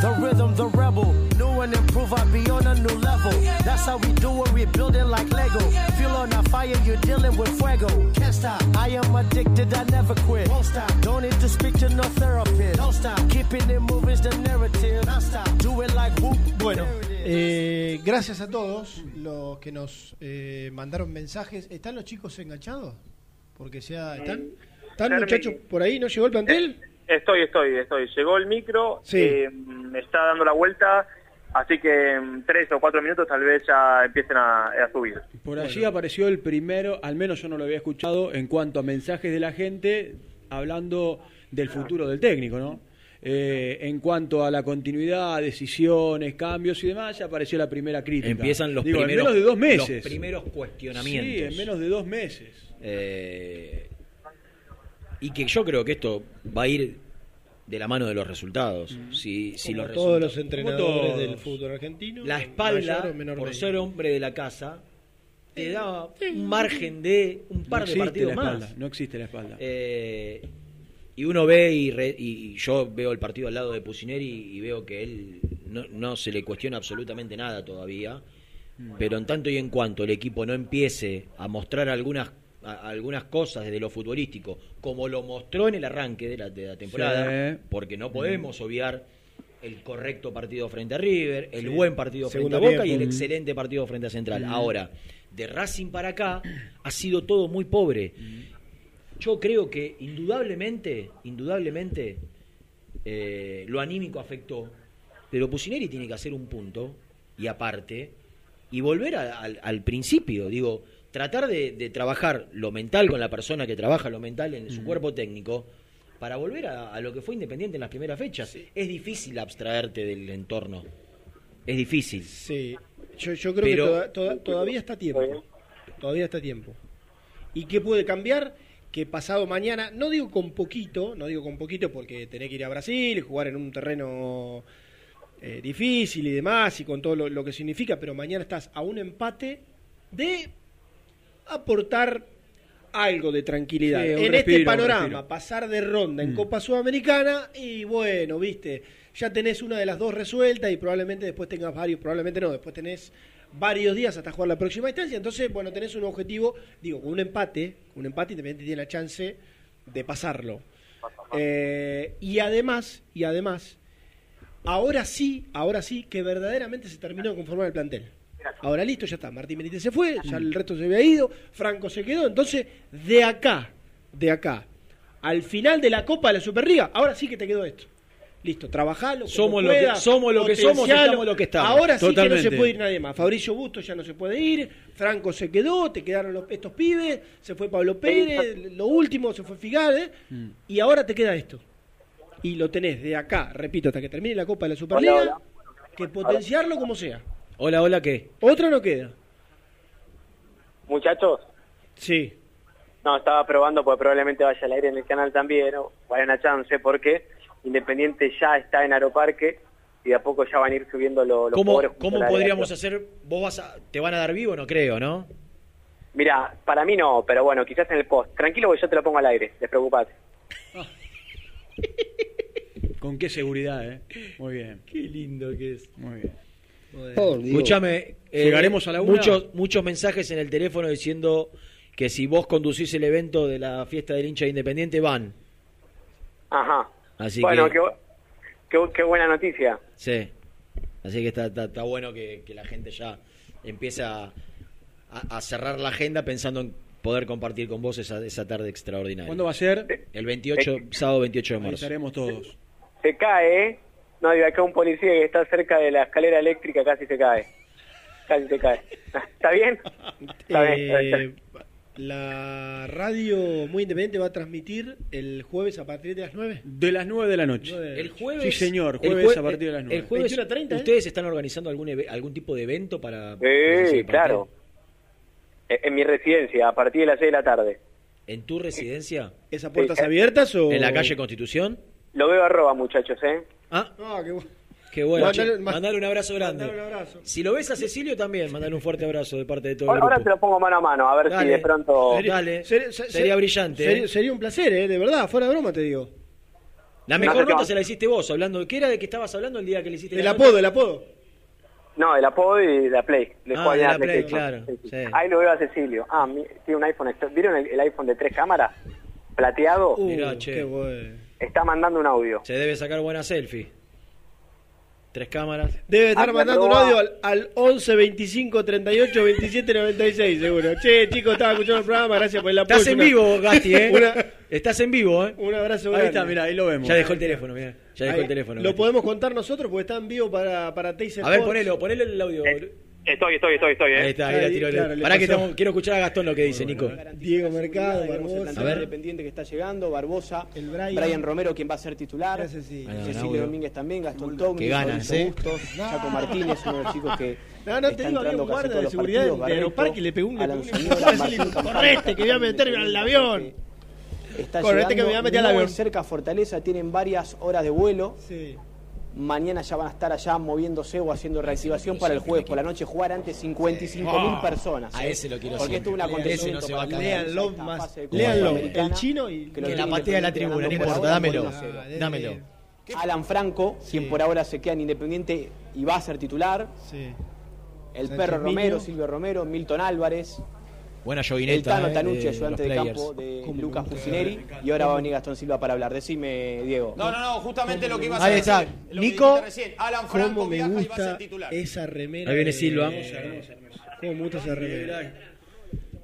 Speaker 33: The rhythm, the rebel. New and improve, I be on a new level. That's how we do it, we building like Lego. Feel on a fire, you're dealing with fuego. Can't stop, I am addicted, I never quit. Won't stop, don't need to speak to no therapist. Don't stop, keeping it moving's the narrative. Don't stop, do it like whoop.
Speaker 5: Bueno, eh, gracias a todos los que nos eh, mandaron mensajes. ¿Están los chicos enganchados? Porque sea, ¿están? ¿Están muchachos por ahí? ¿No llegó el plantel?
Speaker 16: Estoy, estoy, estoy. Llegó el micro,
Speaker 5: Sí.
Speaker 16: eh, me está dando la vuelta, así que en tres o cuatro minutos tal vez ya empiecen a, a subir.
Speaker 4: Por allí apareció el primero, al menos yo no lo había escuchado, en cuanto a mensajes de la gente hablando del futuro del técnico, ¿no? eh, en cuanto a la continuidad, decisiones, cambios y demás, ya apareció la primera crítica.
Speaker 3: Empiezan los
Speaker 4: Digo,
Speaker 3: primeros
Speaker 4: en menos de dos meses.
Speaker 3: los primeros cuestionamientos.
Speaker 4: Sí, en menos de dos meses.
Speaker 3: Eh, y que yo creo que esto va a ir de la mano de los resultados. Si, si
Speaker 5: Como
Speaker 3: los
Speaker 5: todos los entrenadores del fútbol argentino.
Speaker 3: La espalda,
Speaker 5: mayor o menor
Speaker 3: por ser hombre de la casa, te da un margen de un par
Speaker 4: no
Speaker 3: de partidos
Speaker 4: la
Speaker 3: más.
Speaker 4: no existe la espalda.
Speaker 3: Eh, y uno ve y, re- y yo veo el partido al lado de Pusineri y veo que él no, no se le cuestiona absolutamente nada todavía. Pero en tanto y en cuanto el equipo no empiece a mostrar algunas a- algunas cosas desde lo futbolístico, como lo mostró en el arranque de la, de la temporada,
Speaker 4: Sí.
Speaker 3: porque no podemos obviar el correcto partido frente a River, el
Speaker 5: Sí.
Speaker 3: buen partido frente
Speaker 5: Segundo
Speaker 3: a Boca y el
Speaker 5: Mm.
Speaker 3: excelente partido frente a Central.
Speaker 5: Mm.
Speaker 3: Ahora, de Racing para acá ha sido todo muy pobre. Yo creo que indudablemente, indudablemente, eh, lo anímico afectó. Pero Pusineri tiene que hacer un punto, y aparte, y volver a- al principio. Digo, tratar de, de trabajar lo mental con la persona que trabaja lo mental en su cuerpo técnico, para volver a, a lo que fue Independiente en las primeras fechas. Es difícil abstraerte del entorno. Es difícil.
Speaker 5: Sí, yo, yo creo
Speaker 3: Pero-
Speaker 5: que toda- toda- todavía está tiempo. Todavía está tiempo. ¿Y qué puede cambiar? Que pasado mañana, no digo con poquito, no digo con poquito porque tenés que ir a Brasil y jugar en un terreno eh, difícil y demás y con todo lo, lo que significa, pero mañana estás a un empate de aportar algo de tranquilidad.
Speaker 4: Sí,
Speaker 5: en
Speaker 4: respiro,
Speaker 5: este panorama, pasar de ronda en
Speaker 4: Mm.
Speaker 5: Copa Sudamericana y bueno, viste, ya tenés una de las dos resueltas y probablemente después tengas varios, probablemente no, después tenés varios días hasta jugar la próxima instancia, entonces bueno, tenés un objetivo, digo, con un empate, un empate Independiente tiene la chance de pasarlo. Eh, y además, y además, ahora sí, ahora sí que verdaderamente se terminó de conformar el plantel. Ahora listo, ya está. Martín Benítez se fue, ya el resto se había ido, Franco se quedó. Entonces, de acá, de acá, al final de la Copa de la Superliga, ahora sí que te quedó esto. Listo, trabajalo.
Speaker 3: Somos lo que- somos lo que somos, estamos lo que estamos.
Speaker 5: Ahora sí que no se puede ir nadie más. Fabricio Busto ya no se puede ir, Franco se quedó, te quedaron los, estos pibes, se fue Pablo Pérez, lo último se fue Figal, y ahora te queda esto. Y lo tenés de acá, repito, hasta que termine la Copa de la Superliga,
Speaker 19: Hola, hola.
Speaker 5: que potenciarlo como sea.
Speaker 3: Hola, hola, ¿qué?
Speaker 5: Otra no queda.
Speaker 19: Muchachos,
Speaker 5: Sí.
Speaker 19: no, estaba probando porque probablemente vaya al aire en el canal también, o hay una chance, porque Independiente ya está en Aeroparque y de a poco ya van a ir subiendo lo- los
Speaker 3: ¿Cómo, cómo podríamos hacer? ¿Vos vas a, te van a dar vivo? No creo, ¿no?
Speaker 19: Mira, para mí no, pero bueno, quizás en el post. Tranquilo que yo te lo pongo al aire, despreocupate.
Speaker 4: Con qué seguridad, ¿eh? Muy bien.
Speaker 5: Qué lindo que es.
Speaker 4: Muy bien.
Speaker 3: Escúchame, eh,
Speaker 4: ¿Llegaremos a la una?
Speaker 3: Muchos, muchos mensajes en el teléfono diciendo que si vos conducís el evento de la fiesta del hincha de Independiente, van.
Speaker 19: Ajá.
Speaker 3: Así
Speaker 19: bueno,
Speaker 3: que,
Speaker 19: qué, qué, bu- qué buena noticia.
Speaker 3: sí. Así que está, está, está bueno que, que la gente ya empiece a, a- a cerrar la agenda pensando en poder compartir con vos esa, esa tarde extraordinaria.
Speaker 4: ¿Cuándo va a ser?
Speaker 3: El 28, sábado 28 de
Speaker 4: Ahí
Speaker 3: marzo.
Speaker 4: estaremos todos.
Speaker 19: Se cae, ¿eh? No, digo, acá un policía que está cerca de la escalera eléctrica casi se cae. Casi se cae. ¿Está bien? Está bien, está bien.
Speaker 5: Eh, la radio muy independiente va a transmitir el jueves a partir de las 9.
Speaker 4: De las 9 de la noche.
Speaker 3: El jueves.
Speaker 4: Sí, señor,
Speaker 3: el
Speaker 4: jueves
Speaker 3: jue-
Speaker 4: a partir de las 9.
Speaker 3: El jueves,
Speaker 5: 21:30, ¿eh?
Speaker 3: ¿ustedes están organizando algún algún tipo de evento para.?
Speaker 19: Sí, claro. En en mi residencia, a partir de las 6 de la tarde.
Speaker 3: ¿En tu residencia?
Speaker 5: ¿Esas puertas
Speaker 19: Sí.
Speaker 5: abiertas o...?
Speaker 3: ¿En la calle Constitución?
Speaker 19: Lo veo arroba, muchachos, ¿eh?
Speaker 3: Ah,
Speaker 5: Ah, qué bueno.
Speaker 3: qué bueno.
Speaker 5: Mandale-
Speaker 3: che.
Speaker 5: ma-
Speaker 3: Mandale un abrazo grande.
Speaker 5: Mandale un abrazo.
Speaker 3: Si lo ves a Cecilio también, mandale un fuerte abrazo de parte de todo el
Speaker 19: Ahora, ahora
Speaker 3: grupo.
Speaker 19: te lo pongo mano a mano, a ver si de pronto...
Speaker 3: Sería- Dale.
Speaker 5: Ser- ser-
Speaker 3: Sería
Speaker 5: ser-
Speaker 3: brillante,
Speaker 5: Sería,
Speaker 3: ¿eh?
Speaker 5: sería un placer, ¿eh? De verdad, fuera de broma te digo.
Speaker 3: La
Speaker 19: No
Speaker 3: mejor
Speaker 19: qué
Speaker 3: nota se la hiciste vos, hablando. ¿Qué era de que estabas hablando el día que le hiciste
Speaker 5: El
Speaker 3: la
Speaker 5: apodo,
Speaker 3: nota?
Speaker 5: el apodo.
Speaker 19: No, el apodo y la Play. Le
Speaker 3: Ah, de
Speaker 19: a
Speaker 3: la Play, claro,
Speaker 19: Sí, sí.
Speaker 3: sí.
Speaker 19: Ahí lo veo a Cecilio. Ah, tiene un iPhone. ¿Vieron el, el iPhone de tres cámaras? Plateado.
Speaker 5: Uh,
Speaker 3: Mirá, che.
Speaker 5: qué bueno.
Speaker 19: Está mandando un audio.
Speaker 3: Se debe sacar buena selfie. Tres cámaras.
Speaker 5: Debe estar mandando un audio al, al 11 25 38 27 96, seguro. Che, chicos, estaba escuchando el programa, gracias por el apoyo.
Speaker 3: Estás en vivo, Gasti, ¿eh?
Speaker 5: Una-
Speaker 3: Estás en vivo, ¿eh?
Speaker 5: un abrazo
Speaker 4: Ahí
Speaker 5: grande.
Speaker 4: está, mira, ahí lo vemos.
Speaker 3: Ya dejó el teléfono, mira. Ya dejó
Speaker 5: Ahí,
Speaker 3: el teléfono.
Speaker 5: Lo podemos contar nosotros porque está en vivo para, para Taser
Speaker 3: A ver, ponelo, ponelo el audio.
Speaker 19: Eh,
Speaker 16: Estoy, estoy, estoy, estoy. ¿eh?
Speaker 3: Ahí está, ahí la tiró.
Speaker 5: claro, le
Speaker 3: Pará que estamos- quiero escuchar a Gastón lo que dice, Nico.
Speaker 5: Diego Mercado, Barbosa.
Speaker 34: plantel independiente que está llegando, Barbosa,
Speaker 5: El
Speaker 34: Brian.
Speaker 5: Brian.
Speaker 34: Romero quien va a ser titular,
Speaker 5: sí.
Speaker 34: Cecilio
Speaker 3: Naudio.
Speaker 34: Domínguez también, Gastón Togni,
Speaker 3: Qué ganas, ¿eh?
Speaker 34: Chaco Martínez, uno de los chicos que
Speaker 5: No, no, te digo, había
Speaker 34: entrando
Speaker 5: un
Speaker 34: casi
Speaker 5: guarda
Speaker 34: todos
Speaker 5: de
Speaker 34: los
Speaker 5: seguridad
Speaker 34: partidos,
Speaker 5: de
Speaker 34: Barreto,
Speaker 5: Aeroparque y le pegó un Correte, que voy a meterme al avión.
Speaker 34: Está
Speaker 5: Correte, que me voy a meter al avión.
Speaker 34: cerca a Fortaleza, tienen varias horas de vuelo.
Speaker 5: Sí.
Speaker 34: Mañana ya van a estar allá moviéndose o haciendo reactivación para el jueves por la noche jugar ante 55 mil
Speaker 3: Ah,
Speaker 34: personas.
Speaker 3: a ese lo quiero
Speaker 34: Porque esto es un acontecimiento
Speaker 3: no
Speaker 34: para
Speaker 5: Léanlo más.
Speaker 34: Sudamericana,
Speaker 5: El chino y
Speaker 34: lo
Speaker 3: Que
Speaker 34: tiene
Speaker 3: la patea de la tribuna, no importa, dámelo.
Speaker 34: por 1 a 0.
Speaker 3: Dámelo.
Speaker 34: Alan Franco, quien por ahora se queda en Independiente y va a ser titular.
Speaker 5: Sí.
Speaker 34: El
Speaker 5: Sánchez
Speaker 34: Perro. Romero, Silvio Romero, Milton Álvarez.
Speaker 3: Buena
Speaker 34: El
Speaker 3: llovineta.
Speaker 34: Tano
Speaker 3: eh,
Speaker 34: Tanucci,
Speaker 3: de
Speaker 34: ayudante de
Speaker 3: players.
Speaker 34: campo de Lucas Pusineri. Y ahora va a venir Gastón Silva para hablar. Decime, Diego.
Speaker 12: No, no, no, justamente lo que ibas a
Speaker 3: Ahí
Speaker 12: decir.
Speaker 3: está.
Speaker 12: lo que
Speaker 3: Nico,
Speaker 12: recién. Alan Franco
Speaker 5: Cómo me
Speaker 12: viaja y va a
Speaker 5: gusta
Speaker 12: ser titular.
Speaker 5: esa remera.
Speaker 3: Ahí viene
Speaker 5: de-
Speaker 3: Silva.
Speaker 5: Cómo me gusta esa remera.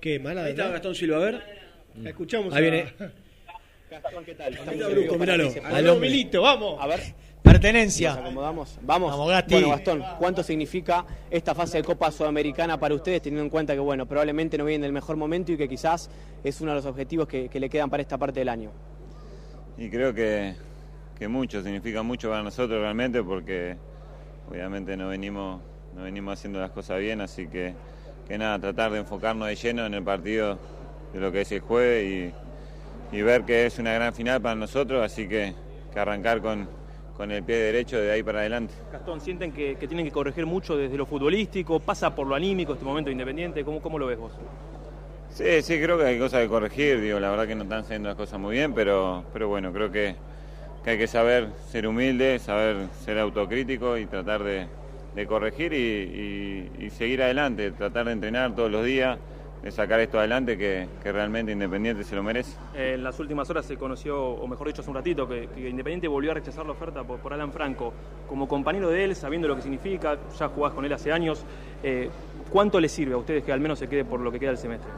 Speaker 5: Qué mala,
Speaker 4: Ahí está. Gastón Silva, a ver.
Speaker 5: La escuchamos.
Speaker 3: Ahí
Speaker 5: a-
Speaker 3: viene.
Speaker 34: Gastón, ¿qué tal? Estamos
Speaker 4: está
Speaker 34: en
Speaker 4: Brusco, míralo.
Speaker 3: Al
Speaker 5: vamos.
Speaker 34: A ver,
Speaker 3: Pertenencia.
Speaker 34: nos acomodamos. Vamos.
Speaker 3: Vamos, Gasti.
Speaker 34: Bueno, Gastón, ¿cuánto significa esta fase de Copa Sudamericana para ustedes, teniendo en cuenta que, bueno, probablemente no viene en el mejor momento y que quizás es uno de los objetivos que, que le quedan para esta parte del año?
Speaker 35: Y creo que, que mucho, significa mucho para nosotros realmente porque obviamente no venimos, no venimos haciendo las cosas bien, así que, que nada, tratar de enfocarnos de lleno en el partido de lo que es el jueves y, y ver que es una gran final para nosotros, así que, que arrancar con, con el pie derecho de ahí para adelante.
Speaker 36: Gastón, ¿sienten que, que tienen que corregir mucho desde lo futbolístico? ¿Pasa por lo anímico este momento de Independiente? ¿Cómo, cómo lo ves vos?
Speaker 35: Sí, sí, creo que hay cosas que corregir, digo, la verdad que no están haciendo las cosas muy bien, pero, pero bueno, creo que, que hay que saber ser humilde, saber ser autocrítico y tratar de, de corregir y, y- y seguir adelante, tratar de entrenar todos los días, de sacar esto adelante que, que realmente Independiente se lo merece.
Speaker 36: Eh, en las últimas horas se conoció, o mejor dicho, hace un ratito, que, que Independiente volvió a rechazar la oferta por, por Alan Franco. Como compañero de él, sabiendo lo que significa, ya jugás con él hace años, eh, ¿cuánto le sirve a ustedes que al menos se quede por lo que queda del semestre?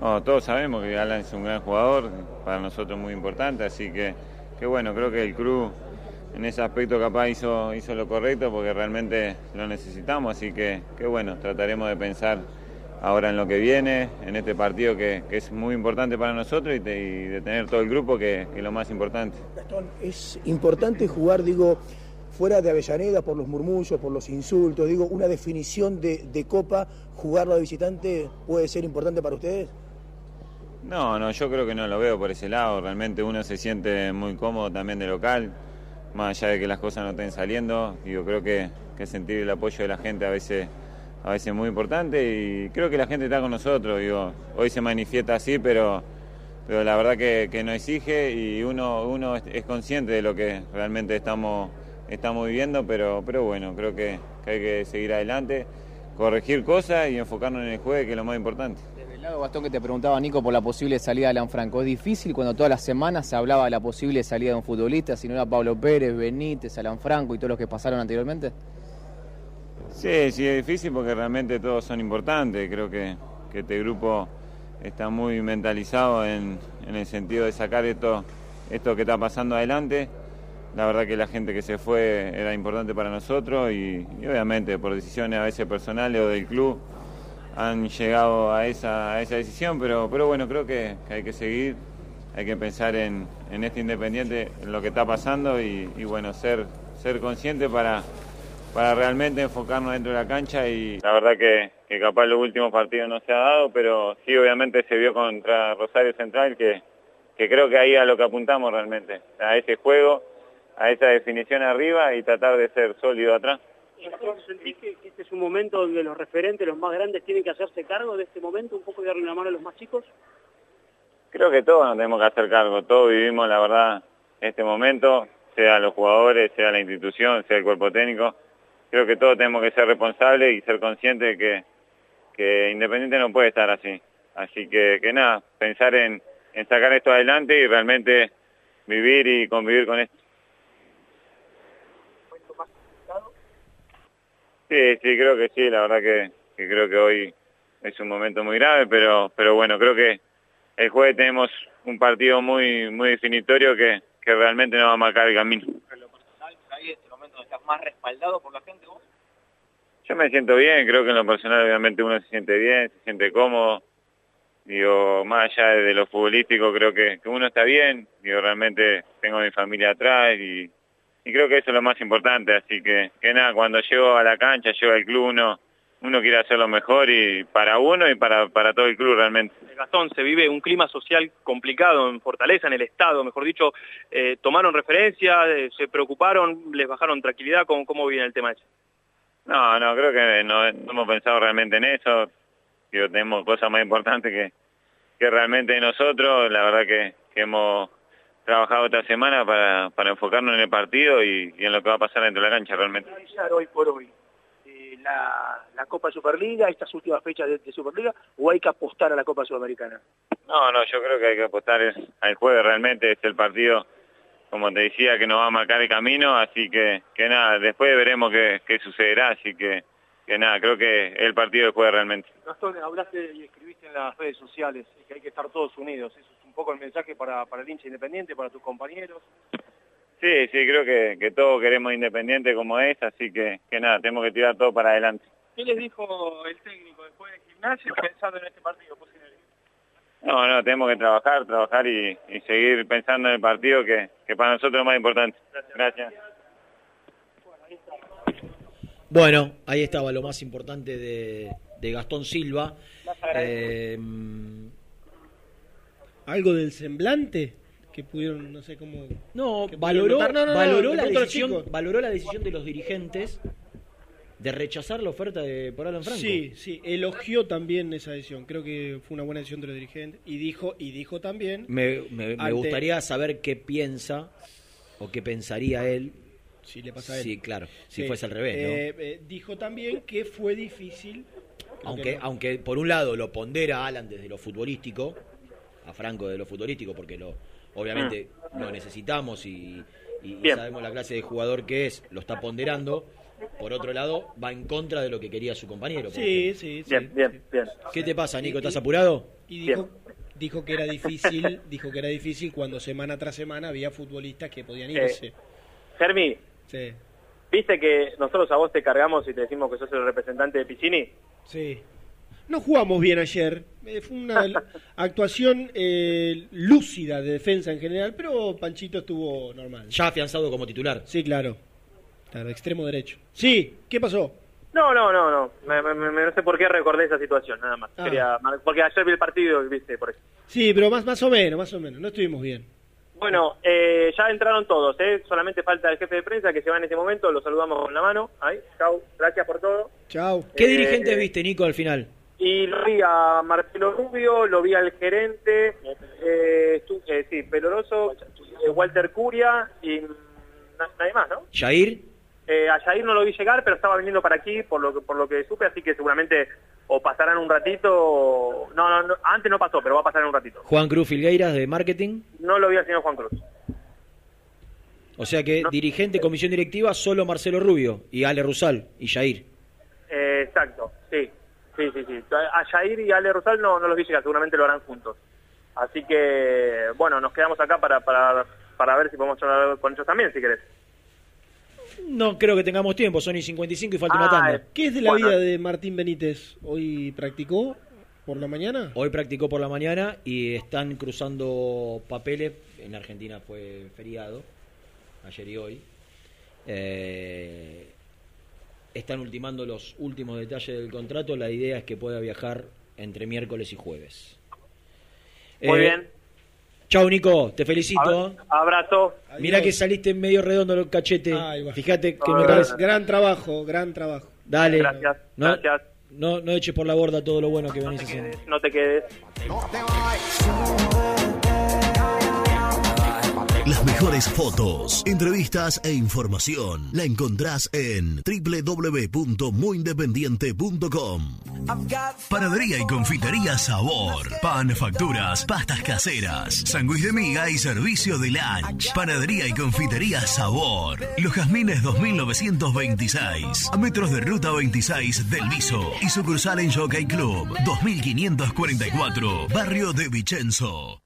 Speaker 35: No, todos sabemos que Alan es un gran jugador, para nosotros muy importante, así que, que bueno, creo que el club en ese aspecto capaz hizo, hizo lo correcto porque realmente lo necesitamos, así que, que bueno, trataremos de pensar ahora en lo que viene, en este partido que, que es muy importante para nosotros y, te- y de tener todo el grupo que, que es lo más importante.
Speaker 37: Gastón, es importante jugar, digo, fuera de Avellaneda por los murmullos, por los insultos, digo, una definición de, de Copa, jugarlo de visitante puede ser importante para ustedes.
Speaker 35: No, no, yo creo que no lo veo por ese lado. Realmente uno se siente muy cómodo también de local, más allá de que las cosas no estén saliendo. Yo creo que, que sentir el apoyo de la gente a veces, a veces es muy importante y creo que la gente está con nosotros. Digo, hoy se manifiesta así, pero, pero la verdad que, que no exige y uno, uno es, consciente de lo que realmente estamos, estamos viviendo, pero, pero bueno, creo que, que hay que seguir adelante, corregir cosas y enfocarnos en el juego, que es lo más importante.
Speaker 38: Desde el lado, Gastón, que te preguntaba Nico por la posible salida de Alan Franco. ¿Es difícil cuando todas las semanas se hablaba de la posible salida de un futbolista, si no era Pablo Pérez, Benítez, Alan Franco y todos los que pasaron anteriormente?
Speaker 35: Sí, sí, es difícil porque realmente todos son importantes. Creo que, que este grupo está muy mentalizado en, en el sentido de sacar esto, esto que está pasando adelante. La verdad que la gente que se fue era importante para nosotros y, obviamente por decisiones a veces personales o del club han llegado a esa, a esa decisión, pero, pero bueno, creo que, que hay que seguir, hay que pensar en, en este Independiente, en lo que está pasando y, y bueno, ser, ser consciente para, para realmente enfocarnos dentro de la cancha y la verdad que, que capaz los últimos partidos no se ha dado, pero sí obviamente se vio contra Rosario Central que, que creo que ahí a lo que apuntamos realmente, a ese juego, a esa definición arriba y tratar de ser sólido atrás.
Speaker 39: ¿Sentís que que este es un momento donde los referentes, los más grandes, tienen que hacerse cargo de este momento, un poco y darle una mano a los más chicos?
Speaker 35: Creo que todos nos tenemos que hacer cargo, todos vivimos la verdad este momento, sea los jugadores, sea la institución, sea el cuerpo técnico. Creo que todos tenemos que ser responsables y ser conscientes que, Independiente no puede estar así. Así que, que nada, pensar en, en sacar esto adelante y realmente vivir y convivir con esto. Sí, sí, creo que sí, la verdad que, que creo que hoy es un momento muy grave, pero, pero bueno, creo que el jueves tenemos un partido muy, muy definitorio que, que realmente nos va a marcar el camino.
Speaker 40: en este momento estás más respaldado por la gente vos?
Speaker 35: Yo me siento bien, creo que en lo personal obviamente uno se siente bien, se siente cómodo. Digo, más allá de lo futbolístico, creo que, que uno está bien. Digo, realmente tengo mi familia atrás y, y creo que eso es lo más importante. Así que, que nada, cuando llego a la cancha, llego al club, uno, uno quiere hacer lo mejor y para uno y para, para todo el club realmente.
Speaker 16: Gastón, se vive un clima social complicado en Fortaleza, en el Estado, mejor dicho. Eh, ¿Tomaron referencia? eh, ¿Se preocuparon? ¿Les bajaron tranquilidad? ¿Cómo, cómo viene el tema ese?
Speaker 35: No, no, creo que no, no hemos pensado realmente en eso. Digo, tenemos cosas más importantes que, que realmente nosotros. La verdad que, que hemos trabajado esta semana para, para enfocarnos en el partido y, y en lo que va a pasar dentro de la cancha realmente.
Speaker 41: hoy por hoy la, la Copa Superliga, estas últimas fechas de, de Superliga, o hay que apostar a la Copa Sudamericana?
Speaker 35: No, no, yo creo que hay que apostar es- al jueves realmente, es el partido, como te decía, que nos va a marcar el camino, así que, que nada, después veremos qué, qué sucederá, así que, que nada, creo que es el partido del jueves realmente.
Speaker 41: Gastón, hablaste y escribiste en las redes sociales que hay que estar todos unidos. Eso es un poco el mensaje para, para el hincha independiente, para tus compañeros.
Speaker 35: Sí, sí, creo que, que todos queremos Independiente como es, así que, que nada, tenemos que tirar todo para adelante.
Speaker 41: ¿Qué les dijo el técnico después del gimnasio pensando en este partido?
Speaker 35: No, no, tenemos que trabajar, trabajar y, y seguir pensando en el partido que, que para nosotros es lo más importante. Gracias.
Speaker 3: Bueno, ahí estaba lo más importante de, de Gastón Silva. Eh,
Speaker 5: Algo del semblante que pudieron, no sé cómo.
Speaker 3: No, valoró.
Speaker 5: No,
Speaker 3: valoró, la decisión, valoró la decisión de los dirigentes de rechazar la oferta de por Alan Franco.
Speaker 5: Sí, sí, elogió también esa decisión. Creo que fue una buena decisión de los dirigentes. Y dijo, y dijo también.
Speaker 3: Me, me- gustaría saber qué piensa o qué pensaría él.
Speaker 5: Si le pasa a él.
Speaker 3: Sí, claro, si
Speaker 5: Sí.
Speaker 3: fuese al revés, ¿no?
Speaker 5: Eh, eh, dijo también que fue difícil.
Speaker 3: aunque,
Speaker 5: no.
Speaker 3: aunque por un lado lo pondera Alan desde lo futbolístico, a Franco de lo futbolístico, porque lo obviamente lo necesitamos y, y- y
Speaker 16: Bien.
Speaker 3: sabemos la clase de jugador que es, lo está ponderando. Por otro lado, va en contra de lo que quería su compañero.
Speaker 5: Sí,
Speaker 3: ejemplo.
Speaker 5: sí, sí.
Speaker 16: Bien, bien, bien.
Speaker 3: ¿Qué te pasa, Nico? ¿Estás apurado?
Speaker 5: Y dijo, dijo que era difícil, dijo que era difícil cuando semana tras semana había futbolistas que podían irse.
Speaker 16: Germi,
Speaker 5: Sí.
Speaker 16: ¿viste que nosotros a vos te cargamos y te decimos que sos el representante de Piccini?
Speaker 5: Sí. No jugamos bien ayer. Eh, Fue una actuación eh, lúcida de defensa en general, pero Panchito estuvo normal.
Speaker 3: Ya afianzado como titular.
Speaker 5: Sí, claro. Claro, extremo derecho. Sí, ¿qué pasó?
Speaker 16: No, no, no, no. Me- me- me- no sé por qué recordé esa situación, nada más.
Speaker 5: Ah.
Speaker 16: Quería, porque ayer vi el partido, viste, por eso.
Speaker 5: Sí, pero más, más o menos, más o menos. No estuvimos bien.
Speaker 16: Bueno, eh, ya entraron todos, ¿eh? Solamente falta el jefe de prensa que se va en este momento, lo saludamos con la mano. Ahí, chau, gracias por todo.
Speaker 5: Chao.
Speaker 3: ¿Qué
Speaker 16: Eh,
Speaker 3: dirigentes
Speaker 16: eh,
Speaker 3: viste, Nico, al final?
Speaker 16: Y lo vi a Marcelo Rubio, lo vi al gerente, eh, eh, sí, Peloroso, eh, Walter Curia y na- nadie más, ¿no?
Speaker 3: ¿Jair?
Speaker 16: Eh, a Jair no lo vi llegar, pero estaba viniendo para aquí, por lo que por lo que supe, así que seguramente o pasarán un ratito, o- no, no, no, antes no pasó, pero va a pasar en un ratito.
Speaker 3: Juan Cruz Filgueiras de marketing.
Speaker 16: No lo vi al señor Juan Cruz.
Speaker 3: O sea que dirigente, comisión directiva, solo Marcelo Rubio y Ale Rusal y Jair.
Speaker 16: Eh, exacto, sí, sí, sí. A Jair y Ale Rosal no, no los vi llegar, seguramente lo harán juntos. Así que, bueno, nos quedamos acá para, para, para ver si podemos hablar con ellos también, si querés.
Speaker 3: No creo que tengamos tiempo, son y 55 y falta una
Speaker 16: Ah,
Speaker 3: tanda.
Speaker 16: eh,
Speaker 5: ¿Qué es de la
Speaker 16: Bueno.
Speaker 5: vida de Martín Benítez? ¿Hoy practicó por la mañana?
Speaker 3: Hoy practicó por la mañana y están cruzando papeles. En Argentina fue feriado, ayer y hoy. Eh, están ultimando los últimos detalles del contrato. La idea es que pueda viajar entre miércoles y jueves.
Speaker 16: Muy
Speaker 3: Eh,
Speaker 16: bien.
Speaker 3: Chau, Nico, te felicito.
Speaker 16: Abrazo.
Speaker 3: Mira que saliste medio redondo el cachete. Fíjate que me
Speaker 5: Gran,
Speaker 3: parece.
Speaker 5: gran trabajo, gran trabajo.
Speaker 3: Dale.
Speaker 16: Gracias,
Speaker 3: No,
Speaker 16: gracias.
Speaker 3: No, no eches por la borda todo lo bueno que venís haciendo.
Speaker 16: No te quedes.
Speaker 8: Las mejores fotos, entrevistas e información la encontrás en www.muyindependiente.com. Panadería y confitería Sabor. Pan, facturas, pastas caseras, sándwich de miga y servicio de lunch. Panadería y confitería Sabor. Los Jazmines 2926. A metros de ruta 26 del Viso. Y sucursal en Jockey Club 2544. Barrio de Vicenzo.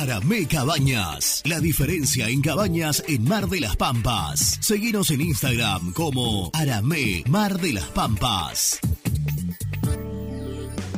Speaker 8: Aramé Cabañas. La diferencia en cabañas en Mar de las Pampas. Seguinos en Instagram como Aramé Mar de las Pampas.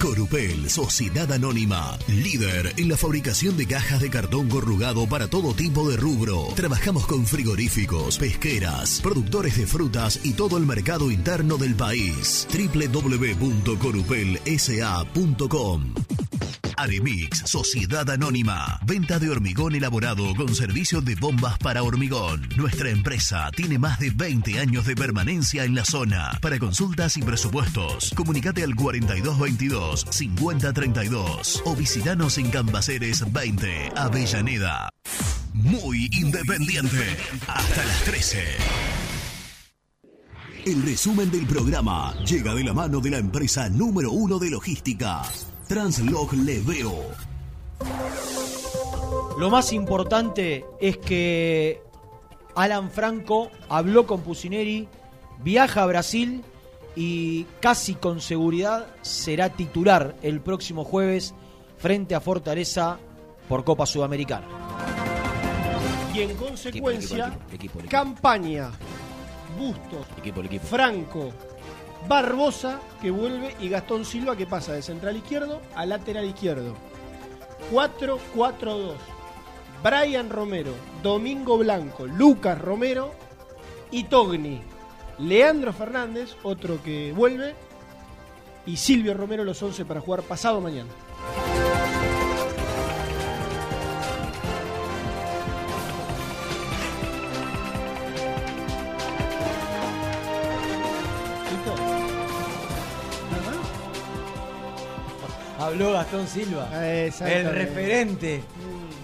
Speaker 8: Corupel, Sociedad Anónima, líder en la fabricación de cajas de cartón corrugado para todo tipo de rubro. Trabajamos con frigoríficos, pesqueras, productores de frutas y todo el mercado interno del país. www.corupelsa.com Aremix, Sociedad Anónima. Venta de hormigón elaborado con servicio de bombas para hormigón. Nuestra empresa tiene más de 20 años de permanencia en la zona. Para consultas y presupuestos, comunicate al 4222-5032 o visitanos en Cambaceres 20, Avellaneda. Muy independiente. Hasta las 13. El resumen del programa llega de la mano de la empresa número uno de logística. Translog Leveo.
Speaker 3: Lo más importante es que Alan Franco habló con Pusineri, viaja a Brasil y casi con seguridad será titular el próximo jueves frente a Fortaleza por Copa Sudamericana.
Speaker 5: Y en consecuencia, campaña, Bustos, Franco, Barbosa que vuelve y Gastón Silva que pasa de central izquierdo a lateral izquierdo. 4-4-2. Brian Romero, Domingo Blanco, Lucas Romero y Togni. Leandro Fernández, otro que vuelve, y Silvio Romero los 11 para jugar pasado mañana.
Speaker 3: Habló Gastón Silva, el referente.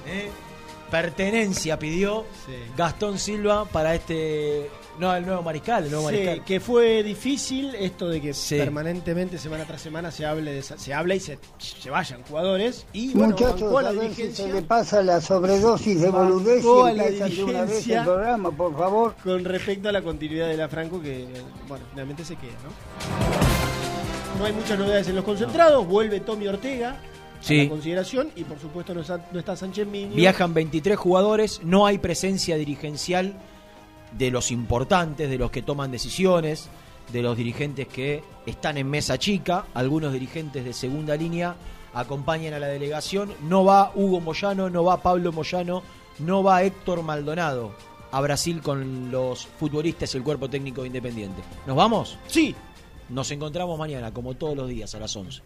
Speaker 3: ¿eh? Pertenencia pidió Gastón Silva para este
Speaker 12: No, el nuevo mariscal, el nuevo
Speaker 5: Sí,
Speaker 12: mariscal.
Speaker 5: que fue difícil esto de que
Speaker 12: Sí.
Speaker 5: permanentemente, semana tras semana, se hable de esa- se habla y se, se vayan jugadores. Y bueno,
Speaker 20: Muchachos,
Speaker 5: bancó a la
Speaker 20: a ver si se le pasa la sobredosis de boludez y
Speaker 5: a la
Speaker 20: de una vez el
Speaker 5: dirigencia
Speaker 20: programa, por favor.
Speaker 5: Con respecto a la continuidad de la Franco, que bueno, finalmente se queda, ¿no? No hay muchas novedades en los concentrados, vuelve Tommy Ortega a
Speaker 12: Sí.
Speaker 5: la consideración y por supuesto no está, no está Sánchez Miño.
Speaker 12: Viajan 23 jugadores, no hay presencia dirigencial de los importantes, de los que toman decisiones, de los dirigentes que están en mesa chica, algunos dirigentes de segunda línea acompañan a la delegación, no va Hugo Moyano, no va Pablo Moyano, no va Héctor Maldonado a Brasil con los futbolistas y el cuerpo técnico independiente. ¿Nos vamos?
Speaker 5: Sí.
Speaker 12: Nos encontramos mañana, como todos los días, a las 11.